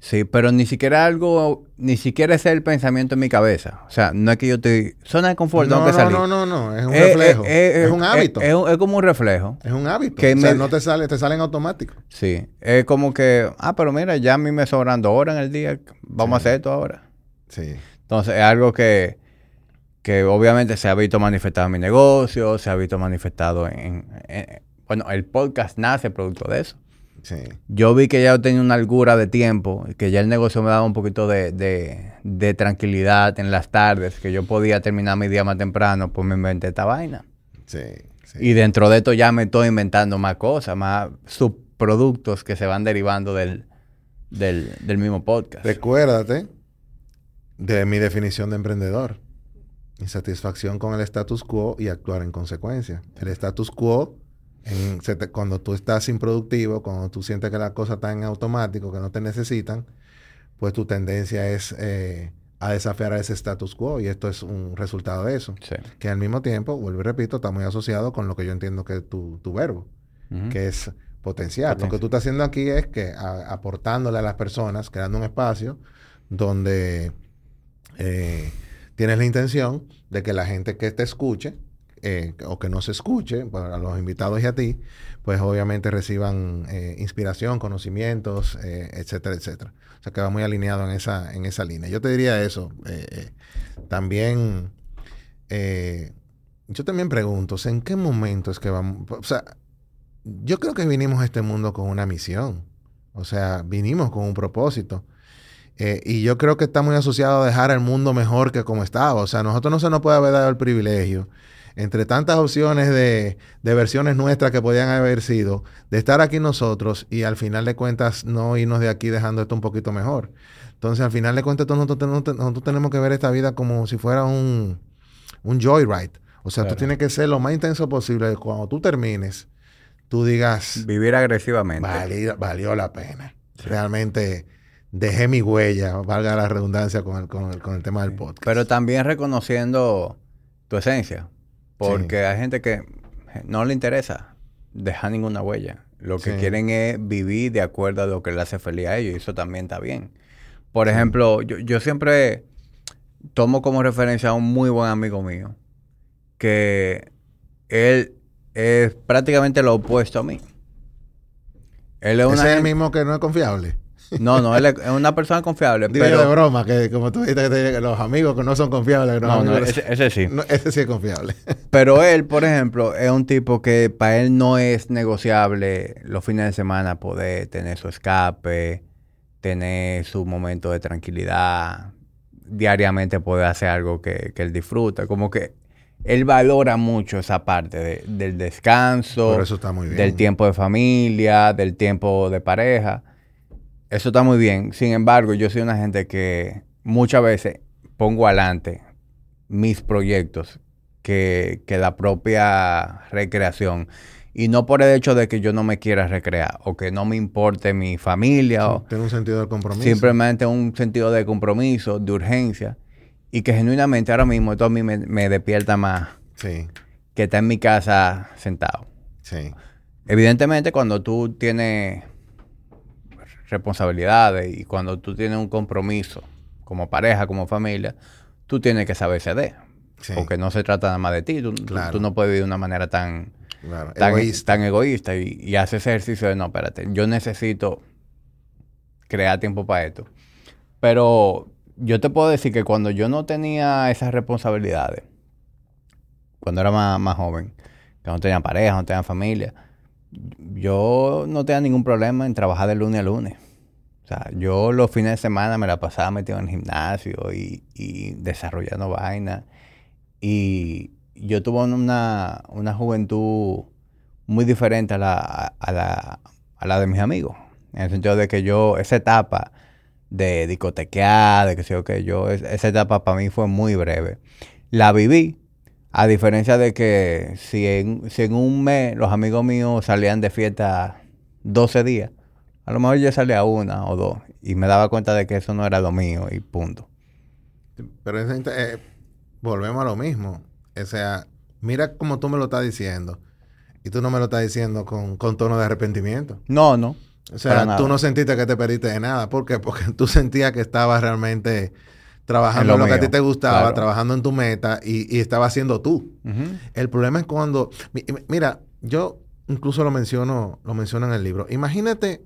Sí, pero ni siquiera algo, ni siquiera es el pensamiento en mi cabeza. O sea, no es que yo estoy... Zona de confort, no, no, salir. No, no, no, es un reflejo. es un hábito. Es, como un reflejo. Es un hábito. Que o sea, no te sale, te salen automático. Sí, es como que, ah, pero mira, ya a mí me sobran dos horas en el día, vamos a hacer esto ahora. Sí. Entonces, es algo que, que obviamente se ha visto manifestado en mi negocio, se ha visto manifestado en, en... Bueno, el podcast nace producto de eso. Yo vi que ya yo tenía una algura de tiempo, que ya el negocio me daba un poquito de, de, tranquilidad en las tardes, que yo podía terminar mi día más temprano, pues me inventé esta vaina. Sí, Y dentro de esto ya me estoy inventando más cosas, más subproductos que se van derivando del, del, del mismo podcast. Recuérdate de mi definición de emprendedor. Insatisfacción con el status quo y actuar en consecuencia. El status quo, cuando tú estás improductivo, cuando tú sientes que la cosa está en automático, que no te necesitan, pues tu tendencia es eh, a desafiar a ese status quo y esto es un resultado de eso. Que al mismo tiempo, vuelvo y repito, está muy asociado con lo que yo entiendo que es tu, verbo, que es potencial. Lo que tú estás haciendo aquí es que aportándole a las personas, creando un espacio donde eh, tienes la intención de que la gente que te escuche eh, o que no se escuche, para los invitados y a ti, pues obviamente reciban eh, inspiración, conocimientos, etcétera, etcétera. O sea que va muy alineado en esa, en esa línea. Yo te diría eso. también, yo también pregunto, ¿en qué momento es que vamos? O sea, yo creo que vinimos a este mundo con una misión. O sea, vinimos con un propósito. Eh, y yo creo que está muy asociado a dejar el mundo mejor que como estaba. O sea, nosotros no se nos puede haber dado el privilegio, entre tantas opciones de, versiones nuestras que podían haber sido, de estar aquí nosotros y al final de cuentas no irnos de aquí dejando esto un toquito mejor. Entonces, al final de cuentas, nosotros, tenemos que ver esta vida como si fuera un, un joyride. O sea, tú tienes que ser lo más intenso posible. Cuando tú termines, tú digas... Vivir agresivamente. Valió, la pena. Realmente dejé mi huella, valga la redundancia con el, con el, tema del podcast. Pero también reconociendo tu esencia. Porque hay gente que no le interesa dejar ninguna huella. Lo que quieren es vivir de acuerdo a lo que le hace feliz a ellos. Y eso también está bien. Por ejemplo, yo, yo siempre tomo como referencia a un muy buen amigo mío. Que él es prácticamente lo opuesto a mí. Él es, el mismo que no es confiable? No, no, él es una persona confiable. pero... de broma, que como tú dijiste, que los amigos que no son confiables. No, no, ese, sí. ese sí es confiable. pero él, por ejemplo, es un tipo que para él no es negociable los fines de semana poder tener su escape, tener su momento de tranquilidad, diariamente poder hacer algo que, que él disfruta. Como que él valora mucho esa parte del descanso, del tiempo de familia, del tiempo de pareja. Eso está muy bien. Sin embargo, yo soy una gente que muchas veces pongo adelante mis proyectos que, la propia recreación. Y no por el hecho de que yo no me quiera recrear o que no me importe mi familia. o tengo un sentido de compromiso. Simplemente un sentido de compromiso, de urgencia y que genuinamente ahora mismo esto a mí me, despierta más sí. que estar en mi casa sentado. Sí. Evidentemente, cuando tú tienes responsabilidades y cuando tú tienes un compromiso como pareja, como familia, tú tienes que saber ceder. Porque no se trata nada más de ti. Tú, tú, no puedes vivir de una manera tan, tan egoísta, tan egoísta y, y haces ejercicio de no, espérate, yo necesito crear tiempo para esto. Pero yo te puedo decir que cuando yo no tenía esas responsabilidades, cuando era más, joven, que no tenía pareja, no tenía familia, yo no tenía ningún problema en trabajar de lunes a lunes. O sea, yo los fines de semana me la pasaba metido en el gimnasio y, desarrollando vainas. Y yo tuve una, juventud muy diferente a la, a, la, a la de mis amigos. En el sentido de que yo, esa etapa de discotequear, de que sé yo que yo, esa etapa para mí fue muy breve. La viví, a diferencia de que si en, si en un mes los amigos míos salían de fiesta 12 días, a lo mejor yo salía una o dos y me daba cuenta de que eso no era lo mío y punto. Pero eh, volvemos a lo mismo. O sea, mira como tú me lo estás diciendo y tú no me lo estás diciendo con, con tono de arrepentimiento. No, no. O sea, tú no sentiste que te perdiste de nada. ¿Por qué? Porque tú sentías que estabas realmente trabajando en lo, que a ti te gustaba, trabajando en tu meta y, y estabas haciendo tú. El problema es cuando... Mira, yo incluso lo menciono, lo menciono en el libro. Imagínate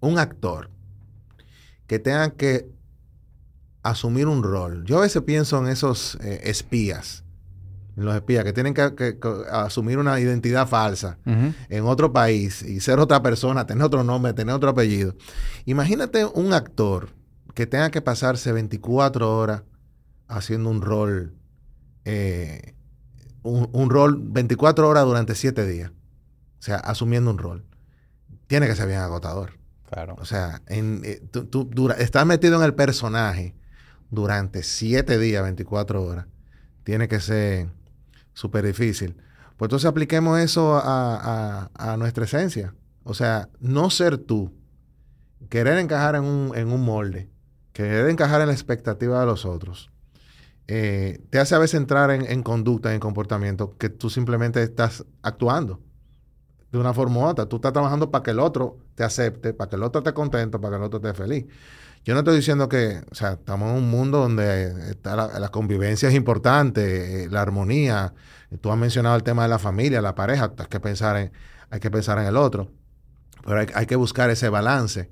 un actor que tenga que asumir un rol. Yo a veces pienso en esos eh, espías los espías, que tienen que, asumir una identidad falsa en otro país y ser otra persona, tener otro nombre, tener otro apellido. Imagínate un actor que tenga que pasarse 24 horas haciendo un rol, eh, un, rol 24 horas durante 7 días. O sea, asumiendo un rol. Tiene que ser bien agotador. Claro. O sea, en, eh, tú, estás metido en el personaje durante 7 días, 24 horas. Tiene que ser súper difícil. Pues entonces apliquemos eso a, a, nuestra esencia. O sea, no ser tú, querer encajar en un, en un molde, querer encajar en la expectativa de los otros, eh, te hace a veces entrar en, en conducta, en comportamiento que tú simplemente estás actuando de una forma u otra. Tú estás trabajando para que el otro te acepte, para que el otro esté contento, para que el otro esté feliz. Yo no estoy diciendo que, o sea, estamos en un mundo donde está la, convivencia es importante, eh, la armonía. Tú has mencionado el tema de la familia, la pareja, hay que pensar en, hay que pensar en el otro. Pero hay, que buscar ese balance.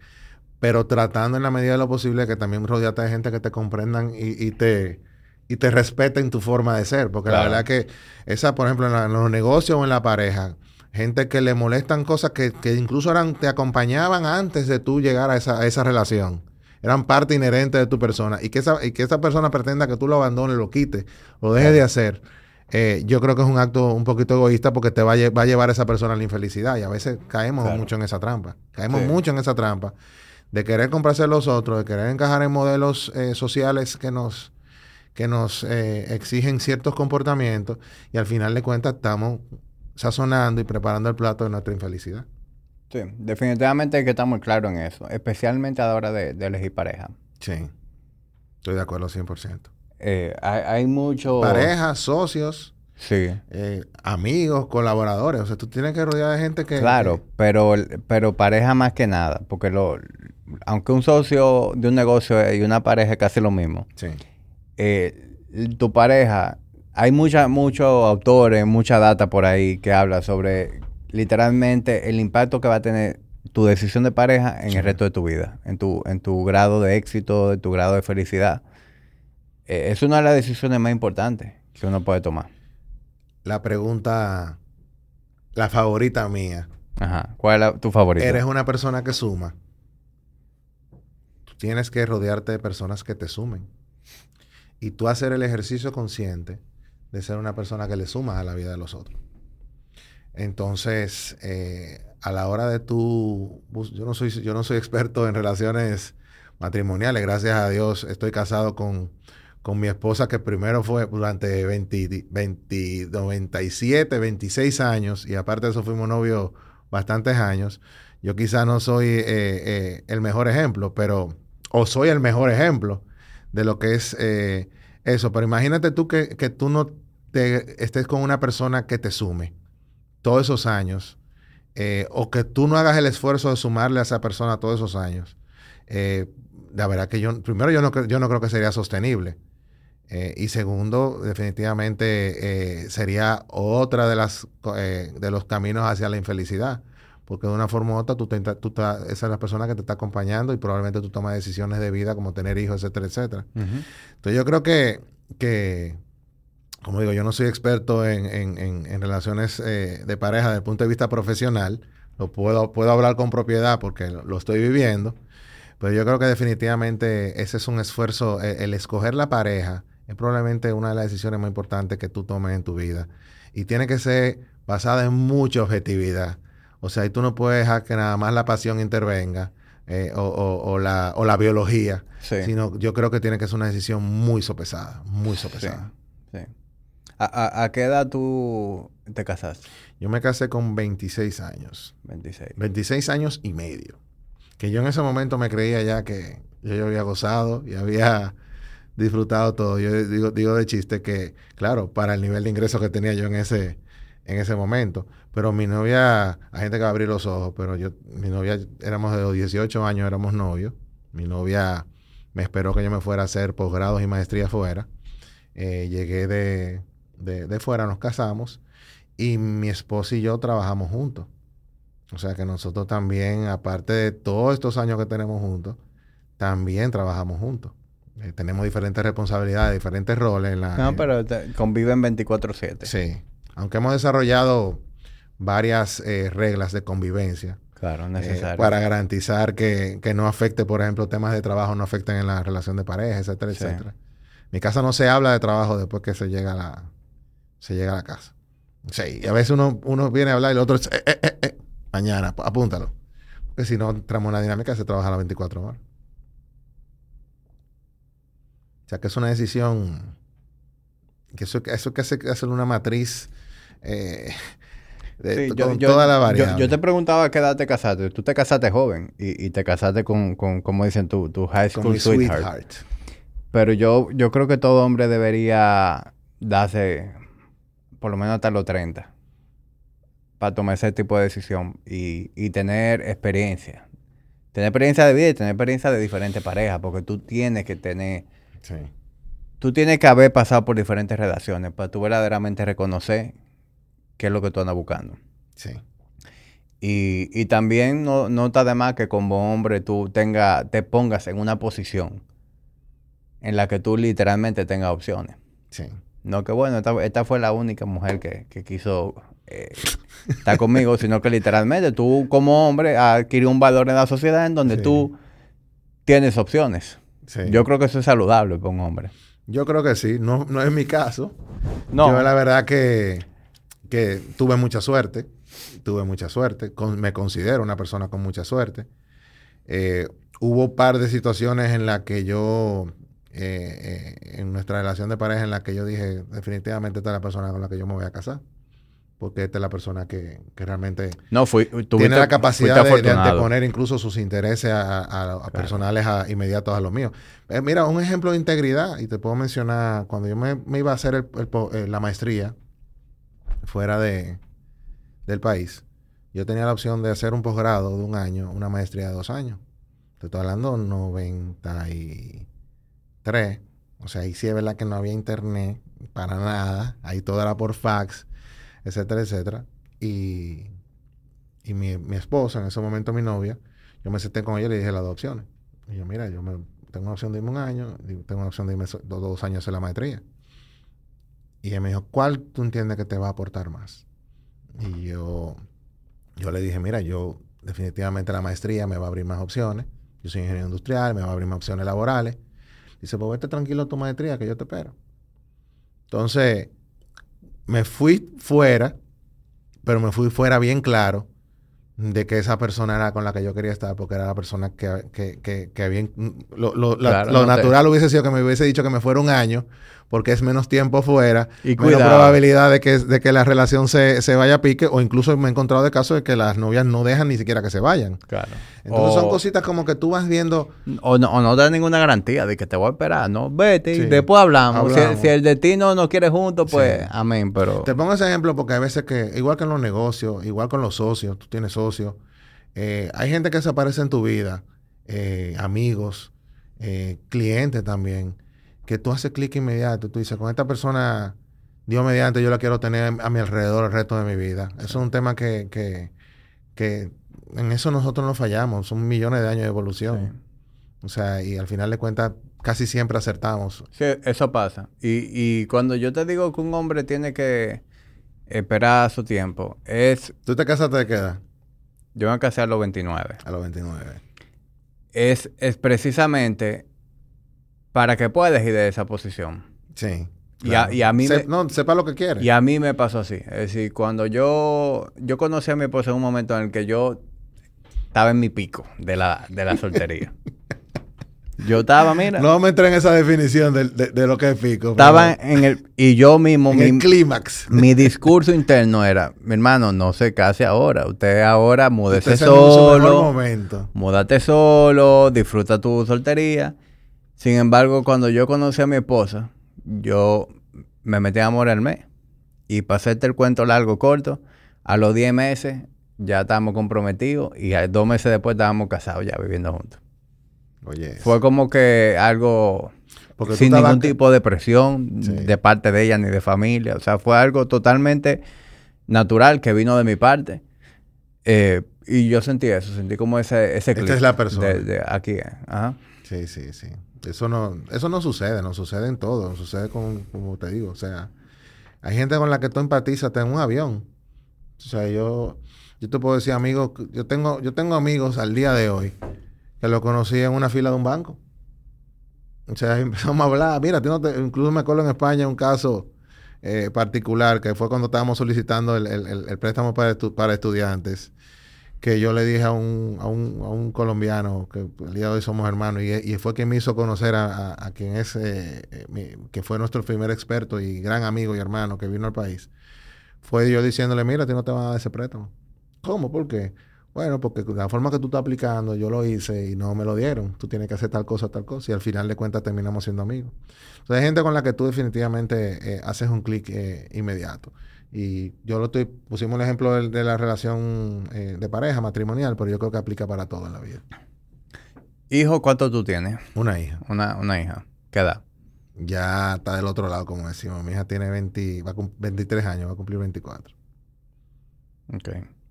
Pero tratando en la medida de lo posible que también rodeate de gente que te comprendan y, te, y te respeten tu forma de ser. Porque la verdad que esa, por ejemplo, en, los negocios o en la pareja, gente que le molestan cosas que, incluso eran, te acompañaban antes de tú llegar a esa, a esa relación. Eran parte inherente de tu persona y que esa, y que esa persona pretenda que tú lo abandones, lo quites, lo dejes de hacer, eh, yo creo que es un acto un poquito egoísta porque te va a, va a llevar a esa persona a la infelicidad y a veces caemos mucho en esa trampa, caemos mucho en esa trampa de querer comprarse los otros, de querer encajar en modelos eh, sociales que nos que nos eh, exigen ciertos comportamientos y al final de cuentas estamos sazonando y preparando el plato de nuestra infelicidad. Sí, definitivamente hay que estar muy claro en eso, especialmente a la hora de, elegir pareja. Sí, estoy de acuerdo 100%. Eh, hay, hay muchos... Parejas, socios. Sí. Eh, amigos, colaboradores. O sea, tú tienes que rodear de gente que... Claro, pero, pero pareja más que nada. Porque lo, aunque un socio de un negocio y una pareja es casi lo mismo. Sí. Eh, tu pareja... Hay mucha, muchos autores, mucha data por ahí que habla sobre literalmente el impacto que va a tener tu decisión de pareja en el resto de tu vida, en tu, en tu grado de éxito, en tu grado de felicidad. Eh, es una de las decisiones más importantes que uno puede tomar. La pregunta, la favorita mía. Ajá. ¿Cuál es tu favorita? Eres una persona que suma. Tienes que rodearte de personas que te sumen. Y tú hacer el ejercicio consciente de ser una persona que le sumas a la vida de los otros. Entonces, eh, a la hora de tú, yo no soy, yo no soy experto en relaciones matrimoniales, gracias a Dios estoy casado con, con mi esposa que primero fue durante 20, 20, 97, 26 años y aparte de eso fuimos novios bastantes años. Yo quizá no soy eh, eh, el mejor ejemplo, pero, o soy el mejor ejemplo de lo que es eso, pero imagínate tú que, que tú no te, estés con una persona que te sume todos esos años, eh, o que tú no hagas el esfuerzo de sumarle a esa persona todos esos años, eh, la verdad que yo, primero yo no, yo no creo que sería sostenible. Eh, y segundo, definitivamente sería otra de las de los caminos hacia la infelicidad. Porque de una forma u otra, tú, tú esa es la persona que te está acompañando y probablemente tú tomas decisiones de vida como tener hijos, etcétera, etcétera. Entonces yo creo que, que como digo, yo no soy experto en, relaciones eh, de pareja desde el punto de vista profesional. Lo puedo, puedo hablar con propiedad porque lo, estoy viviendo. Pero yo creo que definitivamente ese es un esfuerzo. El, el, escoger la pareja es probablemente una de las decisiones más importantes que tú tomes en tu vida. Y tiene que ser basada en mucha objetividad. O sea, ahí tú no puedes dejar que nada más la pasión intervenga. Eh, o, la, o, la, biología, sino yo creo que tiene que ser una decisión muy sopesada, muy sopesada. sí. ¿A, qué edad tú te casaste? Yo me casé con 26 años. 26. 26 años y medio. Que yo en ese momento me creía ya que yo, había gozado y había disfrutado todo. Yo digo, digo de chiste que, claro, para el nivel de ingreso que tenía yo en ese, en ese momento. Pero mi novia, hay gente que va a abrir los ojos, pero yo, mi novia, éramos de los 18 años, éramos novios. Mi novia me esperó que yo me fuera a hacer posgrados y maestría fuera. Eh, llegué de, de, fuera, nos casamos y mi esposa y yo trabajamos juntos. O sea que nosotros también, aparte de todos estos años que tenemos juntos, también trabajamos juntos. Eh, tenemos diferentes responsabilidades, diferentes roles en la... No, pero conviven 24/7. Sí. Aunque hemos desarrollado varias eh, reglas de convivencia. Claro, eh, necesario. para garantizar que, no afecte, por ejemplo, temas de trabajo no afecten en la relación de pareja, etcétera, etcétera. En mi casa no se habla de trabajo después que se llega a la, se llega a la casa. Sí, y a veces uno, uno viene a hablar y el otro dice, eh, eh, eh, mañana, apúntalo. Porque si no entramos en una dinámica, se trabaja a las 24 horas. O sea que es una decisión que eso, eso que hace, hacer una matriz eh, de toda la variable. Yo, te preguntaba qué edad te casaste. Tú te casaste joven y, te casaste con, con, como dicen, tu, tu high school sweetheart. Pero yo, yo creo que todo hombre debería darse por lo menos hasta los 30 para tomar ese tipo de decisión y, y tener experiencia. Tener experiencia de vida y tener experiencia de diferentes parejas, porque tú tienes que tener Sí. Tú tienes que haber pasado por diferentes relaciones para tú verdaderamente reconocer qué es lo que tú andas buscando. Sí. Y, y también no, no está de más que como hombre tú tenga, te pongas en una posición en la que tú literalmente tengas opciones. Sí. No que bueno, esta, fue la única mujer que, que quiso eh, estar conmigo, sino que literalmente tú como hombre adquirido un valor en la sociedad en donde tú tienes opciones. Yo creo que eso es saludable para un hombre. Yo creo que sí. No, no es mi caso. No. Yo la verdad que, que tuve mucha suerte. Tuve mucha suerte. me considero una persona con mucha suerte. Eh, hubo un par de situaciones en las que yo, eh, eh, en nuestra relación de pareja, en las que yo dije, definitivamente esta es la persona con la que yo me voy a casar porque esta es la persona que, realmente no, tiene la capacidad de, anteponer incluso sus intereses a, personales inmediatos a los míos. Eh, mira, un ejemplo de integridad, y te puedo mencionar, cuando yo me, iba a hacer eh, la maestría fuera de, del país, yo tenía la opción de hacer un posgrado de un año, una maestría de dos años. Te estoy hablando 93. O sea, ahí sí es verdad que no había internet para nada. Ahí todo era por fax etcétera, etcétera. Y, y mi, esposa, en ese momento mi novia, yo me senté con ella y le dije las dos opciones. Y yo, mira, yo me, tengo una opción de irme un año, tengo una opción de irme dos, años en la maestría. Y ella me dijo, ¿cuál tú entiendes que te va a aportar más? Y yo, yo le dije, mira, yo definitivamente la maestría me va a abrir más opciones. Yo soy ingeniero industrial, me va a abrir más opciones laborales. Dice, pues vete tranquilo a tu maestría que yo te espero. Entonces, me fui fuera, pero me fui fuera bien claro de que esa persona era con la que yo quería estar, porque era la persona que, que, que, que bien... Lo, lo, lo natural hubiese sido que me hubiese dicho que me fuera un año, porque es menos tiempo fuera, y menos probabilidad de que, de que la relación se, se, vaya a pique, o incluso me he encontrado de casos de que las novias no dejan ni siquiera que se vayan. Claro. Entonces son cositas como que tú vas viendo... O no, o no da ninguna garantía de que te voy a esperar, ¿no? Vete y después hablamos. Si, el destino no quiere juntos, pues amén, pero... Te pongo ese ejemplo porque hay veces que, igual que en los negocios, igual con los socios, tú tienes socios, eh, hay gente que se aparece en tu vida, eh, amigos, eh, clientes también, que tú haces clic inmediato. Tú dices, con esta persona, Dios mediante, yo la quiero tener a mi alrededor el resto de mi vida. Eso es un tema que, que, que, en eso nosotros no fallamos. Son millones de años de evolución. O sea, y al final de cuentas, casi siempre acertamos. Sí, eso pasa. Y, y cuando yo te digo que un hombre tiene que esperar su tiempo, es... ¿Tú te casaste de qué edad? Yo me casé a los 29. A los 29. Es, es precisamente para que puedas elegir de esa posición. Sí. Y, a, mí no, sepa lo que quiere. Y a mí me pasó así. Es decir, cuando yo, yo conocí a mi esposa en un momento en el que yo estaba en mi pico de la, de la soltería. Yo estaba, mira. No me entré en esa definición de, lo que es pico. Estaba en el. Y yo mismo. En el clímax. Mi discurso interno era: mi hermano, no se case ahora. Usted ahora múdese solo. momento. Múdate solo, disfruta tu soltería. Sin embargo, cuando yo conocí a mi esposa, yo me metí a amor al mes. Y para hacerte el cuento largo, corto, a los 10 meses ya estábamos comprometidos y dos meses después estábamos casados ya viviendo juntos. Oye. Fue como que algo sin ningún tipo de presión de parte de ella ni de familia. O sea, fue algo totalmente natural que vino de mi parte. Eh, y yo sentí eso, sentí como ese, ese Esta es la persona. De, aquí. Ajá. Sí, sí, sí. Eso no, eso no sucede, no sucede en todo, sucede con, como te digo, o sea, hay gente con la que tú empatizas en un avión. O sea, yo, yo te puedo decir, amigos, yo tengo, yo tengo amigos al día de hoy que lo conocí en una fila de un banco. O sea, empezamos a hablar. Mira, incluso me acuerdo en España un caso eh, particular que fue cuando estábamos solicitando el, préstamo para, para estudiantes que yo le dije a un, a un, a un colombiano, que el día de hoy somos hermanos, y, fue quien me hizo conocer a, quien es, eh, eh, que fue nuestro primer experto y gran amigo y hermano que vino al país, fue yo diciéndole, mira, a ti no te van a dar ese préstamo. ¿Cómo? ¿Por qué? Bueno, porque la forma que tú estás aplicando, yo lo hice y no me lo dieron. Tú tienes que hacer tal cosa, tal cosa. Y al final de cuentas terminamos siendo amigos. Entonces hay gente con la que tú definitivamente eh, haces un clic inmediato. Y yo lo estoy, pusimos el ejemplo de, la relación eh, de pareja matrimonial, pero yo creo que aplica para todo en la vida. ¿Hijo cuánto tú tienes? Una hija. Una, una hija. ¿Qué edad? Ya está del otro lado, como decimos. Mi hija tiene 20, va 23 años, va a cumplir 24. Ok.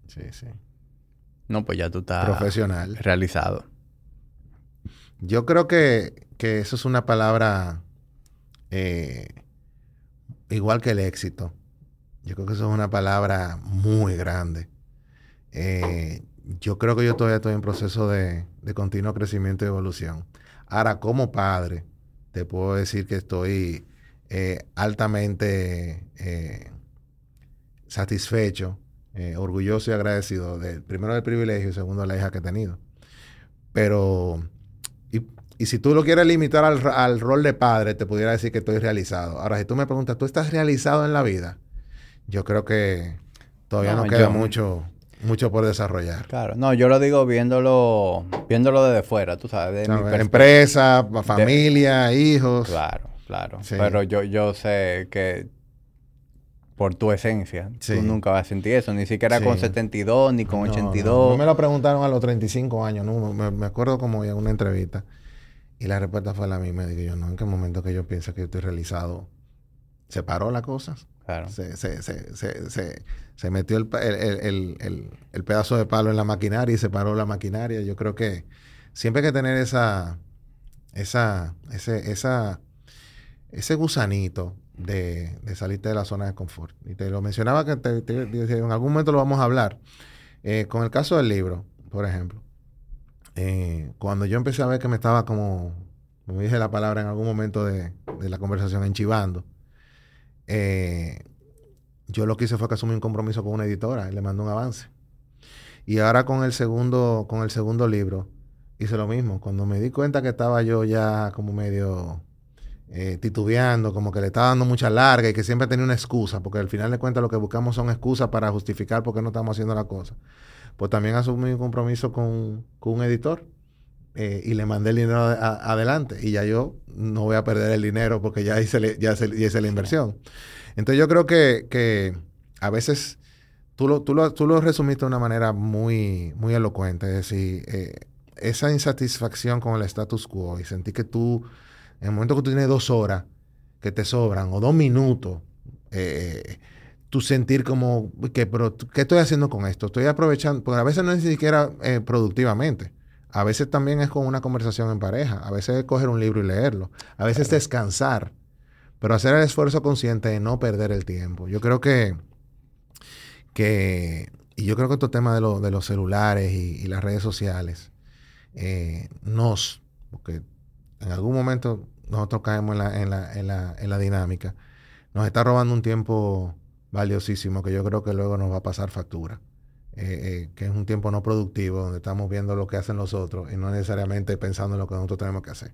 Sí, sí. No, pues ya tú estás... Profesional. Realizado. Yo creo que, que eso es una palabra eh, igual que el éxito. Yo creo que eso es una palabra muy grande. Eh, yo creo que yo todavía estoy en proceso de, continuo crecimiento y evolución. Ahora, como padre, te puedo decir que estoy eh, altamente eh, satisfecho, orgulloso y agradecido, de, primero del privilegio y segundo de la hija que he tenido. Pero, y, si tú lo quieres limitar al, al rol de padre, te pudiera decir que estoy realizado. Ahora, si tú me preguntas, ¿tú estás realizado en la vida? Yo creo que todavía no, nos queda mucho, mucho por desarrollar. Claro, no, yo lo digo viéndolo, viéndolo desde fuera, tú sabes, de mi empresa, familia, hijos. Claro, claro. Pero yo, yo sé que por tu esencia, tú nunca vas a sentir eso, ni siquiera con 72 ni con 82. No, me lo preguntaron a los 35 años, ¿no? me, acuerdo como en una entrevista y la respuesta fue la misma. Digo yo, no, ¿en qué momento que yo pienso que yo estoy realizado? ¿Se paró la cosa? Se, se, se, se, metió el, el, pedazo de palo en la maquinaria y se paró la maquinaria. Yo creo que siempre hay que tener esa, esa, ese, esa, ese gusanito de, salirte de la zona de confort. Y te lo mencionaba que en algún momento lo vamos a hablar. Eh, con el caso del libro, por ejemplo, eh, cuando yo empecé a ver que me estaba como, como dije la palabra en algún momento de la conversación, enchivando, eh, yo lo que hice fue que asumí un compromiso con una editora y le mandé un avance. Y ahora con el segundo, con el segundo libro, hice lo mismo. Cuando me di cuenta que estaba yo ya como medio eh, titubeando, como que le estaba dando mucha larga y que siempre tenía una excusa, porque al final de cuentas lo que buscamos son excusas para justificar por qué no estamos haciendo la cosa. Pues también asumí un compromiso con, un editor eh, y le mandé el dinero adelante. Y ya yo no voy a perder el dinero porque ya hice, ya hice, la inversión. Entonces yo creo que, a veces tú lo, tú, lo, tú lo, resumiste de una manera muy, muy elocuente. Es decir, eh, esa insatisfacción con el status quo y sentir que tú, en el momento que tú tienes dos horas que te sobran o dos minutos, eh, tú sentir como que, pero, ¿qué estoy haciendo con esto? Estoy aprovechando, porque a veces no es ni siquiera eh, productivamente. A veces también es con una conversación en pareja, a veces es coger un libro y leerlo, a veces es descansar, pero hacer el esfuerzo consciente de no perder el tiempo. Yo creo que, que y yo creo que este tema de, de los celulares y, las redes sociales eh, nos, porque en algún momento nosotros caemos en la, en, la, en, la, en la dinámica, nos está robando un tiempo valiosísimo que yo creo que luego nos va a pasar factura. Eh, eh, que es un tiempo no productivo, donde estamos viendo lo que hacen los otros y no necesariamente pensando en lo que nosotros tenemos que hacer.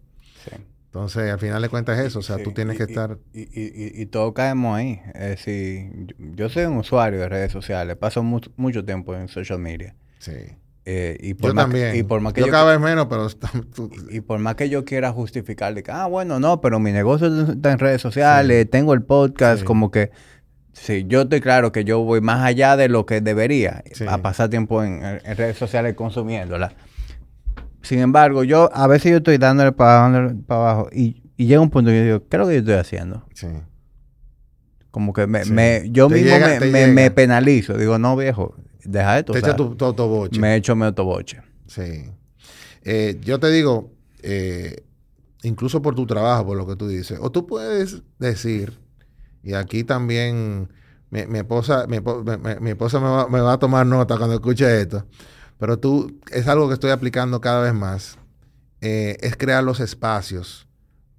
Entonces, al final de cuentas es eso, o sea, tú tienes que estar... Y, y, todos caemos ahí. Es decir, yo, soy un usuario de redes sociales, paso mucho tiempo en social media. Sí. Eh, y por yo también. y por más que yo, cada vez menos, pero... y, por más que yo quiera justificar de que, ah, bueno, no, pero mi negocio está en redes sociales, tengo el podcast, como que Sí, yo estoy claro que yo voy más allá de lo que debería a pasar tiempo en, redes sociales consumiéndola. Sin embargo, yo a veces yo estoy dándole para, abajo y, llega un punto y yo digo, ¿qué es lo que yo estoy haciendo? Sí. Como que me, me yo mismo me, me, penalizo. Digo, no, viejo, deja esto. Te echa tu, tu, autoboche. Me echo mi autoboche. Sí. Eh, yo te digo, eh, incluso por tu trabajo, por lo que tú dices. O tú puedes decir, y aquí también mi, esposa, mi, esposa me va, a tomar nota cuando escuche esto, pero tú, es algo que estoy aplicando cada vez más, eh, es crear los espacios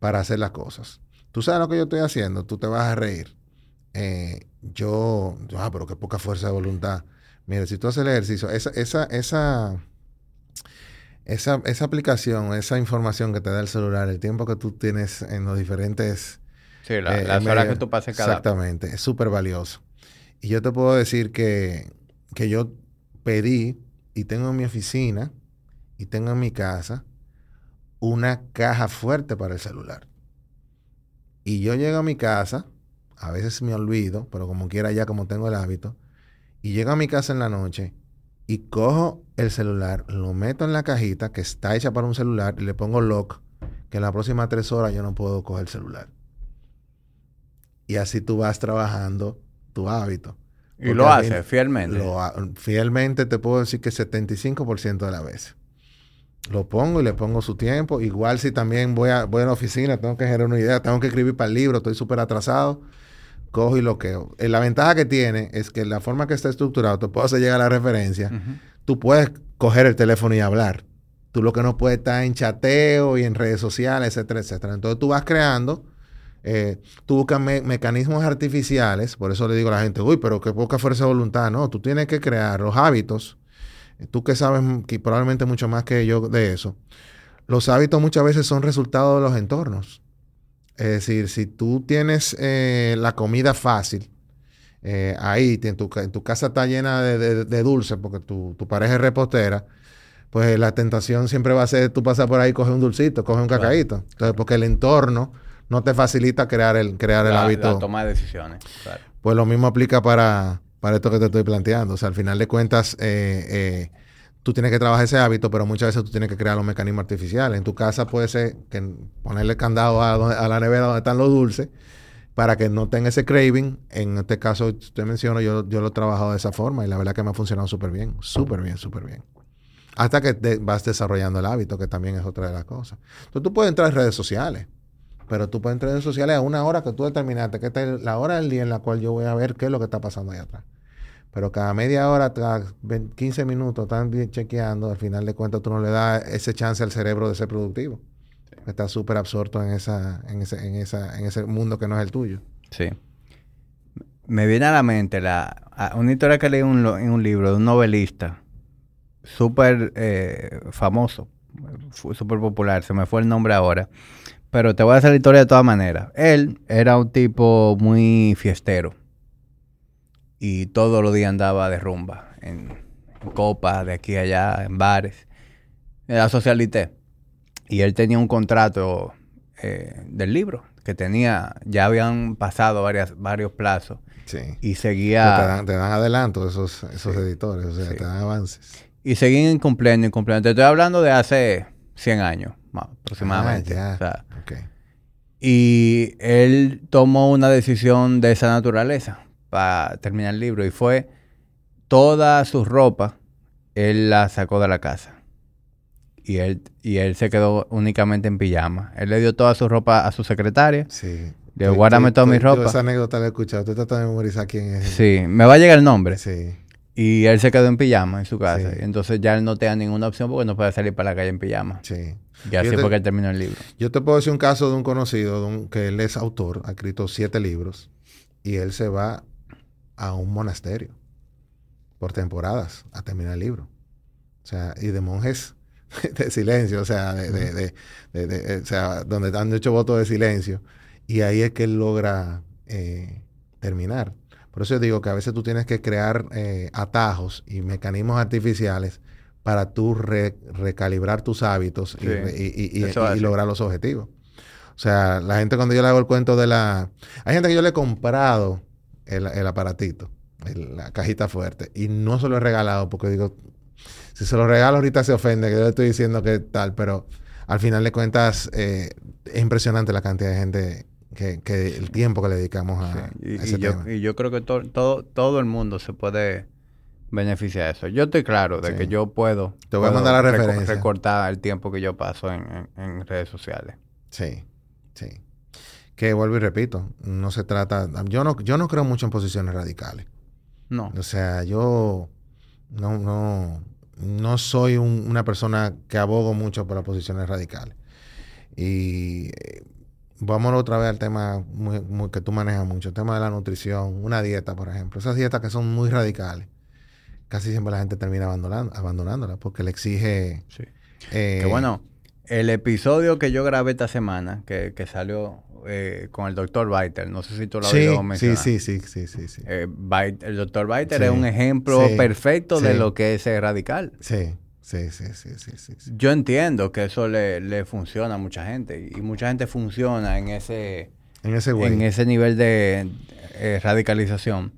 para hacer las cosas. Tú sabes lo que yo estoy haciendo, tú te vas a reír. Eh, yo, ah, pero qué poca fuerza de voluntad. Mira, si tú haces el ejercicio, esa, esa, esa, esa, esa aplicación, esa información que te da el celular, el tiempo que tú tienes en los diferentes... Sí, la, eh, las horas que tú pases cada... Exactamente, es súper valioso. Y yo te puedo decir que, que yo pedí y tengo en mi oficina y tengo en mi casa una caja fuerte para el celular. Y yo llego a mi casa, a veces me olvido, pero como quiera ya como tengo el hábito, y llego a mi casa en la noche y cojo el celular, lo meto en la cajita que está hecha para un celular y le pongo lock, que en las próximas tres horas yo no puedo coger el celular. Y así tú vas trabajando tu hábito. Y lo haces fielmente. fielmente te puedo decir que 75% de la vez. Lo pongo y le pongo su tiempo. Igual si también voy a, voy a la oficina, tengo que generar una idea, tengo que escribir para el libro, estoy súper atrasado cojo y bloqueo. Eh, la ventaja que tiene es que la forma que está estructurado, te puedo hacer llegar a la referencia, tú puedes coger el teléfono y hablar. Tú lo que no puedes estar en chateo y en redes sociales, etcétera, etcétera. Entonces tú vas creando, eh, tú buscas mecanismos artificiales, por eso le digo a la gente, uy, pero qué poca fuerza de voluntad. No, tú tienes que crear los hábitos. Tú que sabes que probablemente mucho más que yo de eso. Los hábitos muchas veces son resultado de los entornos. Es decir, si tú tienes eh, la comida fácil, eh, ahí en tu, en tu, casa está llena de, de, dulce porque tu, pareja es repostera, pues la tentación siempre va a ser tú pasas por ahí, coge un dulcito, coge un cacaíto. Entonces, porque el entorno no te facilita crear el, crear el hábito. La toma de decisiones. Pues lo mismo aplica para, para esto que te estoy planteando. O sea, al final de cuentas, eh, tú tienes que trabajar ese hábito, pero muchas veces tú tienes que crear los mecanismos artificiales. En tu casa puede ser que ponerle candado a, la nevera donde están los dulces para que no tenga ese craving. En este caso, usted mencionó, yo, yo lo he trabajado de esa forma y la verdad que me ha funcionado súper bien, súper bien, súper bien. Hasta que vas desarrollando el hábito, que también es otra de las cosas. Entonces tú puedes entrar en redes sociales, pero tú puedes entrar en redes sociales a una hora que tú determinaste, que esta es la hora del día en la cual yo voy a ver qué es lo que está pasando ahí atrás. Pero cada media hora, cada 15 minutos, están chequeando, al final de cuentas tú no le das ese chance al cerebro de ser productivo. Estás súper absorto en, esa, en, ese, en, esa, en ese mundo que no es el tuyo. Sí. Me viene a la mente la, una historia que leí en un libro de un novelista súper eh, famoso, súper popular, se me fue el nombre ahora, pero te voy a hacer la historia de todas maneras. Él era un tipo muy fiestero y todos los días andaba de rumba, en, copas, de aquí a allá, en bares. Era socialité. Y él tenía un contrato eh, del libro, que tenía, ya habían pasado varias, varios plazos. Sí. Y seguía... Te dan, te dan adelanto esos, esos editores, o sea, te dan avances. Y seguían incumpliendo, incumpliendo. Te estoy hablando de hace 100 años, aproximadamente. Ah, y él tomó una decisión de esa naturaleza para terminar el libro y fue toda su ropa, él la sacó de la casa. Y él, y él se quedó únicamente en pijama. Él le dio toda su ropa a su secretaria. Sí. Le dijo, guárdame toda mi ropa. esa anécdota la he escuchado. Estoy tratando de memorizar quién es. Sí. Me va a llegar el nombre. Sí. Y él se quedó en pijama en su casa. Entonces ya él no tenía ninguna opción porque no puede salir para la calle en pijama. Sí. Y así fue que terminó el libro. Yo te puedo decir un caso de un conocido que él es autor, ha escrito siete libros. Y él se va a un monasterio por temporadas a terminar el libro. O sea, y de monjes de silencio, o sea, de, o sea, donde han hecho votos de silencio. Y ahí es que él logra eh, terminar. Por eso yo digo que a veces tú tienes que crear eh, atajos y mecanismos artificiales para tú recalibrar tus hábitos y, y, lograr los objetivos. O sea, la gente cuando yo le hago el cuento de la... Hay gente que yo le he comprado el, aparatito, la cajita fuerte. Y no se lo he regalado porque digo, si se lo regalo ahorita se ofende, que yo le estoy diciendo que tal, pero al final de cuentas eh, es impresionante la cantidad de gente que, que el tiempo que le dedicamos a, y, ese yo, tema. Y yo creo que todo, todo el mundo se puede beneficiar de eso. Yo estoy claro de que yo puedo, Te voy a mandar la referencia. recortar el tiempo que yo paso en, en redes sociales. Sí, sí. Que vuelvo y repito, no se trata, yo no, yo no creo mucho en posiciones radicales. No. O sea, yo no, no, no soy una persona que abogo mucho por las posiciones radicales. Y eh, vámonos otra vez al tema que tú manejas mucho, el tema de la nutrición, una dieta, por ejemplo. Esas dietas que son muy radicales, casi siempre la gente termina abandonando, abandonándolas porque le exige... Sí. Eh, que bueno, el episodio que yo grabé esta semana, que, que salió eh, con el doctor Biter, no sé si tú lo has oído mencionar. Sí, sí, sí, sí, sí. Eh, el doctor Biter es un ejemplo perfecto de lo que es radical. Sí. Sí, sí, sí, sí, sí, Yo entiendo que eso le, le, funciona a mucha gente y mucha gente funciona en ese en ese, en ese nivel de eh, radicalización.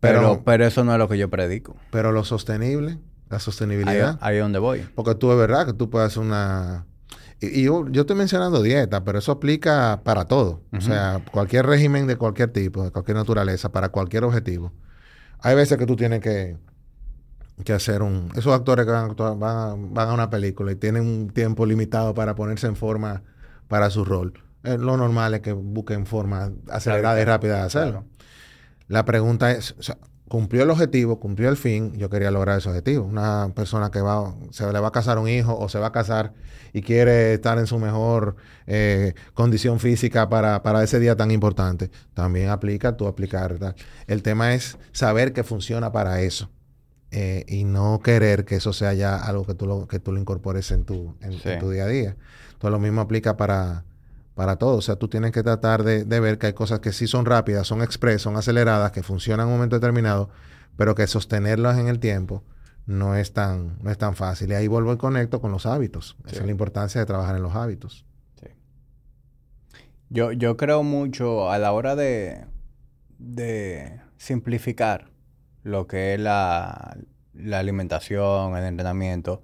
Pero, pero, eso no es lo que yo predico. Pero lo sostenible, la sostenibilidad. Ahí, es donde voy. Porque tú es verdad que tú puedes hacer una... Y, yo, estoy mencionando dieta, pero eso aplica para todo. O sea, cualquier régimen de cualquier tipo, de cualquier naturaleza, para cualquier objetivo. Hay veces que tú tienes que que hacer un... Esos actores que van a, van, a, una película y tienen un tiempo limitado para ponerse en forma para su rol. Eh, lo normal es que busquen forma acelerada y rápida de hacerlo. La pregunta es, cumplió el objetivo, cumplió el fin, yo quería lograr ese objetivo. Una persona que va, se le va a casar un hijo o se va a casar y quiere estar en su mejor eh, condición física para, para, ese día tan importante, también aplica, tú aplicar. El tema es saber que funciona para eso. Eh, y no querer que eso sea ya algo que tú lo, que tú lo incorpores en tu, en, tu día a día. Entonces lo mismo aplica para, para todo. O sea, tú tienes que tratar de, ver que hay cosas que sí son rápidas, son express, son aceleradas, que funcionan en un momento determinado, pero que sostenerlas en el tiempo no es tan, no es tan fácil. Y ahí vuelvo y conecto con los hábitos. Esa es la importancia de trabajar en los hábitos. Yo, yo creo mucho a la hora de, de simplificar lo que es la, alimentación, el entrenamiento,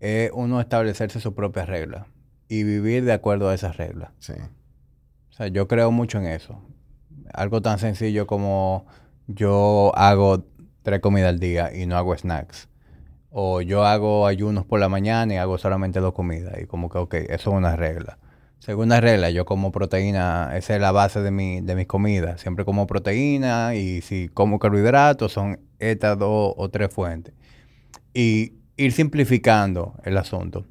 es uno establecerse sus propias reglas y vivir de acuerdo a esas reglas. Sí. O sea, yo creo mucho en eso. Algo tan sencillo como yo hago tres comidas al día y no hago snacks. O yo hago ayunos por la mañana y hago solamente dos comidas. Y como que, ok, eso es una regla. Segunda regla, yo como proteína, esa es la base de, mi, de mis comidas. Siempre como proteína y si como carbohidratos son estas dos o tres fuentes. Y ir simplificando el asunto.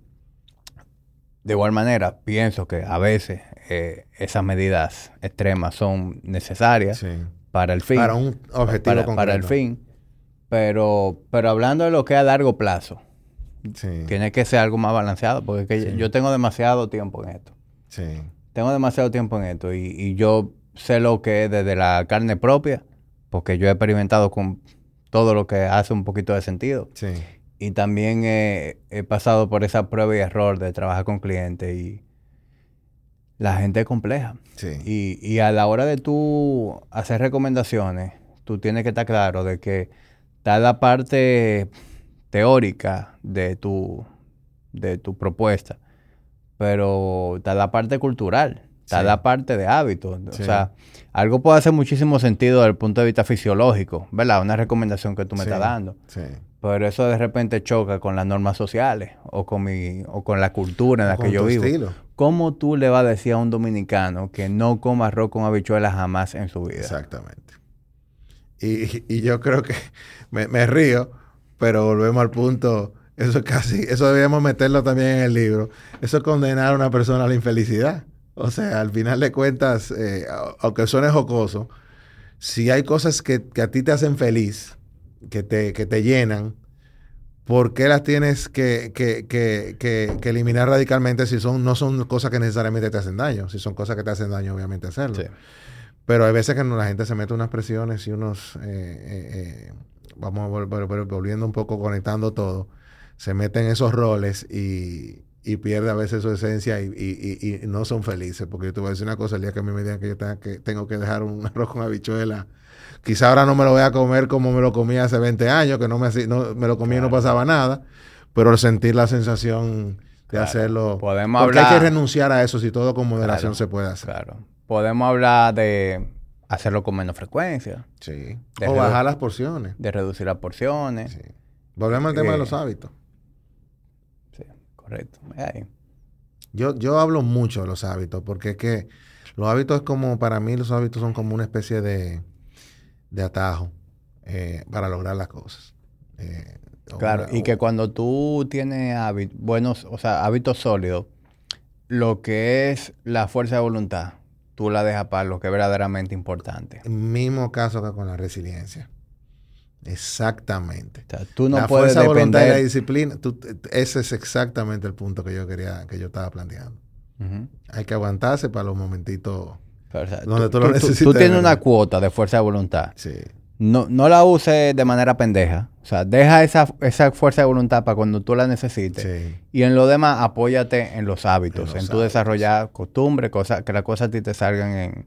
De igual manera, pienso que a veces eh, esas medidas extremas son necesarias para el fin. Para un objetivo para, para el fin. Pero, pero hablando de lo que es a largo plazo, tiene que ser algo más balanceado, porque yo tengo demasiado tiempo en esto. Sí. Tengo demasiado tiempo en esto y, yo sé lo que es desde la carne propia, porque yo he experimentado con todo lo que hace un poquito de sentido. Sí. Y también he, pasado por esa prueba y error de trabajar con clientes y la gente es compleja. Sí. Y, y a la hora de tú hacer recomendaciones, tú tienes que estar claro de que está la parte teórica de tu, de tu propuesta pero está la parte cultural, está la parte de hábitos. O sea, algo puede hacer muchísimo sentido desde el punto de vista fisiológico, ¿verdad? Una recomendación que tú me estás dando. Pero eso de repente choca con las normas sociales o con mi o con la cultura en la que yo vivo. Estilo. ¿Cómo tú le vas a decir a un dominicano que no coma arroz con habichuelas jamás en su vida? Exactamente. Y, yo creo que me, me río, pero volvemos al punto eso casi, eso debíamos meterlo también en el libro. Eso es condenar a una persona a la infelicidad. O sea, al final de cuentas, eh, aunque suene jocoso, si hay cosas que, a ti te hacen feliz, que te, que te llenan, ¿por qué las tienes que, eliminar radicalmente si son, no son cosas que necesariamente te hacen daño? Si son cosas que te hacen daño, obviamente hacerlo. Pero hay veces que la gente se mete unas presiones y unos, eh, eh, vamos volviendo un poco, conectando todo se meten en esos roles y, pierde a veces su esencia y, no son felices. Porque yo te voy a decir una cosa, el día que a mí me digan que yo tenga que, tengo que dejar un arroz con habichuela, quizá ahora no me lo voy a comer como me lo comía hace 20 años, que no me, no, me lo comía y no pasaba nada, pero sentir la sensación de hacerlo. Podemos porque hay que renunciar a eso si todo con moderación se puede hacer. Claro. Podemos hablar de hacerlo con menos frecuencia. Sí. o bajar las porciones. De reducir las porciones. Sí. Volvemos al tema de los hábitos. Correcto. Yo, yo hablo mucho de los hábitos, porque es que los hábitos es como, para mí los hábitos son como una especie de, de atajo eh, para lograr las cosas. Eh, claro, y que cuando tú tienes hábitos, buenos, o sea, hábitos sólidos, lo que es la fuerza de voluntad, tú la dejas para lo que es verdaderamente importante. Mismo caso que con la resiliencia. Exactamente. O sea, tú no la puedes fuerza depender... de la disciplina, ese es exactamente el punto que yo quería, que yo estaba planteando. Hay que aguantarse para los momentitos donde tú, lo necesitas. Tú, tienes una cuota de fuerza de voluntad. Sí. No, no la uses de manera pendeja. O sea, deja esa, esa fuerza de voluntad para cuando tú la necesites. Sí. Y en lo demás, apóyate en los hábitos, en, tu desarrollar costumbres, cosas, que las cosas a ti te salgan en,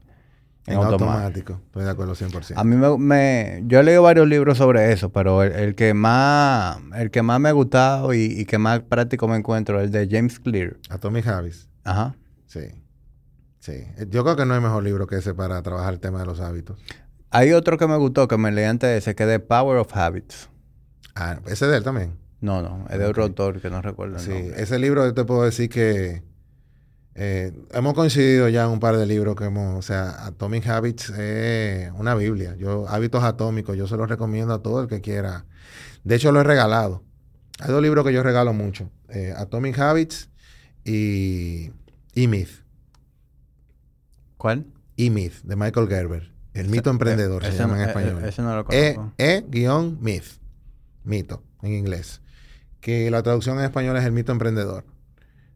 en, automático. Estoy de acuerdo 100%. A mí me, Yo he leído varios libros sobre eso, pero el, que, más, el que más me ha gustado y, que más práctico me encuentro es el de James Clear. Atomic Habits. Ajá. Sí. Sí. Yo creo que no hay mejor libro que ese para trabajar el tema de los hábitos. Hay otro que me gustó, que me leí antes de ese, que es The Power of Habits. Ah, ese es de él también. No, no, es de otro autor que no recuerdo. El sí, ese libro yo te puedo decir que eh, hemos coincidido ya en un par de libros que hemos, o sea, Atomic Habits es una Biblia. Yo, hábitos atómicos, yo se los recomiendo a todo el que quiera. De hecho, lo he regalado. Hay dos libros que yo regalo mucho: eh, Atomic Habits y E-Myth. ¿Cuál? E-Myth, de Michael Gerber. El mito emprendedor se llama en español. Ese no lo e, conozco. E-Myth. Mito, en inglés. Que la traducción en español es el mito emprendedor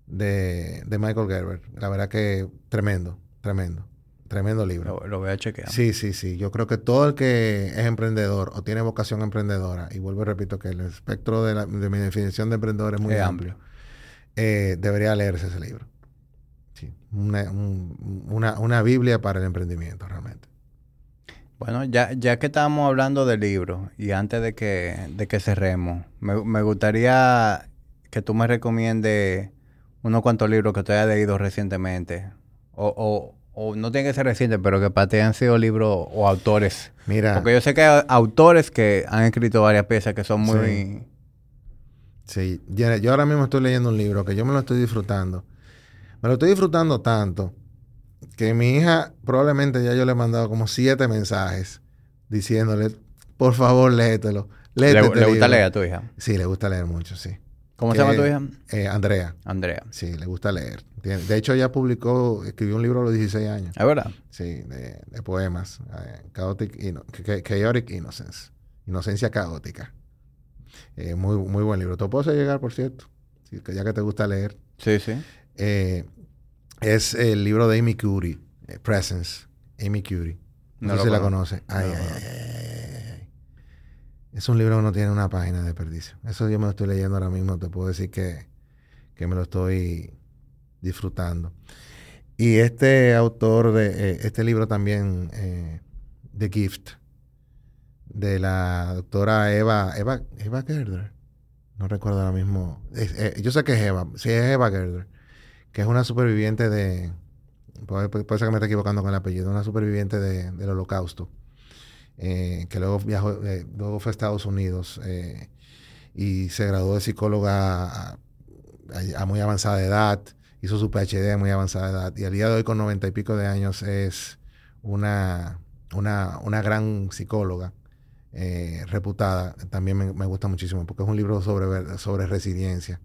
de, Michael Gerber. La verdad que tremendo, tremendo. Tremendo libro. Lo, voy a chequear. Sí, sí, sí. Yo creo que todo el que es emprendedor o tiene vocación emprendedora, y vuelvo y repito que el espectro de, mi definición de emprendedor es muy amplio, eh, debería leerse ese libro. Una, una, Biblia para el emprendimiento, realmente. Bueno, ya, ya que estábamos hablando de libros y antes de que, de que cerremos, me, me gustaría que tú me recomiendes unos cuantos libros que tú hayas leído recientemente. O, o, no tiene que ser reciente, pero que para ti han sido libros o autores. Mira. Porque yo sé que hay autores que han escrito varias piezas que son muy. Sí. Yo ahora mismo estoy leyendo un libro que yo me lo estoy disfrutando. Me lo estoy disfrutando tanto que mi hija probablemente ya yo le he mandado como siete mensajes diciéndole, por favor, léetelo. ¿Le, este ¿le gusta leer a tu hija? Sí, le gusta leer mucho, sí. ¿Cómo se llama tu hija? Eh, Andrea. Andrea. Sí, le gusta leer. de hecho, ella publicó, escribió un libro a los 16 años. ¿Es verdad? Sí, de, poemas. Eh, chaotic, Chaotic Innocence. Inocencia caótica. Eh, muy, muy buen libro. Te puedo llegar, por cierto, ya que te gusta leer. Sí, sí. Es el libro de Amy Curie, Presence. Amy Curie. No, sé si la conoce. Ay, ay, ay, es un libro que no tiene una página de desperdicio. Eso yo me lo estoy leyendo ahora mismo. Te puedo decir que, me lo estoy disfrutando. Y este autor de eh, este libro también, eh, The Gift, de la doctora Eva, Eva, Eva Gerder. No recuerdo ahora mismo. Eh, yo sé que es Eva, sí es Eva Gerder, que es una superviviente de, puede, ser que me esté equivocando con el apellido, una superviviente del holocausto. Eh, que luego viajó, eh, luego fue a Estados Unidos eh, y se graduó de psicóloga a, muy avanzada edad, hizo su PhD a muy avanzada edad y al día de hoy con noventa y pico de años es una, una, gran psicóloga reputada. También me, gusta muchísimo porque es un libro sobre, sobre resiliencia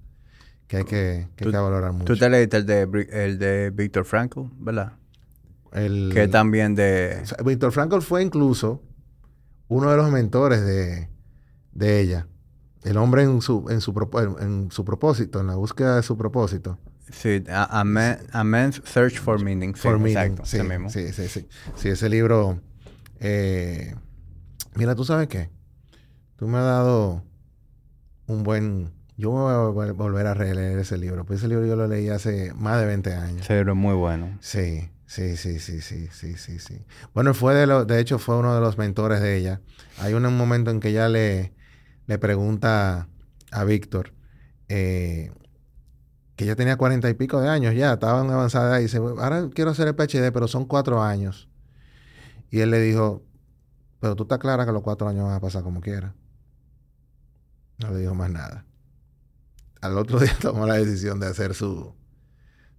que hay que, que, valorar mucho. Tú te leíste el de, el de Víctor Frankl, ¿verdad? El, que también de... Víctor Frankl fue incluso uno de los mentores de, ella. El hombre en su, en, su, en su propósito, en la búsqueda de su propósito. Sí, a, Man's Search for Meaning. For Meaning, sí, sí, sí, sí, sí. ese libro... Eh, mira, ¿tú sabes qué? Tú me has dado un buen... Yo voy a volver a releer ese libro. Pues ese libro yo lo leí hace más de 20 años. Ese libro es muy bueno. Sí. Sí, sí, sí, sí, sí, sí, sí. Bueno, fue de lo, de hecho fue uno de los mentores de ella. Hay un momento en que ella le, le pregunta a Víctor eh, que ella tenía cuarenta y pico de años ya, estaba en avanzada edad y dice, ahora quiero hacer el PhD, pero son cuatro años. Y él le dijo, pero tú estás clara que los cuatro años van a pasar como quieras. No le dijo más nada. Al otro día tomó la decisión de hacer su,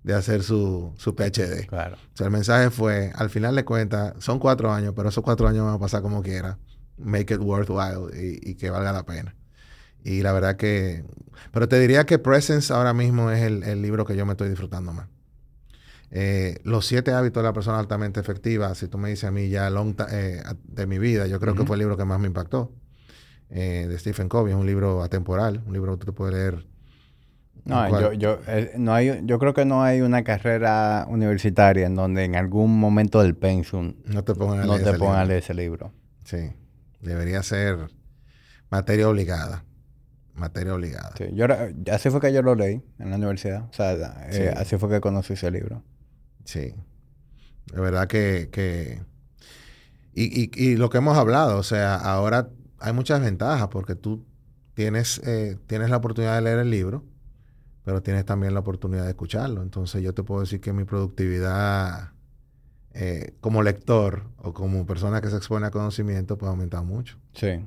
de hacer su, su PhD. Claro. O sea, el mensaje fue, al final de cuentas, son cuatro años, pero esos cuatro años van a pasar como quiera. Make it worthwhile y, y que valga la pena. Y la verdad que... Pero te diría que Presence ahora mismo es el, el libro que yo me estoy disfrutando más. Eh, los siete hábitos de la persona altamente efectiva, si tú me dices a mí ya long eh, de mi vida, yo creo que fue el libro que más me impactó. Eh, de Stephen Covey, es un libro atemporal, un libro que tú puedes leer. No, yo, yo, no hay, yo creo que no hay una carrera universitaria en donde en algún momento del pensum no te pongan a, no leer, te ese pongan a libro. leer ese libro. Sí, debería ser materia obligada. Materia obligada. Sí, yo, así fue que yo lo leí en la universidad. O sea, eh, Sí. así fue que conocí ese libro. Sí. De verdad que... que... Y, y, y lo que hemos hablado, o sea, ahora hay muchas ventajas porque tú tienes, eh, tienes la oportunidad de leer el libro, pero tienes también la oportunidad de escucharlo. Entonces yo te puedo decir que mi productividad eh, como lector o como persona que se expone a conocimiento pues ha aumentado mucho. Sí.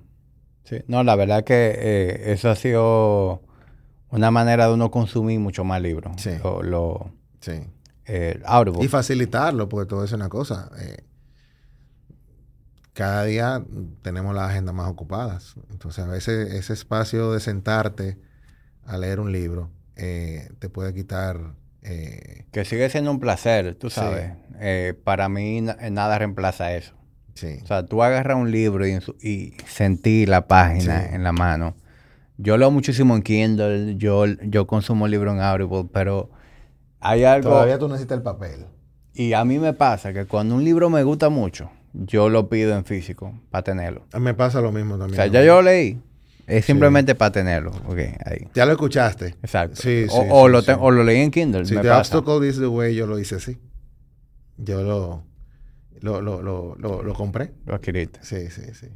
Sí. No, la verdad que eh, eso ha sido una manera de uno consumir mucho más libros. Sí. Lo, lo, Sí. eh. Y facilitarlo, porque todo eso es una cosa. eh, cada día tenemos las agendas más ocupadas. Entonces, a veces ese espacio de sentarte a leer un libro eh, te puede quitar. eh, Que sigue siendo un placer, tú Sí. sabes. Eh, para mí na- nada reemplaza eso. sí. O sea, tú agarras un libro y, y sentir la página Sí. en la mano. Yo leo muchísimo en Kindle, yo, yo consumo libros en Audible, pero hay algo... Todavía tú necesitas el papel. Y a mí me pasa que cuando un libro me gusta mucho, yo lo pido en físico para tenerlo. Me pasa lo mismo O también. sea, ya yo lo leí. Es simplemente para tenerlo. Ok, ahí. Ya lo escuchaste. Exacto. Sí, o, sí, o lo te- o lo leí en Kindle. Si The pasa. Obstacle is the way, yo lo hice así. Yo lo, lo, lo, lo, lo, compré. Lo adquiriste. Sí, sí, sí.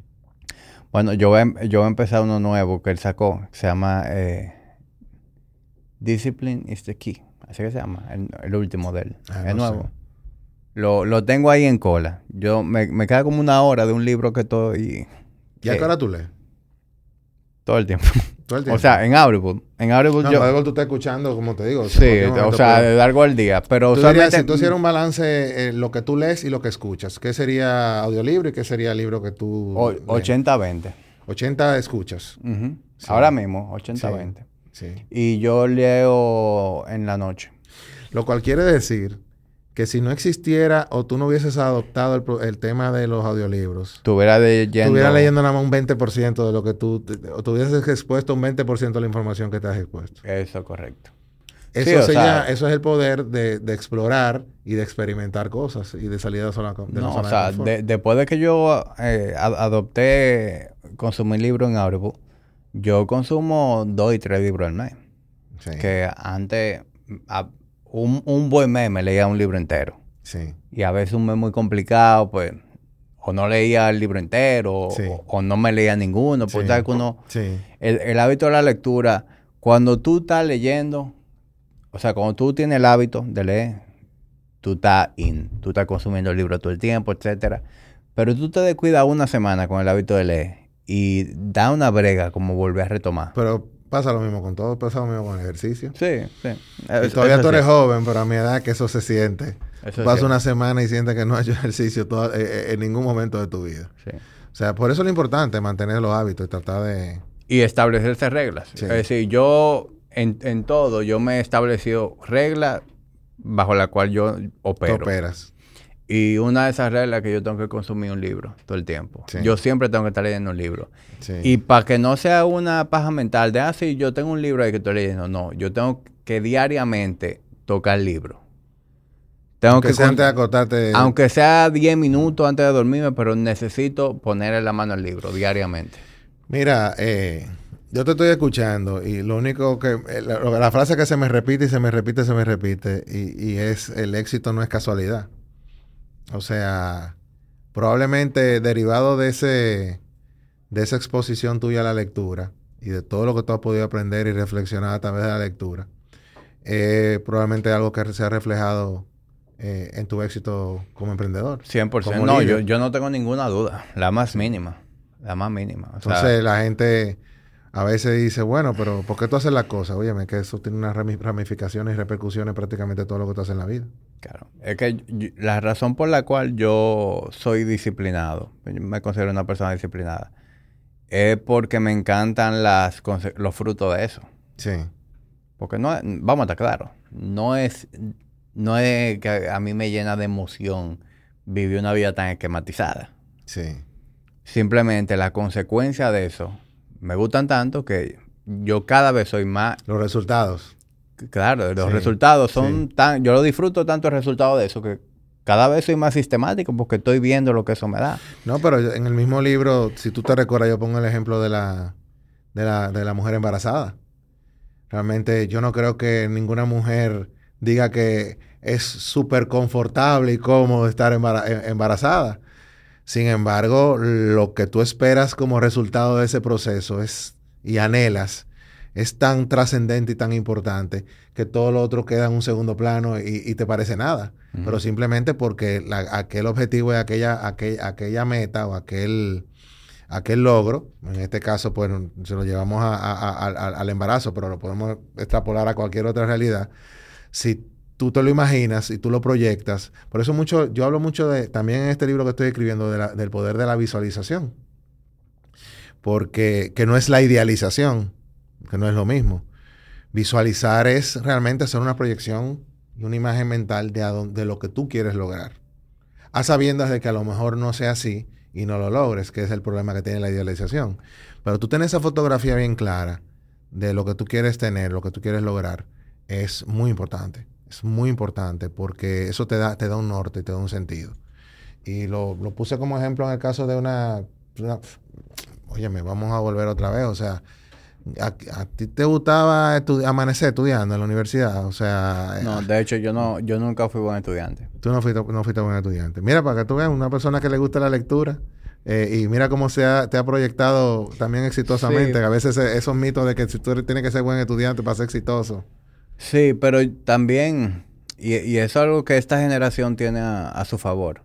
Bueno, yo voy, a, em- yo voy a empezar uno nuevo que él sacó. que Se llama eh, Discipline is the Key. Así que se llama. El, el último de él. Ah, es no nuevo. sé. Lo, lo tengo ahí en cola. Yo me, me queda como una hora de un libro que estoy ¿Y a Eh, qué hora tú lees? Todo el tiempo. Todo el o tiempo. sea, en Audible. En Audible No, yo... luego tú estás escuchando, como te digo. Sí, o sea, de algo al día. Pero Tú dirías, usualmente... si tú hicieras un balance, eh, lo que tú lees y lo que escuchas, ¿qué sería audiolibro y qué sería libro que tú... o- lees? 80-20. 80 escuchas. Sí. Ahora mismo, 80-20. Sí. Y yo leo en la noche. Lo cual quiere decir que si no existiera o tú no hubieses adoptado el, el tema de los audiolibros, Estuviera leyendo... leyendo nada más un 20% de lo que tú... te- o tuvieses expuesto un 20% de la información que te has expuesto. Eso, correcto. Eso, Sí, o se sea- llama- eso es el poder de, de explorar y de experimentar cosas y de salir de la zona, de la No, zona o sea, de confort. de- después de que yo eh, ad- adopté consumir libros en Audible, yo consumo dos y tres libros al mes. Sí, Que antes, a- un, un buen mes me leía un libro entero. sí. Y a veces un mes muy complicado, pues, o no leía el libro entero, Sí. o, o no me leía ninguno. Sí. sabes que uno, Sí, el, el hábito de la lectura, cuando tú estás leyendo, o sea, cuando tú tienes el hábito de leer, tú estás in, tú estás consumiendo el libro todo el tiempo, etcétera. Pero tú te descuidas una semana con el hábito de leer y da una brega como volver a retomar. pero pasa lo mismo con todo, pasa lo mismo con el ejercicio. Sí, sí. Y todavía tú eres sí. joven, pero a mi edad que eso se siente. Eso Pasa una semana y sientes que no has hecho ejercicio toda- eh, eh, en ningún momento de tu vida. Sí. O sea, por eso es lo importante mantener los hábitos y tratar de... Y establecerse reglas. Sí. Es decir, yo en, en todo, yo me he establecido reglas bajo la cual yo Tú opero. operas. Y una de esas reglas es que yo tengo que consumir un libro todo el tiempo. Sí. Yo siempre tengo que estar leyendo un libro. Sí. Y para que no sea una paja mental de, ah, sí, yo tengo un libro ahí que estoy leyendo. No, yo tengo que diariamente tocar el libro. Tengo aunque que sea antes de acostarte... aunque sea 10 minutos antes de dormirme, pero necesito ponerle la mano al libro diariamente. Mira, eh, yo te estoy escuchando y lo único que... eh, la, la frase que se me repite y se me repite, se me repite y, y es el éxito no es casualidad. O sea, probablemente derivado de ese de esa exposición tuya a la lectura y de todo lo que tú has podido aprender y reflexionar a través de la lectura, eh, probablemente algo que se ha reflejado eh, en tu éxito como emprendedor. 100%. Como no, yo, yo no tengo ninguna duda. La más mínima. La más mínima. O sea, Entonces la gente, a veces dice, bueno, pero ¿por qué tú haces la cosa? Óyeme, que eso tiene unas ramificaciones y repercusiones prácticamente todo lo que tú haces en la vida. Claro. Es que la razón por la cual yo soy disciplinado, yo me considero una persona disciplinada, es porque me encantan las, los frutos de eso. Sí. Porque no, vamos a estar claros, no es, no es que a mí me llena de emoción vivir una vida tan esquematizada. Sí. Simplemente la consecuencia de eso me gustan tanto que yo cada vez soy más... Los resultados. Claro, los resultados son tan... Yo lo disfruto tanto el resultado de eso que cada vez soy más sistemático porque estoy viendo lo que eso me da. No, pero en el mismo libro, si tú te recuerdas, yo pongo el ejemplo de la, de la, de la mujer embarazada. Realmente yo no creo que ninguna mujer diga que es súper confortable y cómodo estar embarazada. Sin embargo, lo que tú esperas como resultado de ese proceso es y anhelas es tan trascendente y tan importante que todo lo otro queda en un segundo plano y, te parece nada. Pero simplemente porque aquel objetivo y aquella, aquella meta o aquel, aquel logro, en este caso, pues se lo llevamos al embarazo, pero lo podemos extrapolar a cualquier otra realidad. Si tú te lo imaginas y tú lo proyectas. Por eso mucho, yo hablo mucho de, también en este libro que estoy escribiendo, del poder de la visualización. Porque que no es la idealización, que no es lo mismo. Visualizar es realmente hacer una proyección y una imagen mental de, lo que tú quieres lograr. A sabiendas de que a lo mejor no sea así y no lo logres, que es el problema que tiene la idealización. Pero tú tienes esa fotografía bien clara de lo que tú quieres tener, lo que tú quieres lograr, es muy importante. Es muy importante porque eso te da, te da un norte, te da un sentido. Y lo, puse como ejemplo en el caso de una, Oye, me vamos a volver otra vez. O sea, ¿a, ti te gustaba amanecer estudiando en la universidad? O sea... No, de hecho yo no, yo nunca fui buen estudiante. Tú no fuiste, no fuiste buen estudiante. Mira, para que tú veas, una persona que le gusta la lectura... Eh, y mira cómo se ha, te ha proyectado también exitosamente. A veces esos mitos de que tú tienes que ser buen estudiante para ser exitoso. Sí, pero también, y, eso es algo que esta generación tiene a, su favor,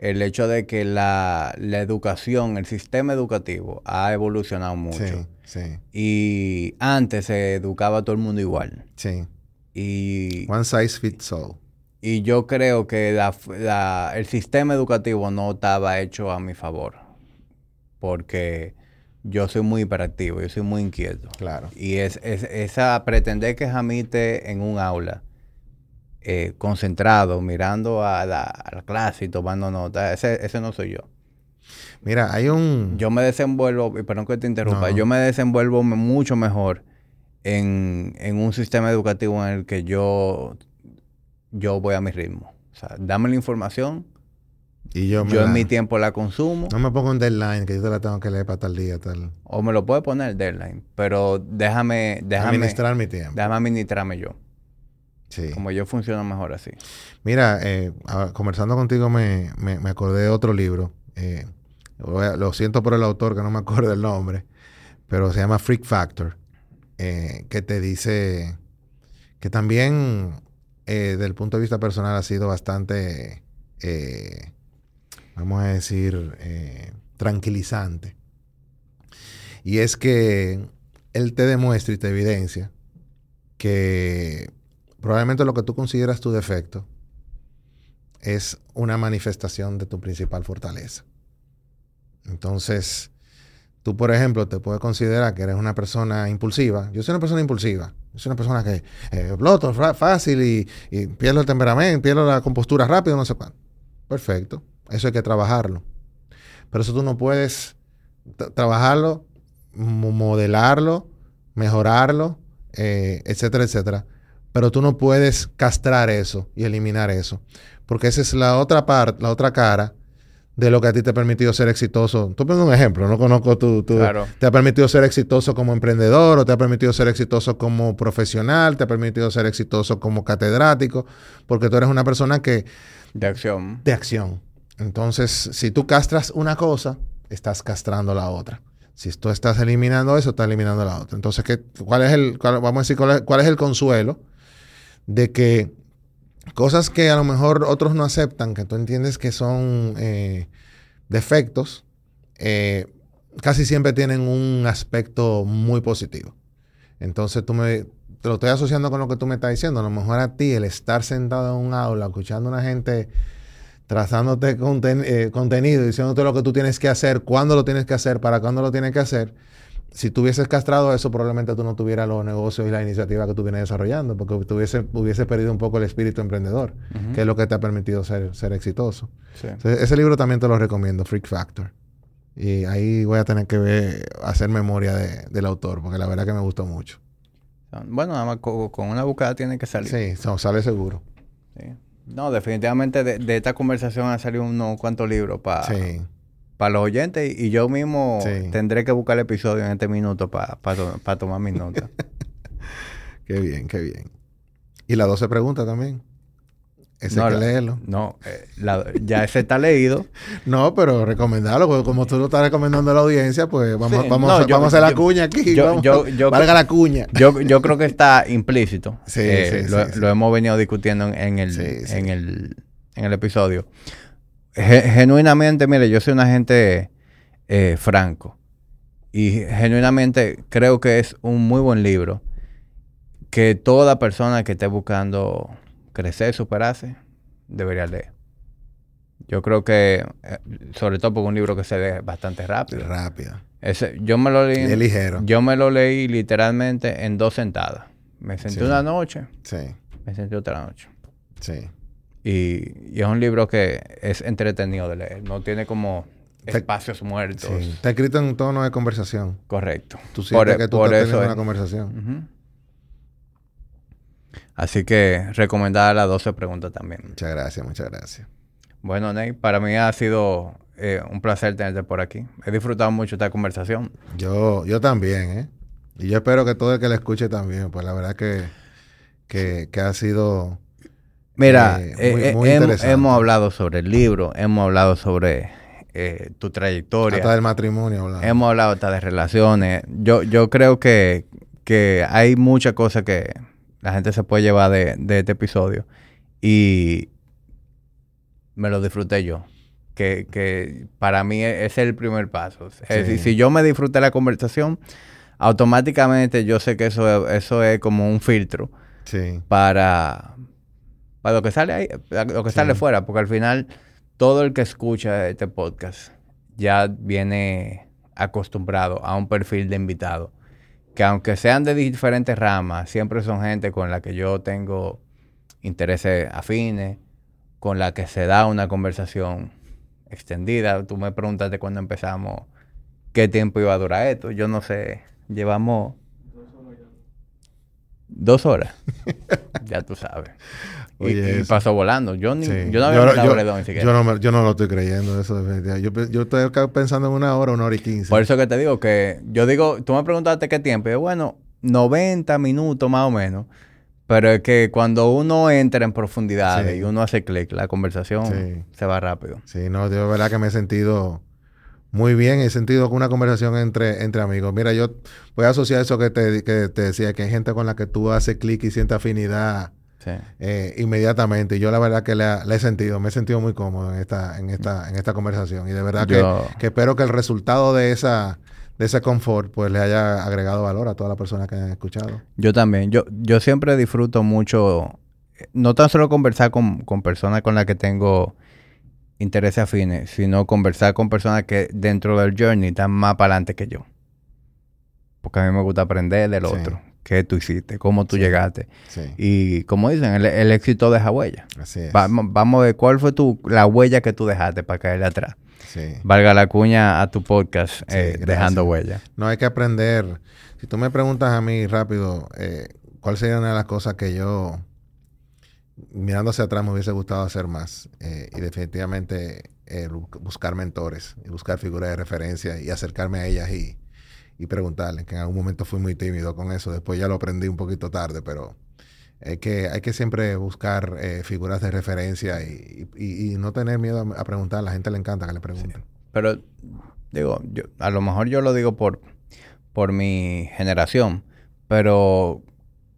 el hecho de que la, educación, el sistema educativo ha evolucionado mucho. Sí, sí. Y antes se educaba a todo el mundo igual. Sí. Y... One size fits all. Y yo creo que el sistema educativo no estaba hecho a mi favor. Porque yo soy muy hiperactivo, yo soy muy inquieto. Claro. Y es, esa pretender que Jamite en un aula, eh, concentrado, mirando a la, clase y tomando notas, ese, no soy yo. Mira, hay un... Yo me desenvuelvo, y perdón que te interrumpa, yo me desenvuelvo mucho mejor en, un sistema educativo en el que yo, yo voy a mi ritmo. O sea, dame la información, y yo, en mi tiempo la consumo. No me pongo un deadline que yo te la tengo que leer para tal día, tal. O me lo puede poner el deadline, pero déjame, déjame administrar mi tiempo. Déjame administrarme yo. Sí. Como yo funciono mejor así. Mira, eh, conversando contigo me, acordé de otro libro. Eh, lo siento por el autor que no me acuerdo el nombre, pero se llama Freak Factor, eh, que te dice que también desde el punto de vista personal ha sido bastante vamos a decir, tranquilizante. Y es que él te demuestra y te evidencia que probablemente lo que tú consideras tu defecto es una manifestación de tu principal fortaleza. Entonces, tú, por ejemplo, te puedes considerar que eres una persona impulsiva. Yo soy una persona impulsiva. Yo soy una persona que eh, exploto fácil y, y pierdo el temperamento, pierdo la compostura rápido, no sé cuánto. Perfecto. Eso hay que trabajarlo. Pero eso tú no puedes trabajarlo, modelarlo, mejorarlo, eh, etcétera, etcétera. Pero tú no puedes castrar eso y eliminar eso. Porque esa es la otra parte, la otra cara de lo que a ti te ha permitido ser exitoso. Tú pongo un ejemplo, no conozco tu... Te ha permitido ser exitoso como emprendedor o te ha permitido ser exitoso como profesional, te ha permitido ser exitoso como catedrático, porque tú eres una persona que... De acción. De acción. Entonces, si tú castras una cosa, estás castrando la otra. Si tú estás eliminando eso, estás eliminando la otra. Entonces, ¿qué, cuál es el, vamos a decir, cuál es, el consuelo de que cosas que a lo mejor otros no aceptan, que tú entiendes que son eh, defectos, eh, casi siempre tienen un aspecto muy positivo. Entonces tú me, te lo estoy asociando con lo que tú me estás diciendo. A lo mejor a ti el estar sentado en un aula, escuchando a una gente trazándote eh, contenido, diciéndote lo que tú tienes que hacer, cuándo lo tienes que hacer, para cuándo lo tienes que hacer, si tú hubieses castrado eso, probablemente tú no tuvieras los negocios y la iniciativa que tú vienes desarrollando, porque tú hubieses, perdido un poco el espíritu emprendedor, que es lo que te ha permitido ser, ser exitoso. ese libro también te lo recomiendo, Freak Factor. Y ahí voy a tener que ver, hacer memoria del autor, porque la verdad que me gustó mucho. Bueno, nada más con, una búsqueda tiene que salir. Sí, sale seguro. No, definitivamente de, esta conversación han salido unos cuantos libros para los oyentes y yo mismo tendré que buscar el episodio en este minuto para tomar mis notas. qué bien, qué bien. Y las 12 preguntas también. Ese no, hay que leerlo. No, eh, ya ese está leído. no, pero recomendarlo, porque como tú lo estás recomendando a la audiencia, pues vamos, vamos, vamos a hacer la cuña aquí. valga la cuña. Yo, yo creo que está implícito. Sí, eh, sí, lo, hemos venido discutiendo en, el, en, el, en el episodio. Genuinamente, mire, yo soy una gente eh, franco. Y genuinamente creo que es un muy buen libro. Que toda persona que esté buscando crecer, superarse, debería leer. Yo creo que, eh, sobre todo porque un libro que se lee bastante rápido. Rápido. Ese, yo me lo leí. ligero. Yo me lo leí literalmente en dos sentadas. Me senté una noche. Sí. Me senté otra noche. Sí. Y, es un libro que es entretenido de leer. No tiene como espacios muertos. Sí. Está escrito en un tono de conversación. Correcto. Tú sientes que tú estás teniendo una conversación. Así que recomendada las 12 preguntas también. Muchas gracias, muchas gracias. Bueno, Ney, para mí ha sido eh, un placer tenerte por aquí. He disfrutado mucho esta conversación. Yo, yo también, ¿eh? Y yo espero que todo el que la escuche también, pues la verdad que, que, ha sido... Mira, eh, eh, hemos, hemos, hablado sobre el libro, hemos hablado sobre tu trayectoria. Hasta del matrimonio. Hemos hablado hasta de relaciones. Yo, yo creo que, que hay muchas cosas que la gente se puede llevar de, este episodio. Y me lo disfruté yo. Que, para mí e, es el primer paso. Es decir, si yo me disfruté la conversación, automáticamente yo sé que eso, eso es como un filtro para, para lo que sale ahí, lo que sale fuera, porque al final todo el que escucha este podcast ya viene acostumbrado a un perfil de invitado que aunque sean de diferentes ramas, siempre son gente con la que yo tengo intereses afines, con la que se da una conversación extendida. Tú me preguntaste cuando empezamos qué tiempo iba a durar esto. Yo no sé, llevamos dos horas. ya tú sabes. y, pasó volando. Yo, ni, yo no había yo, yo, ni siquiera. Yo no, yo no lo estoy creyendo eso. Yo, yo estoy pensando en una hora, una hora y quince. Por eso que te digo que... Yo digo... Tú me preguntaste qué tiempo. Y yo, bueno, 90 minutos más o menos. Pero es que cuando uno entra en profundidad y uno hace clic, la conversación se va rápido. Sí, no, yo de verdad que me he sentido muy bien, he sentido una conversación entre, entre amigos. Mira, yo voy a asociar eso que te, que te decía, que hay gente con la que tú haces clic y sientes afinidad eh, inmediatamente. Y yo la verdad que la, he sentido, me he sentido muy cómodo en esta, en esta, en esta conversación. Y de verdad que, espero que el resultado de esa, de ese confort, pues le haya agregado valor a todas las personas que han escuchado. Yo también. Yo, yo siempre disfruto mucho, no tan solo conversar con, con personas con las que tengo intereses afines, sino conversar con personas que dentro del journey están más para adelante que yo. Porque a mí me gusta aprender del otro. ¿Qué tú hiciste? ¿Cómo tú llegaste? Y como dicen, el, éxito deja huella. Así es. Vamos, a ver cuál fue tu, la huella que tú dejaste para caerle atrás. Valga la cuña a tu podcast, eh, dejando huella. No hay que aprender. Si tú me preguntas a mí rápido, eh, ¿cuál sería una de las cosas que yo mirando hacia atrás me hubiese gustado hacer más. Eh, y definitivamente eh, buscar mentores y buscar figuras de referencia y acercarme a ellas y, y preguntarles, que en algún momento fui muy tímido con eso. Después ya lo aprendí un poquito tarde, pero hay que, hay que siempre buscar eh, figuras de referencia y, y, no tener miedo a, preguntar. A la gente le encanta que le pregunten. Pero, digo, yo, a lo mejor yo lo digo por, por mi generación, pero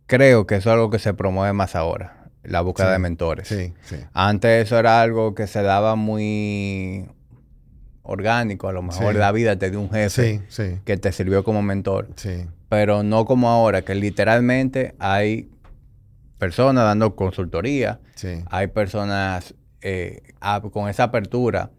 creo que eso es algo que se promueve más ahora la búsqueda de mentores. Sí, sí. Antes eso era algo que se daba muy orgánico, a lo mejor la vida te dio un jefe que te sirvió como mentor. Sí. Pero no como ahora, que literalmente hay personas dando consultoría, hay personas eh, con esa apertura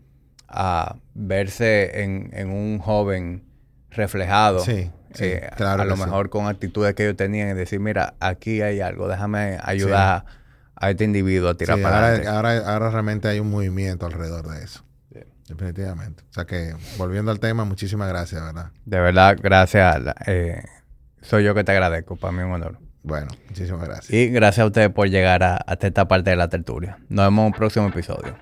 a verse en, un joven reflejado. Sí, eh, a lo mejor con actitudes que ellos tenían y decir, mira, aquí hay algo, déjame ayudar a este individuo a tirar para ahora, adelante. Ahora, ahora realmente hay un movimiento alrededor de eso. Definitivamente. O sea que, volviendo al tema, muchísimas gracias, ¿verdad? De verdad, gracias. Eh, soy yo que te agradezco. Para mí es un honor. Bueno, muchísimas gracias. Y gracias a ustedes por llegar a, hasta esta parte de la tertulia. Nos vemos en un próximo episodio.